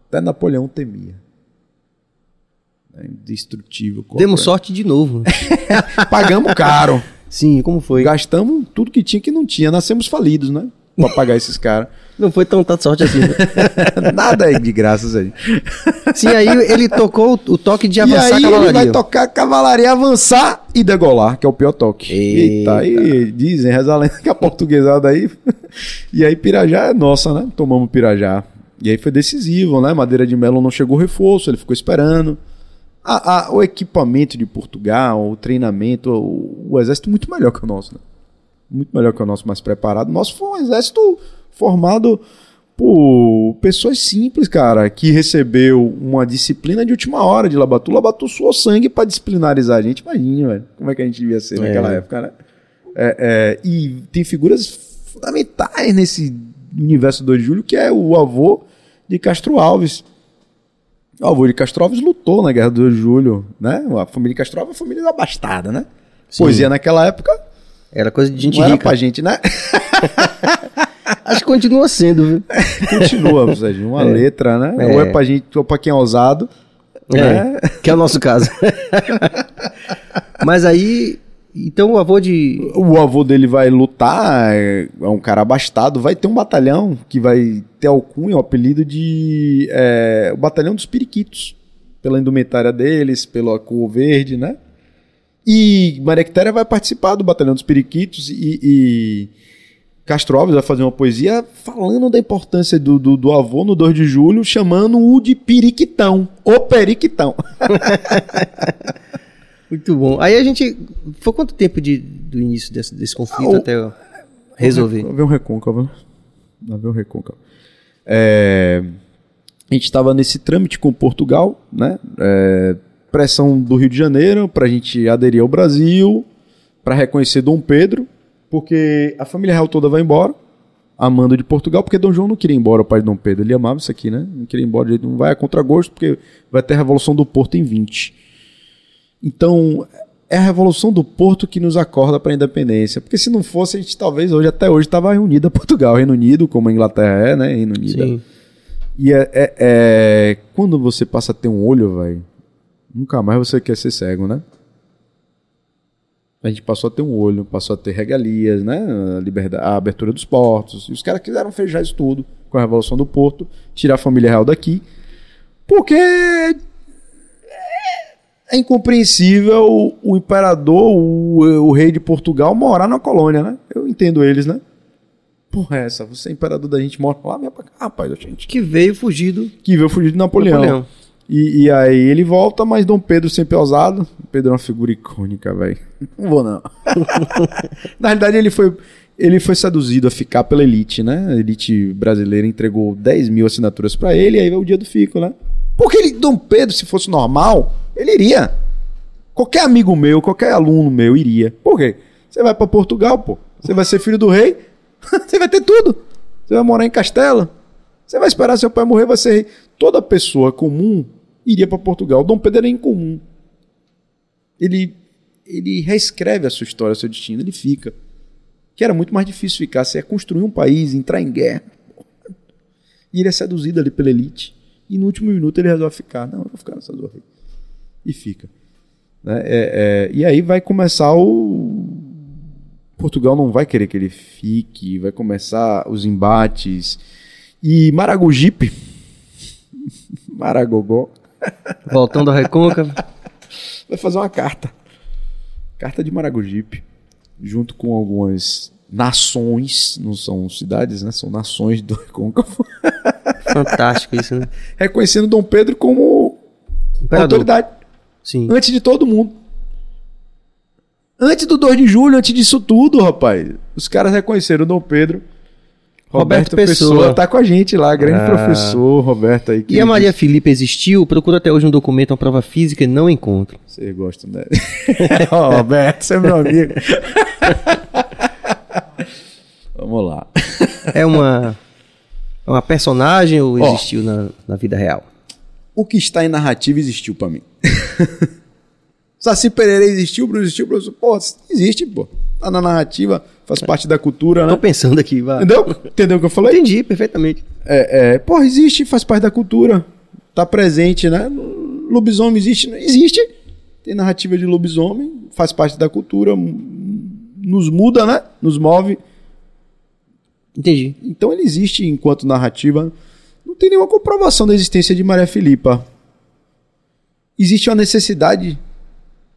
Até Napoleão temia. Né? Indestrutível. Demos sorte de novo. Pagamos caro. Sim, como foi? Gastamos tudo que tinha que não tinha. Nascemos falidos, né? Pra pagar esses caras. Não foi tão tanta sorte assim. né? Nada de graças aí. Sim, aí ele tocou o toque de E avançar aí a ele cavalaria. vai tocar cavalaria avançar e degolar, que é o pior toque. Eita. aí dizem, reza a lenda que a portuguesada aí. e aí Pirajá é nossa, né? Tomamos Pirajá. E aí foi decisivo, né? Madeira de Melo não chegou reforço, ele ficou esperando. A- a- o equipamento de Portugal, o treinamento, o, o exército muito melhor que o nosso, né? Muito melhor que o nosso, mais preparado. O nosso foi um exército formado por pessoas simples, cara, que recebeu uma disciplina de última hora de Labatu. Labatu suou sangue pra disciplinarizar a gente. Imagina, velho, como é que a gente devia ser naquela É. época, né? É, é, e tem figuras fundamentais nesse universo 2 de julho, que é o avô de Castro Alves. O avô de Castro Alves lutou na Guerra do 2 de Julho, né? A família de Castro Alves é uma família abastada, né? Sim. Poesia naquela época Era coisa de gente não era rica. pra gente, né? Acho que continua sendo, viu? Continua, Sérgio. Uma letra, né? É. Ou é pra gente, ou pra quem é ousado. né? É, que é o nosso caso. Mas aí, então o avô de... O avô dele vai lutar, é é um cara abastado, vai ter um batalhão que vai ter alcunha, o apelido de. é, o Batalhão dos Periquitos. Pela indumentária deles, pela cor verde, né? E Maria Quitéria vai participar do Batalhão dos Periquitos e, e Castro Alves vai fazer uma poesia falando da importância do, do, do avô no 2 de julho, chamando-o de Periquitão, o Periquitão. Muito bom. Aí a gente... Foi quanto tempo de, do início desse, desse conflito Ah, o- até eu resolver? Vai ver um recôncavo. Vai ver um recôncavo. É, a gente estava nesse trâmite com Portugal, né? É, pressão do Rio de Janeiro para a gente aderir ao Brasil, para reconhecer Dom Pedro, porque a família real toda vai embora, amando de Portugal, porque Dom João não queria ir embora, o pai de Dom Pedro. Ele amava isso aqui, né? Não queria ir embora, de jeito- não vai a contragosto, porque vai ter a Revolução do Porto em 20. Então, é a Revolução do Porto que nos acorda para a independência. Porque se não fosse, a gente talvez hoje, até hoje, estava reunida Portugal, Reino Unido, como a Inglaterra é, né? Reino Unido. Sim. E é, é- é- quando você passa a ter um olho, velho, nunca mais você quer ser cego, né? A gente passou a ter um olho, passou a ter regalias, né? A, liberdade, a abertura dos portos. E os caras quiseram fechar isso tudo com a Revolução do Porto, tirar a família real daqui. Porque é incompreensível o, imperador, o, o rei de Portugal, morar na colônia, né? Eu entendo eles, né? porra é essa? Você é imperador da gente, mora lá, minha pra cá. Rapaz, gente. Que veio fugido Que veio fugir de Napoleão. Napoleão. E, e aí ele volta, mas Dom Pedro sempre é ousado. Pedro é uma figura icônica, velho. Não vou, não. Na realidade, ele foi, ele foi seduzido a ficar pela elite, né? A elite brasileira entregou 10 mil assinaturas pra ele, e aí veio o dia do fico, né? Porque ele, Dom Pedro, se fosse normal, ele iria. Qualquer amigo meu, qualquer aluno meu iria. Por quê? Você vai pra Portugal, pô. Você vai ser filho do rei. Você vai ter tudo. Você vai morar em castelo. Você vai esperar seu pai morrer, vai ser rei. Toda pessoa comum iria pra Portugal. Dom Pedro era incomum. Ele, ele reescreve a sua história, seu destino. Ele fica. Que era muito mais difícil ficar. Você é construir um país, entrar em guerra. E ele é seduzido ali pela elite. E no último minuto ele resolve ficar. Não, eu vou ficar nessa dor. E fica. Né? É, é, e aí vai começar o. Portugal não vai querer que ele fique, vai começar os embates. E Maragogipe, Maragogó, voltando ao Recôncavo. vai fazer uma carta. Carta de Maragogipe, junto com algumas nações, não são cidades, né? São nações do Recôncavo, Fantástico isso, né? reconhecendo Dom Pedro como Imperador. autoridade. Sim. Antes de todo mundo. Antes do 2 de julho, antes disso tudo, rapaz. Os caras reconheceram o Dom Pedro. Roberto Roberto Pessoa. Pessoa. tá com a gente lá, grande Ah. professor Roberto aí. E a Maria Filipe existiu? Procura até hoje um documento, uma prova física e não encontro. Vocês gostam dela. Ó, Roberto, você é meu amigo. Vamos lá. É uma, é uma personagem ou existiu na, na vida real? O que está em narrativa existiu pra mim. Saci Pereira existiu, Bruno existiu, Bruno. Pô, existe, pô. Tá na narrativa, faz parte da cultura, Tô né? pensando aqui, vai. Entendeu? Entendeu o que eu falei? Entendi perfeitamente. É, é, porra, existe, faz parte da cultura. Tá presente, né? Lobisomem existe, existe. Tem narrativa de lobisomem, faz parte da cultura, nos muda, né? Nos move. Entendi. Então ele existe enquanto narrativa. Não tem nenhuma comprovação da existência de Maria Filipa. Existe uma necessidade,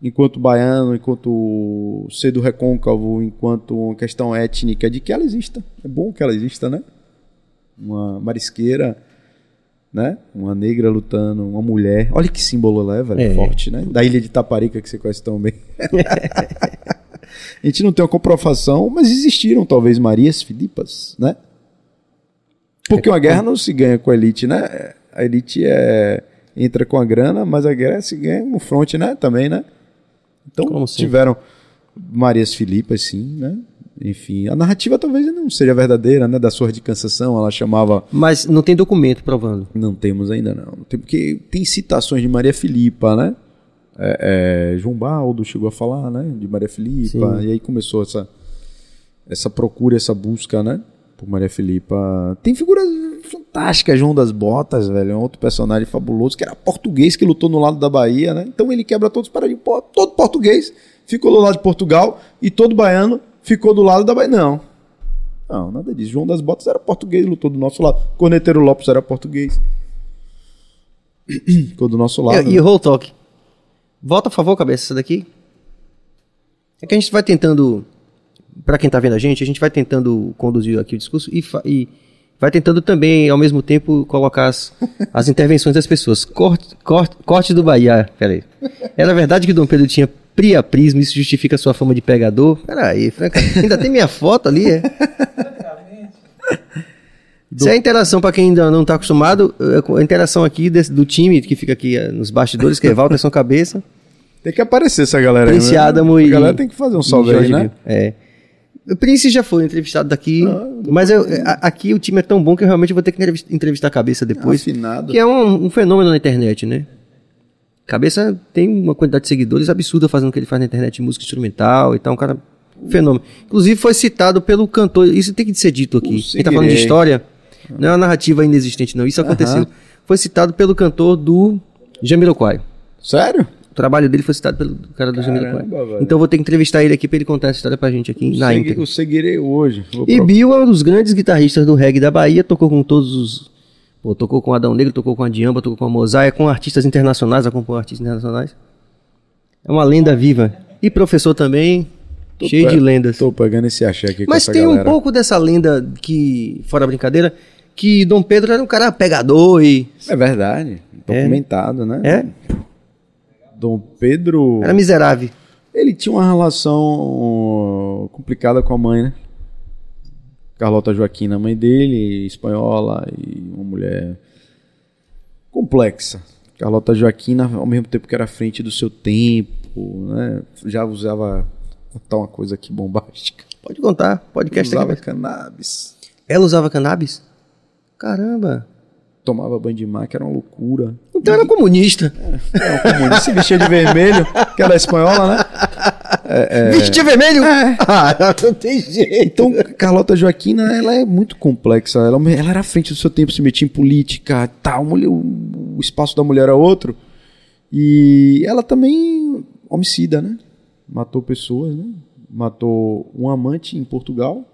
enquanto baiano, enquanto ser do recôncavo, enquanto uma questão étnica, de que ela exista. É bom que ela exista, né? Uma marisqueira, né? Uma negra lutando, uma mulher. Olha que símbolo ela é, velho. É. Forte, né? Da ilha de Taparica, que você conhece tão bem. A gente não tem uma comprovação, mas existiram talvez Marias Filipas, né? Porque uma guerra não se ganha com a elite, né? A elite é, entra com a grana, mas a guerra se ganha no front, né? Também, né? Então sempre. tiveram Marias Filipas, sim, né? Enfim, a narrativa talvez não seja verdadeira, né? Da Surra de Cansação, ela chamava Mas não tem documento provando. não temos ainda não. Tem, porque tem citações de Maria Filipa, né? É, é, João Baldo chegou a falar, né? De Maria Filipa. Sim. E aí começou essa, essa procura, essa busca, né? Por Maria Filipa. Tem figuras fantásticas, João das Botas, velho. É um outro personagem fabuloso, que era português, que lutou no lado da Bahia, né? Então ele quebra todos os paradigmas. Todo português ficou do lado de Portugal e todo baiano ficou do lado da Bahia. Não. Não, nada disso. João das Botas era português, lutou do nosso lado. Corneteiro Lopes era português. Ficou do nosso lado. E, e o Whole Talk? Volta a favor, cabeça, essa daqui. É que a gente vai tentando, pra quem tá vendo a gente, a gente vai tentando conduzir aqui o discurso e, e vai tentando também, ao mesmo tempo, colocar as, as intervenções das pessoas. Corte, corte, corte do Bahia, peraí. Era verdade que Dom Pedro tinha priaprismo, isso justifica sua fama de pegador? Peraí, Franca, ainda tem minha foto ali, é? Isso é a interação, para quem ainda não está acostumado, é a interação aqui desse- do time que fica aqui nos bastidores, que é Walter São Cabeça, Tem que aparecer essa galera aí. Prince né? Adamo e... A galera tem que fazer um salve aí, né? Bill. É. O Prince já foi entrevistado daqui, Ah, mas eu- a- aqui o time é tão bom que eu realmente vou ter que entrevis- entrevistar a Cabeça depois, Afinado. que é um, um fenômeno na internet, né? Cabeça tem uma quantidade de seguidores absurda fazendo o que ele faz na internet, música instrumental e tal, um cara fenômeno. Inclusive foi citado pelo cantor, isso tem que ser dito aqui. O Quem tá falando de história, não é uma narrativa inexistente não, isso aconteceu. Foi citado pelo cantor do Jamiroquai. Sério? O trabalho dele foi citado pelo cara do velho. Então eu vou ter que entrevistar ele aqui pra ele contar essa história pra gente aqui na Segui- íntegra. eu seguirei hoje. E Bill é um dos grandes guitarristas do reggae da Bahia, tocou com todos os. Pô, tocou com Adão Negro, tocou com a Diamba, tocou com a Mosaia, com artistas internacionais, acompanhou artistas internacionais. É uma lenda viva. E professor também. Tô cheio de lendas. Tô pegando esse axé aqui Mas tem galera. um pouco dessa lenda que, fora a brincadeira, que Dom Pedro era um cara pegador e É verdade. Documentado, né? É? Dom Pedro. era miserável. Ele tinha uma relação complicada com a mãe, né? Carlota Joaquina, a mãe dele, espanhola e uma mulher complexa. Carlota Joaquina, ao mesmo tempo que era à frente do seu tempo, né? Já usava botar uma coisa aqui bombástica. Pode contar, podcast usava aqui. cannabis, Ela usava cannabis? Caramba. Tomava banho de mar, que era uma loucura. Então era comunista. Era um comunista, se vestia de vermelho, que era espanhola, né? Vestia vermelho? Ah, não tem jeito. Então, Carlota Joaquina, ela é muito complexa. Ela, ela era à frente do seu tempo, se metia em política, tal. mulher- o, o espaço da mulher era outro. E ela também homicida, né? Matou pessoas, né? Matou um amante em Portugal,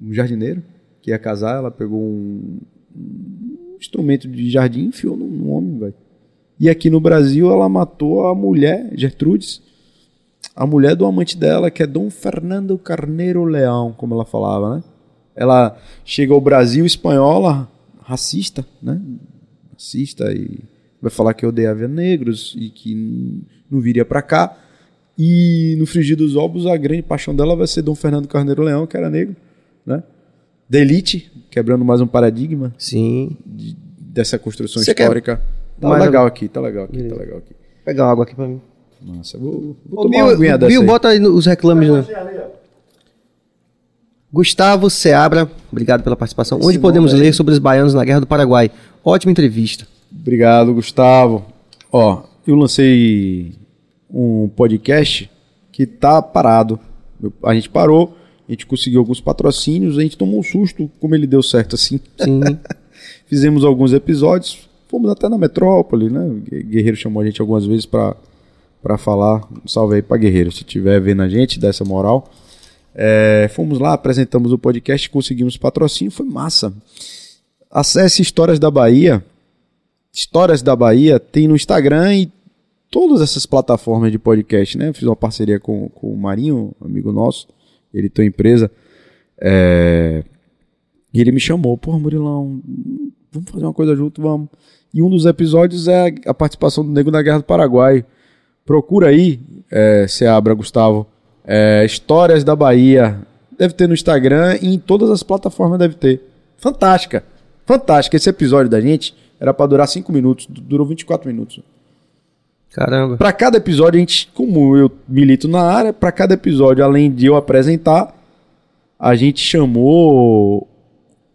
um jardineiro, que ia casar. Ela pegou um, um instrumento de jardim enfiou num, homem, velho. E aqui no Brasil, ela matou a mulher, Gertrudes, a mulher do amante dela, que é Dom Fernando Carneiro Leão, como ela falava, né? Ela chega ao Brasil espanhola, racista, né? Racista e vai falar que odiava negros e que não viria pra cá. E no frigir dos ovos, a grande paixão dela vai ser Dom Fernando Carneiro Leão, que era negro, né? Da elite, quebrando mais um paradigma Sim. dessa construção Você quer histórica. Tá mais legal aqui, tá legal aqui, tá legal aqui. Vou pegar uma água aqui pra mim. Nossa, vou, vou Ô, tomar Bill, uma aguinha dessa Bill aí. bota aí os reclames. Né? Gustavo Seabra, obrigado pela participação. Esse Onde podemos ler sobre os baianos na Guerra do Paraguai? Ótima entrevista. Obrigado, Gustavo. Ó, eu lancei um podcast que tá parado. A gente parou, a gente conseguiu alguns patrocínios, a gente tomou um susto como ele deu certo assim. Sim. Fizemos alguns episódios, fomos até na metrópole, né? Guerreiro chamou a gente algumas vezes pra para falar. Um salve aí pra Guerreiro, se estiver vendo a gente, dá essa moral. É, fomos lá, apresentamos o podcast, conseguimos patrocínio, foi massa. Acesse Histórias da Bahia. Histórias da Bahia tem no Instagram e todas essas plataformas de podcast, né? Fiz uma parceria com, com o Marinho, amigo nosso, ele tem empresa. É, e ele me chamou, pô, Murilão, vamos fazer uma coisa junto, vamos. E um dos episódios é a participação do Nego na Guerra do Paraguai. Procura aí, é, Seabra, Gustavo, é, Histórias da Bahia. Deve ter no Instagram e em todas as plataformas deve ter. Fantástica, fantástica. Esse episódio da gente era pra durar 5 minutos, du- durou 24 minutos. Caramba. Pra cada episódio, a gente, como eu milito na área, pra cada episódio, além de eu apresentar, a gente chamou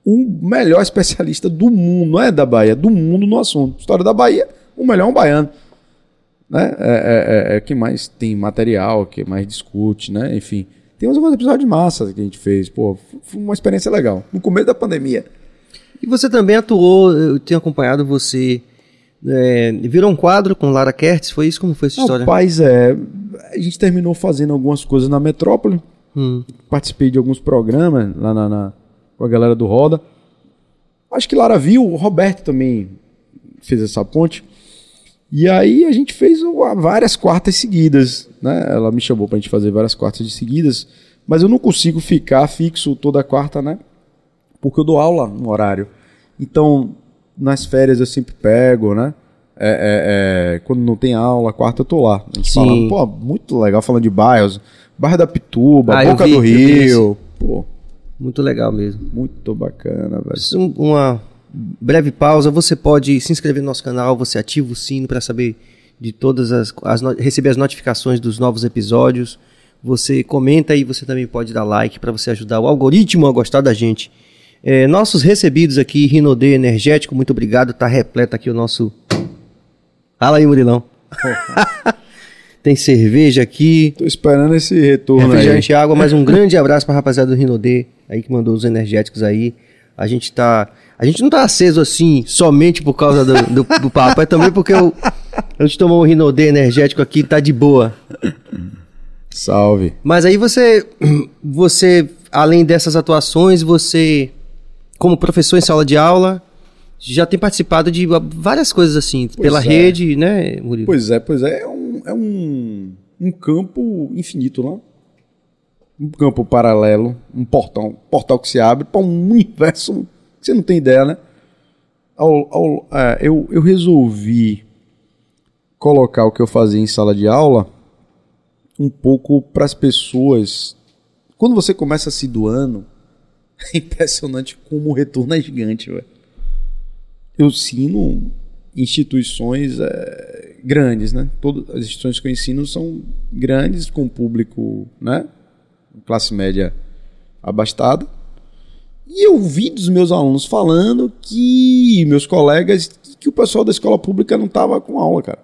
o melhor especialista do mundo, não é da Bahia, do mundo no assunto. História da Bahia, o melhor é um baiano. Né? É, é, é, é quem mais tem material, quem mais discute, né? Enfim. Tem uns alguns episódios massas que a gente fez. Pô, foi uma experiência legal. No começo da pandemia. E você também atuou, eu tenho acompanhado você. É, virou um quadro com Lara Kertz, foi isso? Como foi essa história? Rapaz, é. A gente terminou fazendo algumas coisas na metrópole. Hum. participei de alguns programas lá na, na- com a galera do Roda. Acho que Lara viu, o Roberto também fez essa ponte. E aí a gente fez várias quartas seguidas, né? Ela me chamou pra gente fazer várias quartas de seguidas, mas eu não consigo ficar fixo toda quarta, né? Porque eu dou aula no horário. Então, nas férias eu sempre pego, né? É, é, é, quando não tem aula, quarta eu tô lá. A gente Sim. falando, pô, muito legal falando de bairros. Bairro da Pituba, Ah, Boca vi, do Rio. Pô, Muito legal mesmo. muito bacana, velho. Um- Uma breve pausa. Você pode se inscrever no nosso canal, você ativa o sino para saber de todas as, as receber as notificações dos novos episódios. Você comenta e você também pode dar like para você ajudar o algoritmo a gostar da gente. É, nossos recebidos aqui, Rinodê Energético, muito obrigado. Tá repleto aqui o nosso. Fala aí, Murilão. Tem cerveja aqui. Tô esperando esse retorno aí. Refrigerante e água, mas um grande abraço pra rapaziada do Rinodê, aí que mandou os energéticos aí. A gente tá. A gente não tá aceso assim somente por causa do, do, do papo, é também porque eu, a gente tomou um Rinodê energético aqui tá de boa. Salve. Mas aí você, você, além dessas atuações, você, como professor em sala de aula, já tem participado de várias coisas assim, pela é. rede, né, Murilo? Pois é, pois é. É um, é um, um campo infinito lá. um campo paralelo, um portão, um portal que se abre para um universo que você não tem ideia, né? Ao, ao, é, eu, eu resolvi colocar o que eu fazia em sala de aula um pouco para as pessoas. Quando você começa se doando, é impressionante como o retorno é gigante, velho. Eu ensino instituições é, grandes, né? Todas as instituições que eu ensino são grandes, com público, né? Classe média abastada. E eu vi dos meus alunos falando que meus colegas que o pessoal da escola pública não tava com aula, cara.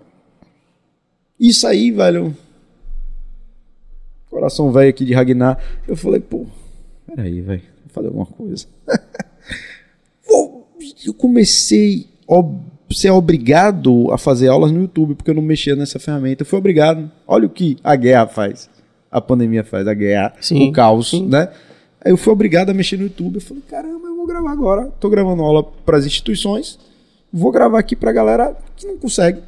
Isso aí, velho. Coração velho aqui de Ragnar. Eu falei, pô, peraí, velho. Fazer alguma coisa. eu comecei a ser obrigado a fazer aulas no YouTube, porque eu não mexia nessa ferramenta. Eu fui obrigado. Olha o que a guerra faz. A pandemia faz, a guerra, Sim, o caos, sim. né? Aí eu fui obrigado a mexer no YouTube. Eu falei, caramba, eu vou gravar agora. Tô gravando aula para as instituições. Vou gravar aqui pra galera que não consegue.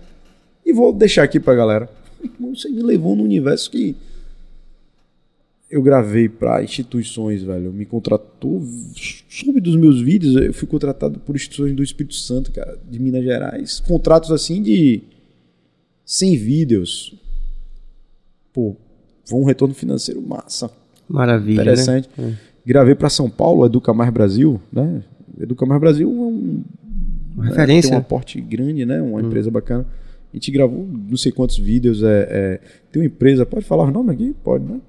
E vou deixar aqui pra galera. Irmão, Você me levou num universo que eu gravei para instituições, velho. Me contratou. Soube dos meus vídeos, eu fui contratado por instituições do Espírito Santo, cara, de Minas Gerais. Contratos assim de 100 vídeos. Pô, foi um retorno financeiro massa. Maravilha. Interessante. Né? Gravei para São Paulo, Educa Mais Brasil, né? Educa Mais Brasil é um Uma né, referência. Tem um aporte grande, né? Uma empresa bacana. A gente gravou não sei quantos vídeos. É, é- tem uma empresa, pode falar o nome aqui? Pode, né?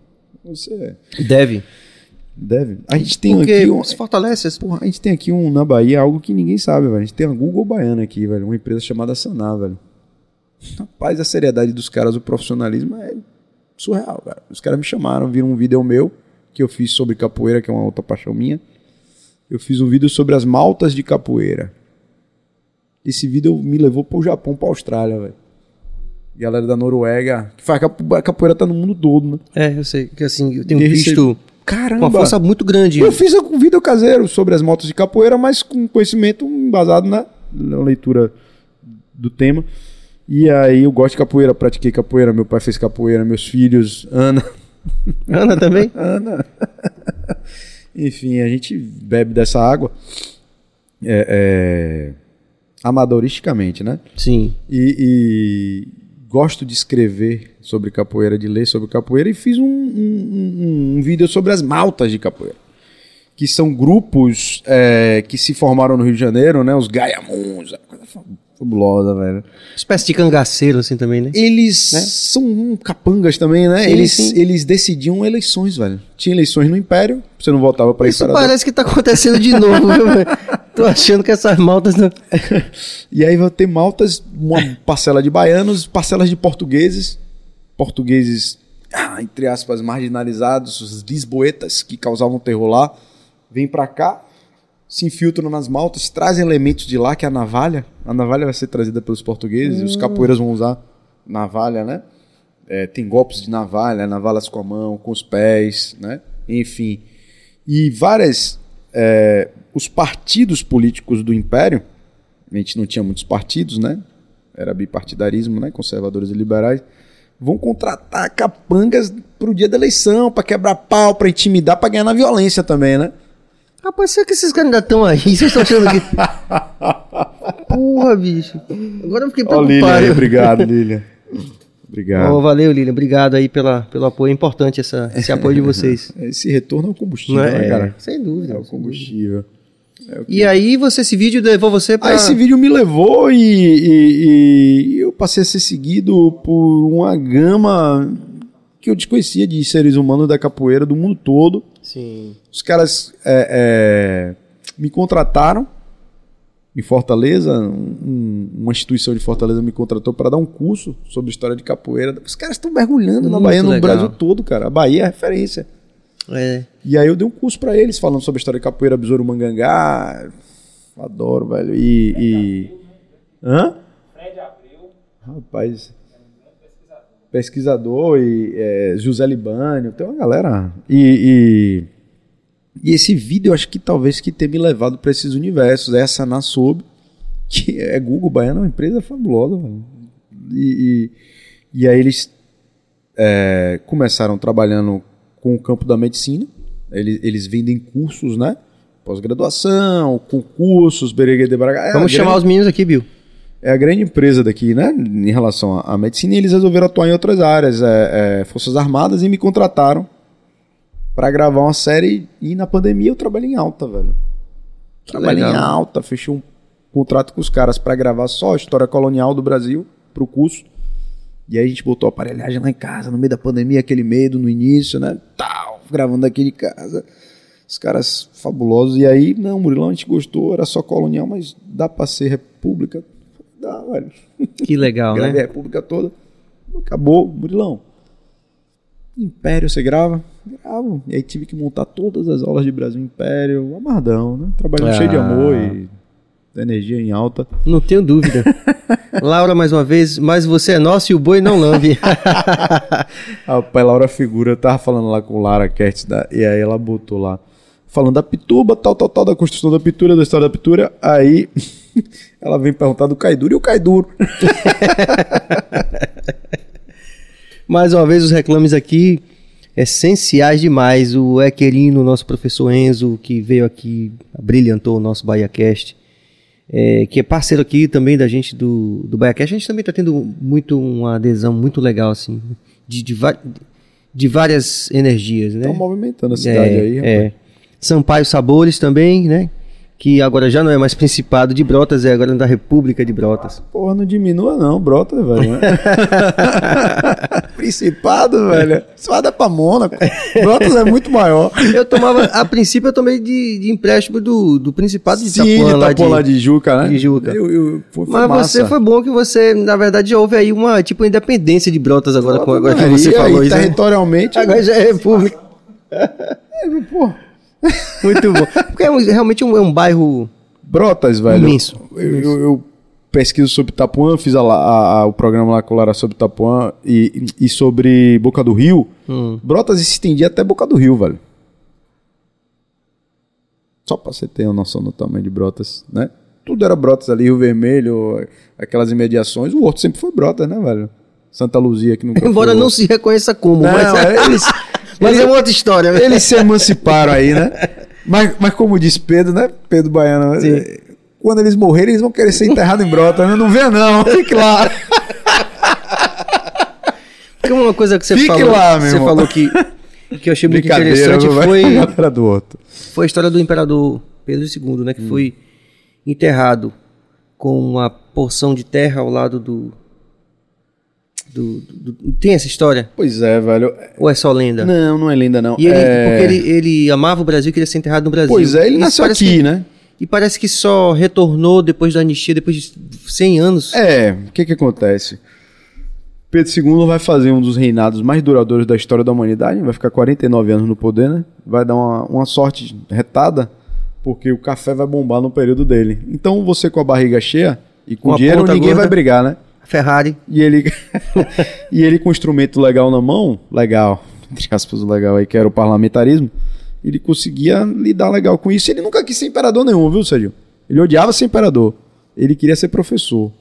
Você Deve. deve. A gente tem Porque aqui um, se fortalece. essa- porra, a gente tem aqui um na Bahia algo que ninguém sabe, velho. A gente tem a Google Baiana aqui, velho, uma empresa chamada Saná, velho. Rapaz, a seriedade dos caras, o profissionalismo é surreal, cara. Os caras me chamaram, viram um vídeo meu que eu fiz sobre capoeira, que é uma outra paixão minha. Eu fiz um vídeo sobre as maltas de capoeira. Esse vídeo me levou pro Japão, pra Austrália, velho. Galera da Noruega, que faz a capoeira tá no mundo todo, né? É, eu sei que assim, eu tenho E visto Caramba! uma força muito grande. Eu fiz um vídeo caseiro sobre as motos de capoeira, mas com conhecimento embasado na, na leitura do tema. E aí eu gosto de capoeira, pratiquei capoeira, meu pai fez capoeira, meus filhos, Ana, Ana também? Ana. Enfim, a gente bebe dessa água é, é, amadoristicamente, né? Sim. E, e gosto de escrever sobre capoeira, de ler sobre capoeira, e fiz um, um- um- um vídeo sobre as maltas de capoeira. Que são grupos é, que se formaram no Rio de Janeiro, né? Os Gaiamuns, uma coisa fabulosa, velho. Espécie de cangaceiro, assim, também, né? Eles Né? são capangas também, né? Sim, eles, sim. eles decidiam eleições, velho. Tinha eleições no Império, você não voltava para Isso Imperador. parece que tá acontecendo de novo, viu, velho? Tô achando que essas maltas. Não... E aí vai ter maltas, uma parcela de baianos, parcelas de portugueses, portugueses, ah, entre aspas, marginalizados, os lisboetas que causavam terror lá, vêm pra cá, se infiltram nas maltas, trazem elementos de lá, que é a navalha. A navalha vai ser trazida pelos portugueses, e os capoeiras vão usar navalha, né? É, tem golpes de navalha, navalhas com a mão, com os pés, né? Enfim. E várias. é, os partidos políticos do Império, a gente não tinha muitos partidos, né? Era bipartidarismo, né? Conservadores e liberais. Vão contratar capangas pro dia da eleição, pra quebrar pau, pra intimidar, pra ganhar na violência também, né? Rapaz, será que esses ainda estão aí? Vocês estão achando que. Porra, bicho. Agora eu fiquei Ó, Lilian, aí, preocupado. obrigado, Lilian. Obrigado. Ó, valeu, Lilian. Obrigado aí pela, pelo apoio. É importante essa, esse apoio de vocês. Esse retorno é o combustível, né, é? cara? Sem dúvida. É o combustível. É que- E aí, você, esse vídeo levou você pra. Ah, esse vídeo me levou e, e- e eu passei a ser seguido por uma gama que eu desconhecia de seres humanos da capoeira do mundo todo. Sim. Os caras é, é, me contrataram em Fortaleza, um- uma instituição de Fortaleza me contratou para dar um curso sobre história de capoeira. Os caras estão mergulhando na Muito Bahia, no legal. Brasil todo, cara. A Bahia é referência. É. E aí eu dei um curso pra eles falando sobre a história de capoeira, besouro mangangá. Adoro, velho. E. e... Hã? Fred Abreu, Rapaz. Pesquisador e é, José Libânio, tem uma galera. E, e, e esse vídeo eu acho que talvez que tenha me levado para esses universos. Essa na Sob, que é Google Baiana, é uma empresa fabulosa. velho. E, e, e aí eles é, começaram trabalhando com o campo da medicina. Eles, eles vendem cursos, né? Pós-graduação, concursos, beregue de braga. É Vamos chamar grande- os meninos aqui, Bill. é a grande empresa daqui, né? Em relação à à medicina, e eles resolveram atuar em outras áreas, é, é, Forças Armadas, e me contrataram pra gravar uma série. E na pandemia eu trabalhei em alta, velho. Trabalhei em alta, fechei um contrato com os caras pra gravar só a história colonial do Brasil pro curso. E aí a gente botou a aparelhagem lá em casa, no meio da pandemia, aquele medo no início, né? Tal, gravando aqui de casa. Os caras fabulosos. E aí, não, Murilão, a gente gostou, era só colonial, mas dá pra ser república? Dá, velho. Que legal, Gravei né? a república toda. Acabou, Murilão. Império, você grava? Gravo. E aí tive que montar todas as aulas de Brasil Império, amarradão, né? Trabalhando Ah. cheio de amor e energia em alta. Não tenho dúvida. Laura, mais uma vez, mas você é nosso e o boi não lambe. Rapaz, Laura Figura, eu tava falando lá com Lara Kertz, da, e aí ela botou lá, falando da pituba, tal, tal, tal, da construção da pitura, da história da pitura, aí ela vem perguntar do Caiduro e o Caiduro. Mais uma vez, os reclames aqui essenciais demais. O Equerino, nosso professor Enzo, que veio aqui, brilhantou o nosso BahiaCast, é, que é parceiro aqui também da gente do, do BahiaCast. A gente também está tendo muito uma adesão muito legal, assim, de, de, de várias energias, né? Estão movimentando a cidade é, aí, rapaz. é. Sampaio Sabores também, né? Que agora já não é mais Principado de Brotas, é agora da República de Brotas. Porra, não diminua não, brota, velho. né? Principado, velho. Só dá pra Mônaco. Brotas é muito maior. Eu tomava, a princípio eu tomei de, de empréstimo do, do Principado de Sim, Itapuã, de Itapuã, de- lá de Juca, né? de Juca. Eu, eu, foi, foi Mas massa. você foi bom que você, na verdade, houve aí uma tipo independência de Brotas agora, com, agora que você falou e isso. né? territorialmente... Agora já é República. Pô, Muito bom. Porque é um- realmente um, é um bairro. Brotas, velho. Imenso, Eu, eu- eu pesquiso sobre Itapuã, fiz a- a- a- o programa lá com o Lara sobre Itapuã e, e sobre Boca do Rio. Hum. Brotas se estendia até Boca do Rio, velho. Só pra você ter uma noção do tamanho de Brotas, né? Tudo era Brotas ali, Rio Vermelho, aquelas imediações. O outro sempre foi Brotas, né, velho? Santa Luzia, que nunca Embora não se reconheça como, Não, mas, é, eles, mas é uma outra história. né? eles se emanciparam aí, né? Mas, mas como diz Pedro, né? Pedro Baiano, Sim. eh, quando eles morrerem, eles vão querer ser enterrados em brota, né? Não vê, não. Fique lá. Porque uma coisa que você Fique falou, lá, você irmão. falou que, que eu achei muito interessante foi, foi a história do imperador Pedro II, né? Que foi enterrado com uma porção de terra ao lado do, do- do- Tem essa história? Pois é, velho. Ou é só lenda? Não, não é lenda, não. E ele, É, porque ele, ele amava o Brasil e queria ser enterrado no Brasil. Pois é, ele nasceu aqui, que- né? E parece que só retornou depois da anistia, depois de 100 anos. É, o que que acontece? Pedro II vai fazer um dos reinados mais duradouros da história da humanidade, vai ficar 49 anos no poder, né? Vai dar uma, uma sorte retada, porque o café vai bombar no período dele. Então você com a barriga cheia e com Com dinheiro, ninguém gorda. vai brigar, né? Ferrari. E ele, e ele com um instrumento legal na mão, legal, entre aspas, legal aí, que era o parlamentarismo, ele conseguia lidar legal com isso. Ele nunca quis ser imperador nenhum, viu, Sérgio? Ele odiava ser imperador. Ele queria ser professor.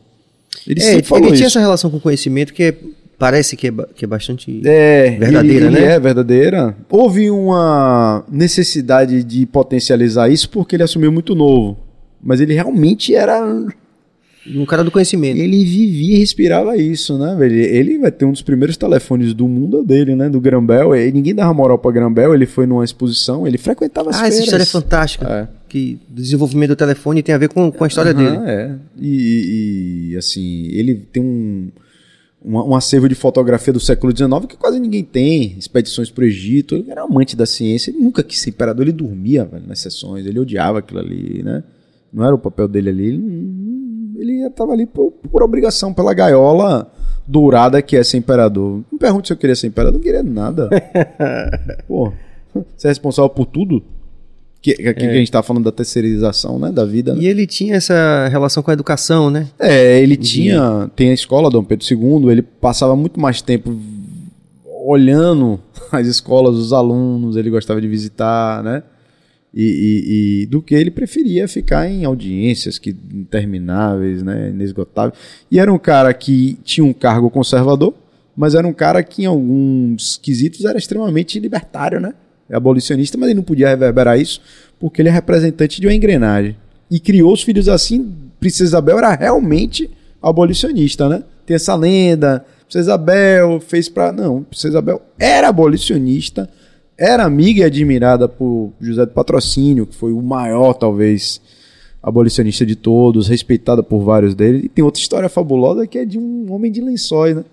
Ele É, sempre ele falou tinha isso. essa relação com o conhecimento que é- parece que é, que é bastante. É, Verdadeira, ele, ele né? é verdadeira. Houve uma necessidade de potencializar isso porque ele assumiu muito novo. Mas ele realmente era Um cara do conhecimento. Ele vivia e respirava isso, né, velho? Ele vai ter um dos primeiros telefones do mundo é dele, né? Do Grambel. E ninguém dava moral pra Grambel. Ele foi numa exposição, ele frequentava as Ah, feiras. essa história é fantástica. É. Que o desenvolvimento do telefone tem a ver com, com a história dele. Aham, É. E, e- assim, ele tem um, um, um acervo de fotografia do século XIX que quase ninguém tem. Expedições pro Egito. Ele era amante da ciência. Ele nunca quis ser imperador. Ele dormia velho, nas sessões. Ele odiava aquilo ali, né? Não era o papel dele ali. Ele, ele tava ali por, por obrigação, pela gaiola dourada que é ser imperador. Não pergunte se eu queria ser imperador. Não queria nada. Pô, você é responsável por tudo? Que, que, que a gente tá falando da terceirização, né? Da vida, né? E ele tinha essa relação com a educação, né? É, ele tinha. Tem a escola Dom Pedro II, ele passava muito mais tempo olhando as escolas, os alunos, ele gostava de visitar, né? E, e- e do que ele preferia ficar em audiências que intermináveis, né? Inesgotáveis. E era um cara que tinha um cargo conservador, mas era um cara que em alguns quesitos era extremamente libertário, né? Abolicionista, mas ele não podia reverberar isso porque ele é representante de uma engrenagem. E criou os filhos assim. Princesa Isabel era realmente abolicionista, né? Tem essa lenda. Princesa Isabel fez pra. Não, Princesa Isabel era abolicionista, era amiga e admirada por José do Patrocínio, que foi o maior, talvez, abolicionista de todos, respeitada por vários deles. E tem outra história fabulosa que é de um homem de lençóis, né?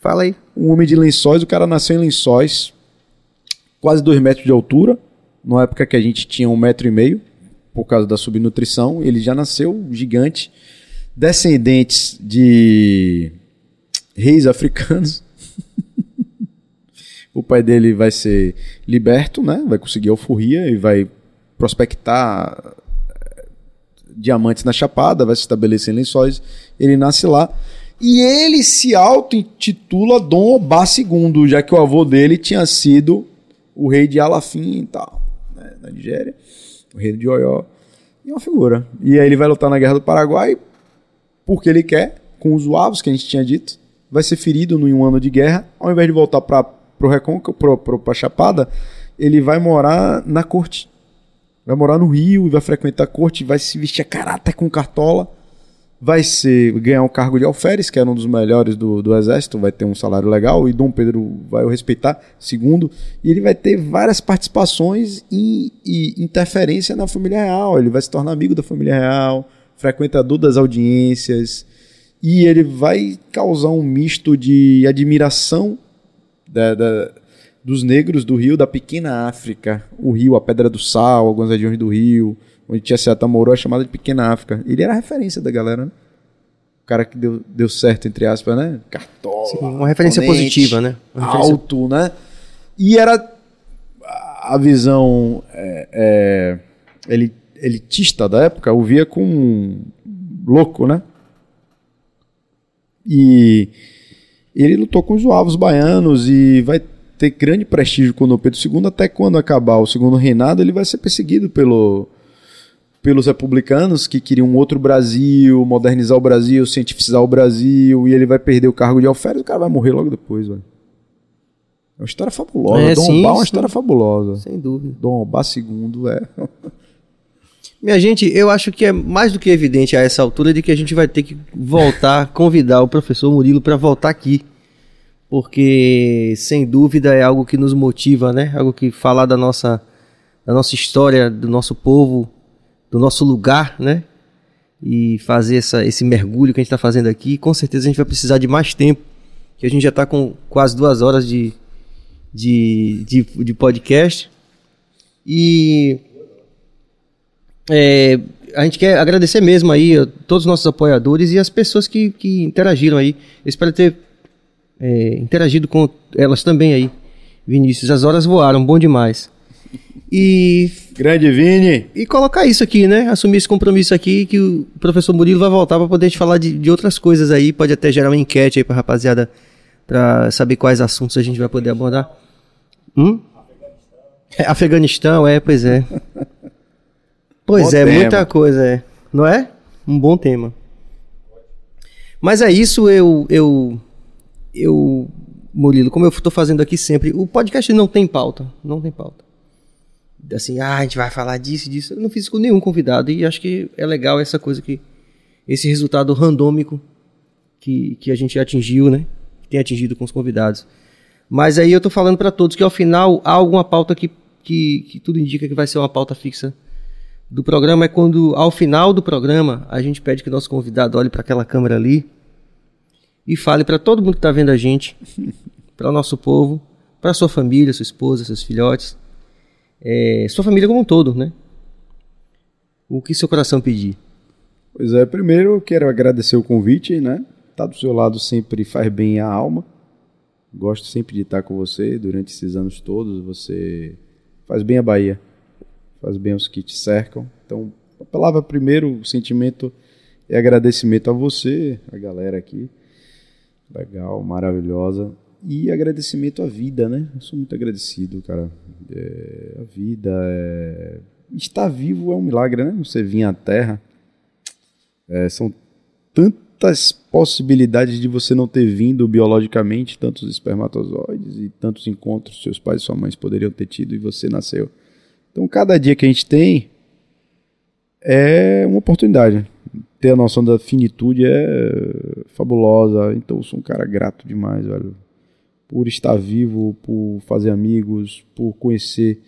Fala aí. Um homem de lençóis, o cara nasceu em lençóis, quase dois metros de altura, numa época que a gente tinha um metro e meio, por causa da subnutrição, ele já nasceu gigante, descendentes de reis africanos. o pai dele vai ser liberto, né? Vai conseguir alforria e vai prospectar eh, diamantes na Chapada, vai se estabelecer em lençóis. Ele nasce lá. E ele se auto-intitula Dom Obá II, já que o avô dele tinha sido o rei de Alafim e tal, né, na Nigéria, o rei de Oió. E é uma figura. E aí ele vai lutar na Guerra do Paraguai porque ele quer, com os uavos que a gente tinha dito, vai ser ferido em um ano de guerra, ao invés de voltar para pro Recôncavo, pro, pro, pra Chapada, ele vai morar na corte. Vai morar no Rio vai frequentar a corte, vai se vestir a caráter com cartola vai ser ganhar um cargo de alferes, que era um dos melhores do, do exército, vai ter um salário legal e Dom Pedro vai o respeitar, segundo, e ele vai ter várias participações e, e interferência na família real, ele vai se tornar amigo da família real, frequentador das audiências, e ele vai causar um misto de admiração da, da, dos negros do Rio, da pequena África, o Rio, a Pedra do Sal, algumas regiões do Rio, onde tinha Seata Moro, é chamada de Pequena África. Ele era a referência da galera, né? O cara que deu, deu certo, entre aspas, né? Cartola. Sim, uma referência positiva, né? Referência- Alto, né? E era a visão é, é, eli- elitista da época, o via com um louco, né? E ele lutou com os suavos baianos e vai ter grande prestígio com o Dom Pedro II, até quando acabar o segundo reinado, ele vai ser perseguido pelo, pelos republicanos que queriam um outro Brasil, modernizar o Brasil, cientificizar o Brasil, e ele vai perder o cargo de alferes, o cara vai morrer logo depois, velho. É uma história fabulosa. É, Dom sim, Obá é uma sim. história fabulosa. Sem dúvida. Dom Obá II é. Minha gente, eu acho que é mais do que evidente a essa altura de que a gente vai ter que voltar, convidar o professor Murilo para voltar aqui. Porque, sem dúvida, é algo que nos motiva, né? Algo que falar da nossa, da nossa história, do nosso povo, do nosso lugar, né? E fazer essa, esse mergulho que a gente está fazendo aqui. Com certeza a gente vai precisar de mais tempo, que a gente já está com quase duas horas de, de, de, de podcast. E é, a gente quer agradecer mesmo aí a todos os nossos apoiadores e as pessoas que, que interagiram aí. Eu espero ter é, interagido com elas também aí. Vinícius, as horas voaram, bom demais. E, Grande Vini! e colocar isso aqui, né? Assumir esse compromisso aqui que o professor Murilo vai voltar para poder te falar de, de outras coisas aí. Pode até gerar uma enquete aí pra rapaziada para saber quais assuntos a gente vai poder abordar. Hum? É, Afeganistão, é, pois é. Pois Bom é, tema. muita coisa, é. Não é? Um bom tema. Mas é isso, eu, eu, eu, Murilo, como eu estou fazendo aqui sempre, o podcast não tem pauta, não tem pauta. Assim, ah, a gente vai falar disso, e disso. Eu não fiz com nenhum convidado e acho que é legal essa coisa que, esse resultado randômico que, que a gente atingiu, né? Tem atingido com os convidados. Mas aí eu tô falando para todos que ao final há alguma pauta que, que, que tudo indica que vai ser uma pauta fixa do programa. É quando, ao final do programa, a gente pede que o nosso convidado olhe para aquela câmera ali e fale para todo mundo que está vendo a gente, para o nosso povo, para sua família, sua esposa, seus filhotes, é, sua família como um todo, né? O que seu coração pedir. Pois é, primeiro eu quero agradecer o convite, né? Estar do seu lado sempre faz bem à alma. Gosto sempre de estar com você durante esses anos todos. Você faz bem a Bahia, faz bem aos que te cercam. Então, a palavra primeiro, o sentimento é agradecimento a você, a galera aqui. Legal, maravilhosa. E agradecimento à vida, né? Eu sou muito agradecido, cara. É, a vida é. Estar vivo é um milagre, né? Você vir à Terra. É, são tan- tantas possibilidades de você não ter vindo biologicamente, tantos espermatozoides e tantos encontros seus pais e sua mãe poderiam ter tido e você nasceu. Então, cada dia que a gente tem é uma oportunidade. Ter a noção da finitude é fabulosa. Então, eu sou um cara grato demais, velho. Por estar vivo, por fazer amigos, por conhecer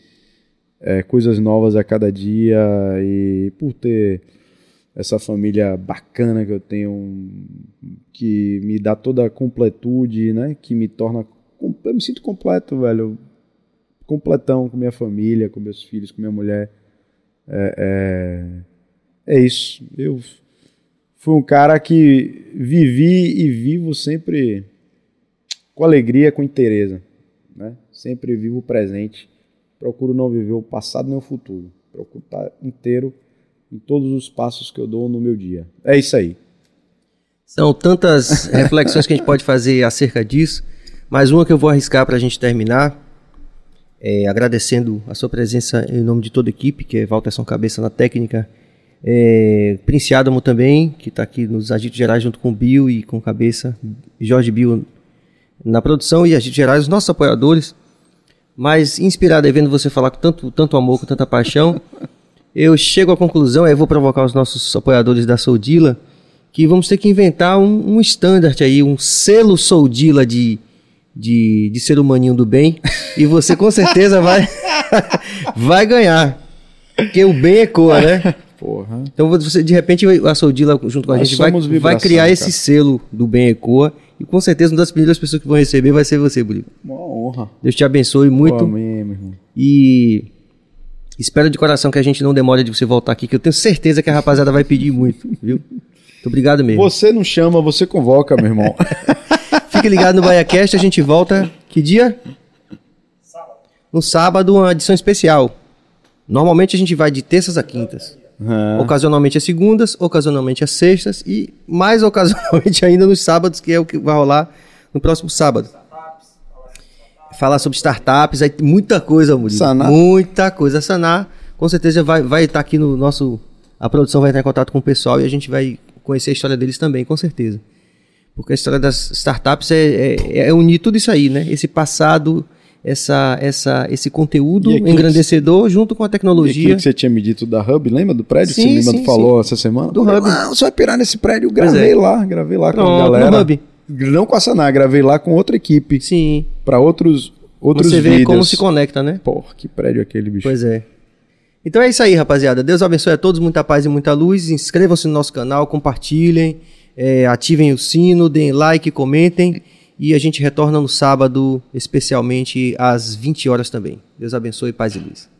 é, coisas novas a cada dia e por ter essa família bacana que eu tenho, que me dá toda a completude, né? Que me torna. Eu me sinto completo, velho. Completão com minha família, com meus filhos, com minha mulher. É, é, é isso. Eu fui um cara que vivi e vivo sempre com alegria, com interesse, né? Sempre vivo o presente. Procuro não viver o passado nem o futuro. Procuro estar inteiro em todos os passos que eu dou no meu dia. É isso aí. São tantas reflexões que a gente pode fazer acerca disso, mas uma que eu vou arriscar para a gente terminar, é, agradecendo a sua presença em nome de toda a equipe, que é Walter São Cabeça na técnica, é, Prince Adamo também, que está aqui nos agitos gerais junto com o Bill e com Cabeça, Jorge Bill na produção e agitos gerais, os nossos apoiadores, mas inspirado aí vendo você falar com tanto, tanto amor, com tanta paixão, eu chego à conclusão, aí vou provocar os nossos apoiadores da Soldila, que vamos ter que inventar um, um standard aí, um selo Soldila de, de, de ser humaninho do bem, e você com certeza vai, vai ganhar. Porque o bem ecoa, né? Porra. Então você, de repente, a Soldila junto com a Nós gente vai, somos vai vibração, criar esse cara. selo do bem ecoa, e com certeza uma das primeiras pessoas que vão receber vai ser você, Burico. Uma honra. Deus te abençoe muito. Amém, meu irmão. E espero de coração que a gente não demore de você voltar aqui, que eu tenho certeza que a rapaziada vai pedir muito, viu? Muito obrigado mesmo. Você não chama, você convoca, meu irmão. Fique ligado no BaiaCast, a gente volta. Que dia? No sábado, uma edição especial. Normalmente a gente vai de terças a quintas. Ah, Ocasionalmente às segundas, ocasionalmente às sextas e mais ocasionalmente ainda nos sábados, que é o que vai rolar no próximo sábado. Falar sobre startups, aí muita coisa, Murilo. Sanar. Muita coisa. A Sanar, com certeza, vai estar vai estar aqui no nosso. A produção vai entrar em contato com o pessoal e a gente vai conhecer a história deles também, com certeza. Porque a história das startups é, é, é unir tudo isso aí, né? Esse passado, essa, essa, esse conteúdo E engrandecedor junto com a E tecnologia. aquilo que você tinha me dito da Hub, lembra do prédio Sim, que você sim, me mandou- falou sim. essa semana? Do Hub. Não, você vai pirar nesse prédio. Pois gravei é. lá, gravei lá com a Pronto, galera. no Hub. Não com a Sanar, gravei lá com outra equipe. Sim. Pra outros, outros Você vê como se conecta, né? Porra, que prédio é aquele, bicho. Pois é. Então é isso aí, rapaziada. Deus abençoe a todos, muita paz e muita luz. Inscrevam-se no nosso canal, compartilhem, é, ativem o sino, deem like, comentem. E a gente retorna no sábado, especialmente às 20 horas também. Deus abençoe, paz e luz.